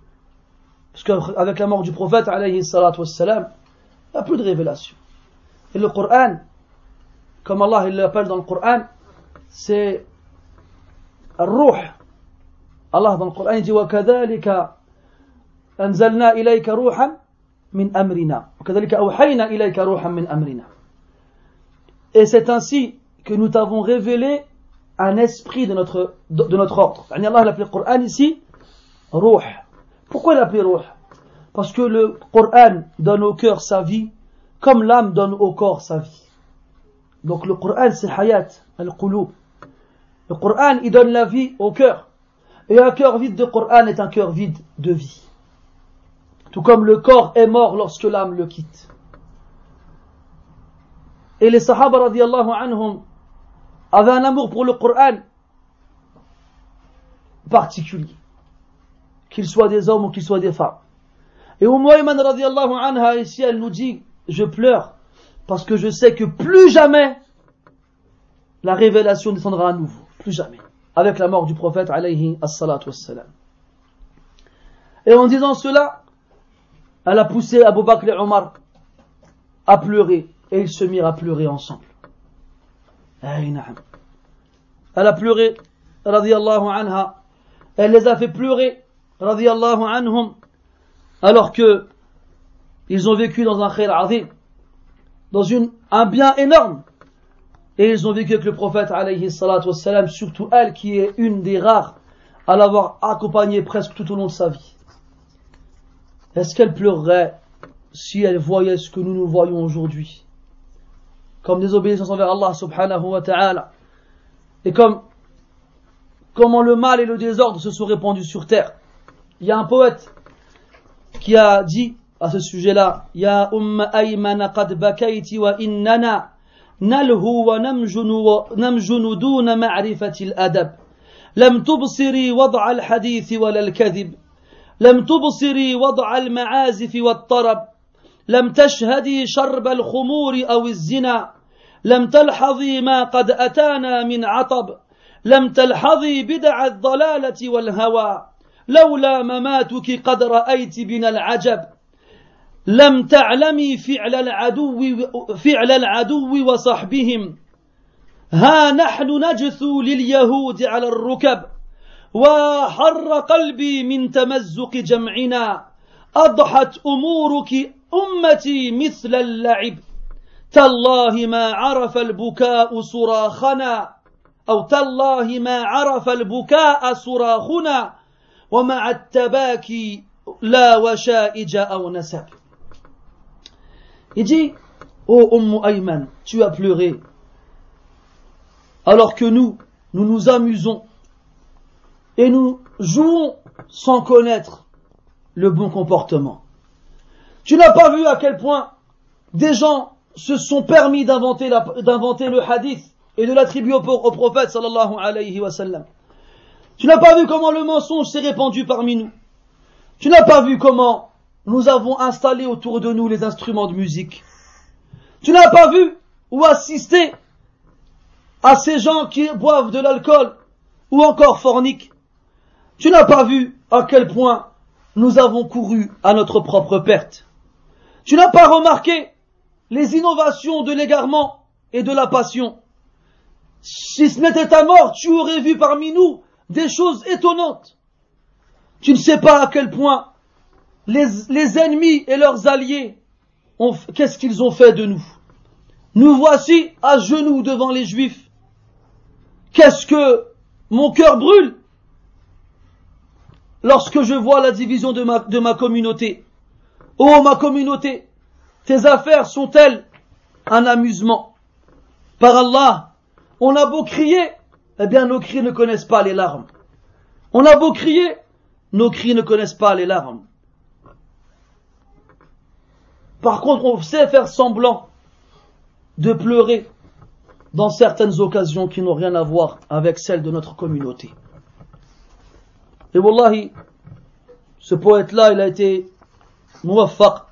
Parce qu'avec la mort du prophète, alayhi salatu wassalam, il n'y a plus de révélation. Et le Coran, comme Allah il l'appelle dans le Coran, c'est الروح Allah dans le Coran il dit وكذلك أنزلنا إليك روحا من أمرنا وكذلك أوحينا إليك روحا من أمرنا Et c'est ainsi que nous t'avons révélé un esprit de notre, de, de notre ordre. Allah l'a appelé le Coran ici Ruh. Pourquoi il l'a appelé Ruh Parce que le Coran donne au cœur sa vie comme l'âme donne au corps sa vie. Donc le Coran c'est hayat, al-qulub. Le Coran il donne la vie au cœur. Et un cœur vide de Coran est un cœur vide de vie. Tout comme le corps est mort lorsque l'âme le quitte. Et les Sahaba radiallahu anhum avaient un amour pour le Coran particulier. Qu'ils soient des hommes ou qu'ils soient des femmes. Et Umm Ayman radiallahu anha ici elle nous dit je pleure parce que je sais que plus jamais la révélation descendra à nouveau. Plus jamais. Avec la mort du prophète alayhi as-salatu wassalam. Et en disant cela, elle a poussé Abu Bakr et Omar à pleurer. Et ils se mirent à pleurer ensemble. Elle a pleuré, radiallahu anha. Elle les a fait pleurer, radiallahu anhum, alors que ils ont vécu dans un khair azim, dans un bien énorme. Et ils ont vécu avec le prophète alayhi salatu wassalam, surtout elle qui est une des rares à l'avoir accompagné presque tout au long de sa vie. Est-ce qu'elle pleurerait si elle voyait ce que nous nous voyons aujourd'hui Comme des obéissances envers Allah subhanahu wa ta'ala. Et comme comment le mal et le désordre se sont répandus sur terre. Il y a un poète qui a dit à ce sujet-là Ya Umm Ayman qad bakayti wa innana نلهو ونمجن, ونمجن دون معرفة الأدب لم تبصري وضع الحديث ولا الكذب لم تبصري وضع المعازف والطرب لم تشهدي شرب الخمور أو الزنا لم تلحظي ما قد أتانا من عطب لم تلحظي بدع الضلالة والهوى لولا مماتك قد رأيت بنا العجب. لم تعلمي فعل العدو فعل العدو وصحبهم. ها نحن نجثو لليهود على الركب. وحر قلبي من تمزق جمعنا أضحت أمورك أمتي مثل اللعب. تالله ما عرف البكاء صراخنا أو تالله ما عرف البكاء صراخنا ومع التباكي لا وشائج أو نسب. Il dit, ô oh, Umm Ayman, tu as pleuré, alors que nous, nous nous amusons et nous jouons sans connaître le bon comportement. Tu n'as pas vu à quel point des gens se sont permis d'inventer le hadith et de l'attribuer au, prophète sallallahu alayhi wa sallam. Tu n'as pas vu comment le mensonge s'est répandu parmi nous. Tu n'as pas vu comment nous avons installé autour de nous les instruments de musique. Tu n'as pas vu ou assisté à ces gens qui boivent de l'alcool ou encore forniquent. Tu n'as pas vu à quel point nous avons couru à notre propre perte. Tu n'as pas remarqué les innovations de l'égarement et de la passion. Si ce n'était ta mort, tu aurais vu parmi nous des choses étonnantes. Tu ne sais pas à quel point les, ennemis et leurs alliés qu'est-ce qu'ils ont fait de nous. Nous voici à genoux devant les juifs. Qu'est-ce que mon cœur brûle? Lorsque je vois la division de ma, communauté. Oh ma communauté, tes affaires sont-elles un amusement? Par Allah, on a beau crier, eh bien nos cris ne connaissent pas les larmes. On a beau crier, nos cris ne connaissent pas les larmes. Par contre, on sait faire semblant de pleurer dans certaines occasions qui n'ont rien à voir avec celles de notre communauté. Et wallahi, ce poète-là, il a été muwaffaq.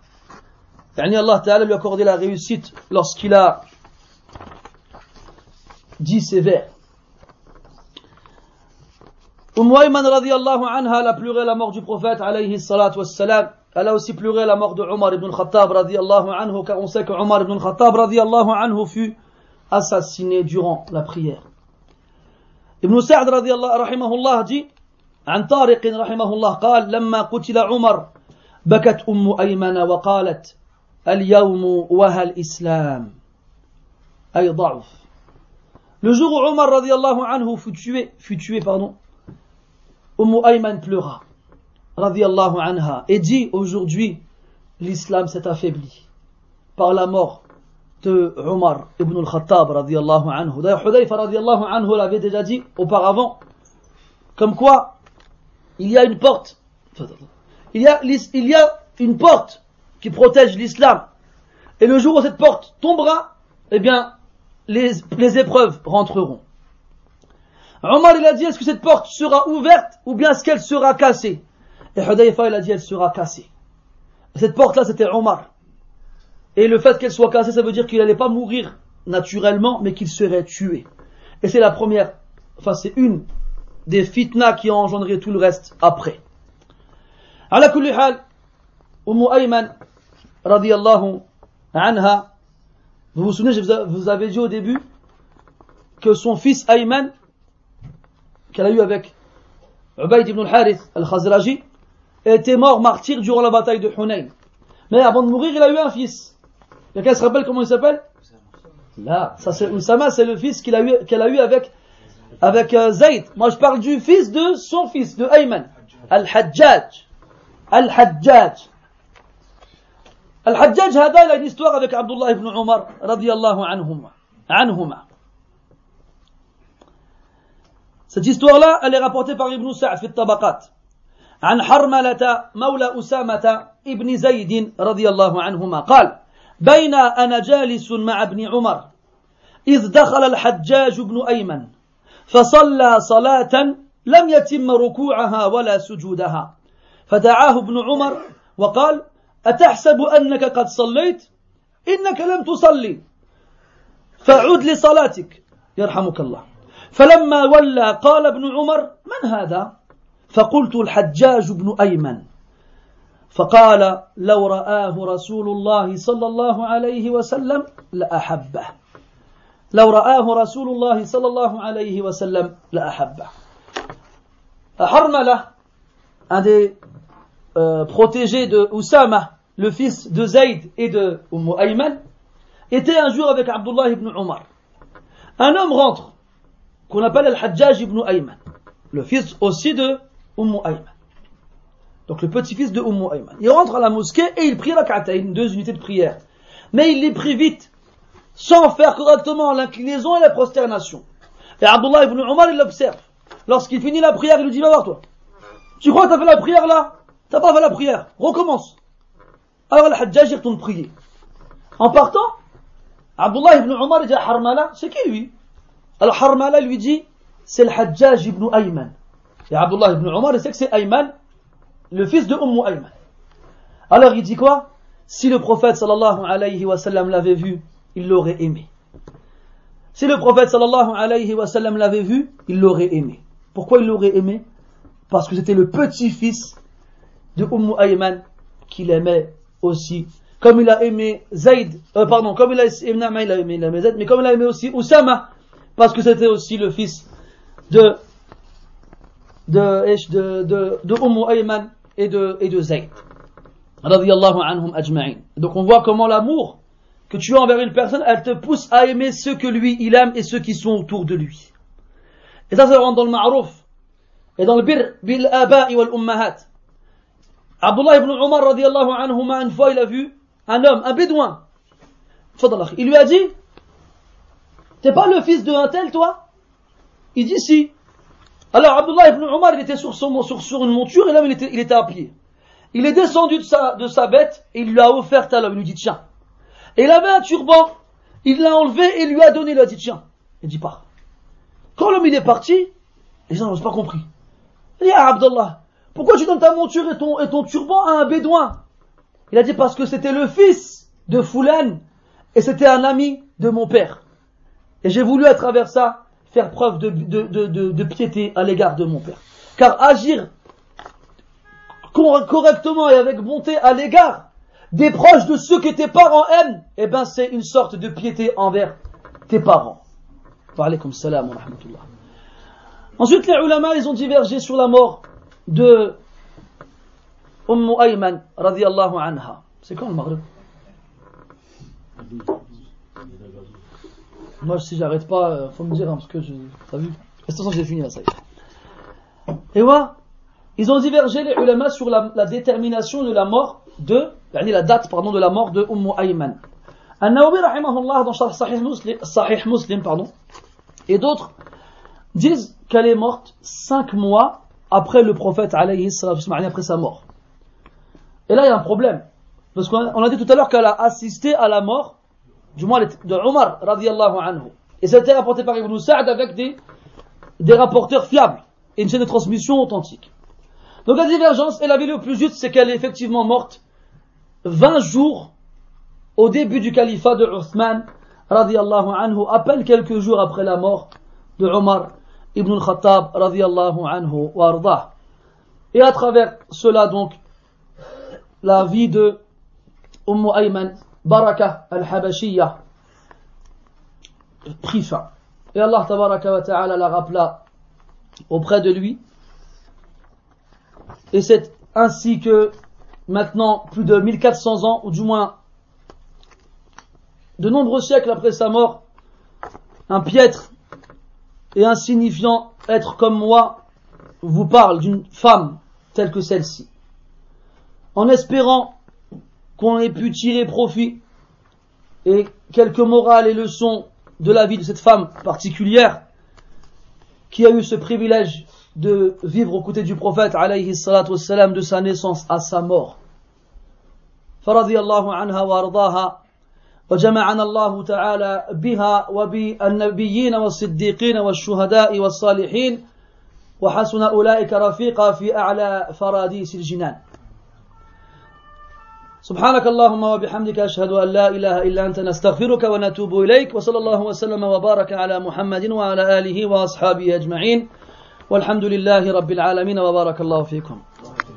Yani Allah Ta'ala lui a accordé la réussite lorsqu'il a dit ces vers. Umm Ayman radiallahu anha, elle a pleuré la mort du prophète alayhi salatu wassalam. Elle a aussi pleuré la mort de Omar ibn al-Khattab radiallahu anhu, car on sait que Omar ibn al-Khattab radiallahu anhu fut assassiné durant la prière. Ibn Sa'd radiallahu rahimahullah dit, عن طارق رحمه الله قال لما قتل عمر بكت أم أيمن وقالت اليوم وهى الإسلام أي ضعف Le jour où Omar radiallahu anhu fut tué, fut tué pardon, Umm Ayman pleura radiallahu anha et dit aujourd'hui l'islam s'est affaibli par la mort de Omar ibn al-Khattab radiallahu anhu. D'ailleurs Hudayfa radiallahu anhu l'avait déjà dit auparavant comme quoi il y a une porte il y a, une porte qui protège l'islam et le jour où cette porte tombera eh bien les, les épreuves rentreront Omar il a dit est-ce que cette porte sera ouverte ou bien est-ce qu'elle sera cassée? Et Hudayfa, il a dit, elle sera cassée. Cette porte-là, c'était Omar. Et le fait qu'elle soit cassée, ça veut dire qu'il n'allait pas mourir naturellement, mais qu'il serait tué. Et c'est la première, enfin c'est une des fitnas qui ont engendré tout le reste après. على كل حال أم أيمن رضي الله عنها vous vous souvenez je vous avais dit au début que son fils Ayman qu'elle a eu avec Ubayd ibn al-Harith al-Khazraji était mort martyr durant la bataille de Hunayn. Mais avant de mourir, il a eu un fils. Quelqu'un se rappelle comment il s'appelle Là, ça c'est Oussama, c'est le fils qu'elle a eu, qu'elle a eu avec, avec euh, Zayd. Moi je parle du fils de son fils, de Ayman. Al-Hajjaj. Al-Hajjaj. Al-Hajjaj, هذا il a une histoire avec Abdullah ibn Umar, radiyallahu anhuma. Cette histoire-là, elle est rapportée par Ibn Sa'd في الطبقات. عن حرملة مولى أسامة ابن زيد رضي الله عنهما قال بين أنا جالس مع ابن عمر إذ دخل الحجاج بن أيمن فصلى صلاة لم يتم ركوعها ولا سجودها. فدعاه ابن عمر وقال أتحسب أنك قد صليت؟ إنك لم تصلي. فعد لصلاتك يرحمك الله. فلما ولى قال ابن عمر من هذا؟ فقلت الحجاج بن أيمن. فقال لو رآه رسول الله صلى الله عليه وسلم لأحبه. لو رآه رسول الله صلى الله عليه وسلم لأحبه Harmala, un des euh, protégés de Oussama, le fils de Zayd et de Umm Ayman, était un jour avec Abdullah ibn Omar. Un homme rentre, qu'on appelle Al-Hajjaj ibn Ayman, le fils aussi de Umm Ayman. Donc le petit-fils de Umm Ayman. Il rentre à la mosquée et il prie la une deux unités de prière. Mais il les prie vite, sans faire correctement l'inclinaison et la prosternation. Et Abdullah ibn Omar, il l'observe. Lorsqu'il finit la prière, il lui dit, va voir toi. Tu crois que tu as fait la prière là? T'as pas fait la prière. Recommence. Alors le Hajjaj, il retourne prier. En partant, Abdullah ibn Omar dit à Harmala, c'est qui lui? Alors Harmala lui dit, c'est le Hajjaj ibn Ayman. Et Abdullah ibn Omar, il sait que c'est Ayman, le fils de Umm Ayman. Alors il dit quoi? Si le prophète sallallahu alayhi wa sallam l'avait vu, il l'aurait aimé. Si le prophète sallallahu alayhi wa sallam l'avait vu, il l'aurait aimé. Pourquoi il l'aurait aimé? Parce que c'était le petit-fils de Umm Ayman qu'il aimait aussi. Comme il a aimé Zayd, euh, pardon, comme il a aimé, il a aimé, il a aimé Zayd, mais comme il a aimé aussi Oussama, parce que c'était aussi le fils de de, de, de, de Umm Ayman et de, et Zayd. Donc on voit comment l'amour que tu as envers une personne, elle te pousse à aimer ceux que lui il aime et ceux qui sont autour de lui. Et ça, ça rentre dans le ma'rouf. Et dans le bir bil aba'i wal ummahat. Abdullah ibn Umar radiallahu anhuma, une fois, il a vu un homme, un bédouin. Il lui a dit, t'es pas le fils de un tel, toi? Il dit si. Alors Abdullah ibn Umar, il était sur, son, sur, sur une monture et l'homme, il était, il était à pied. Il est descendu de sa, de sa bête et il lui a offert à l'homme. Il lui dit, tiens. Et il avait un turban. Il l'a enlevé et lui a donné. Il a dit, tiens. Il dit, pars. Quand l'homme il est parti, les gens n'ont pas compris. Il dit, ah, Abdullah, pourquoi tu donnes ta monture et ton, et ton turban à un bédouin? Il a dit parce que c'était le fils de Foulan et c'était un ami de mon père. Et j'ai voulu à travers ça faire preuve de, de, de, de piété à l'égard de mon père. Car agir correctement et avec bonté à l'égard des proches de ceux que tes parents aiment, eh ben c'est une sorte de piété envers tes parents. Alaykum salam wa rahmatullah. Ensuite, les ulama, ils ont divergé sur la mort de Umm Ayman radiallahu anha. C'est quand le Maghreb? Moi, si j'arrête pas, euh, faut me dire, hein, parce que je. T'as vu? De toute façon, j'ai fini là, ça. Et voilà, ils ont divergé, les ulama, sur la, la détermination de la mort de, la date, pardon, de la mort de Umm Ayman. An-Nawawi, rahimahullah, dans Sahih Muslim, Sahih Muslim, pardon, et d'autres, disent qu'elle est morte cinq mois après le prophète alayhi après sa mort. Et là, il y a un problème. Parce qu'on a dit tout à l'heure qu'elle a assisté à la mort, du moins de Omar, radiallahu anhu. Et ça a été rapporté par Ibn Sa'd avec des, des rapporteurs fiables et une chaîne de transmission authentique. Donc la divergence, et la le plus juste, c'est qu'elle est effectivement morte 20 jours au début du califat de Uthman, radiallahu anhu, à peine quelques jours après la mort de Omar ibn al-Khattab radiallahu anhu wa Et à travers cela donc, la vie de Umm Ayman, Baraka al-Habashiyya, prit fin. Et Allah tabaraka wa ta'ala la rappela auprès de lui. Et c'est ainsi que maintenant, plus de 1400 ans, ou du moins de nombreux siècles après sa mort, un piètre et insignifiant être comme moi vous parle d'une femme telle que celle-ci, en espérant qu'on ait pu tirer profit et quelques morales et leçons de la vie de cette femme particulière qui a eu ce privilège de vivre aux côtés du prophète alayhi salatu de sa naissance à sa mort. وجمعنا الله تعالى بها وبالنبيين والصديقين والشهداء والصالحين وحسن أولئك رفيقا في أعلى فراديس الجنان سبحانك اللهم وبحمدك أشهد أن لا إله إلا أنت نستغفرك ونتوب إليك وصلى الله وسلم وبارك على محمد وعلى آله وأصحابه أجمعين والحمد لله رب العالمين وبارك الله فيكم.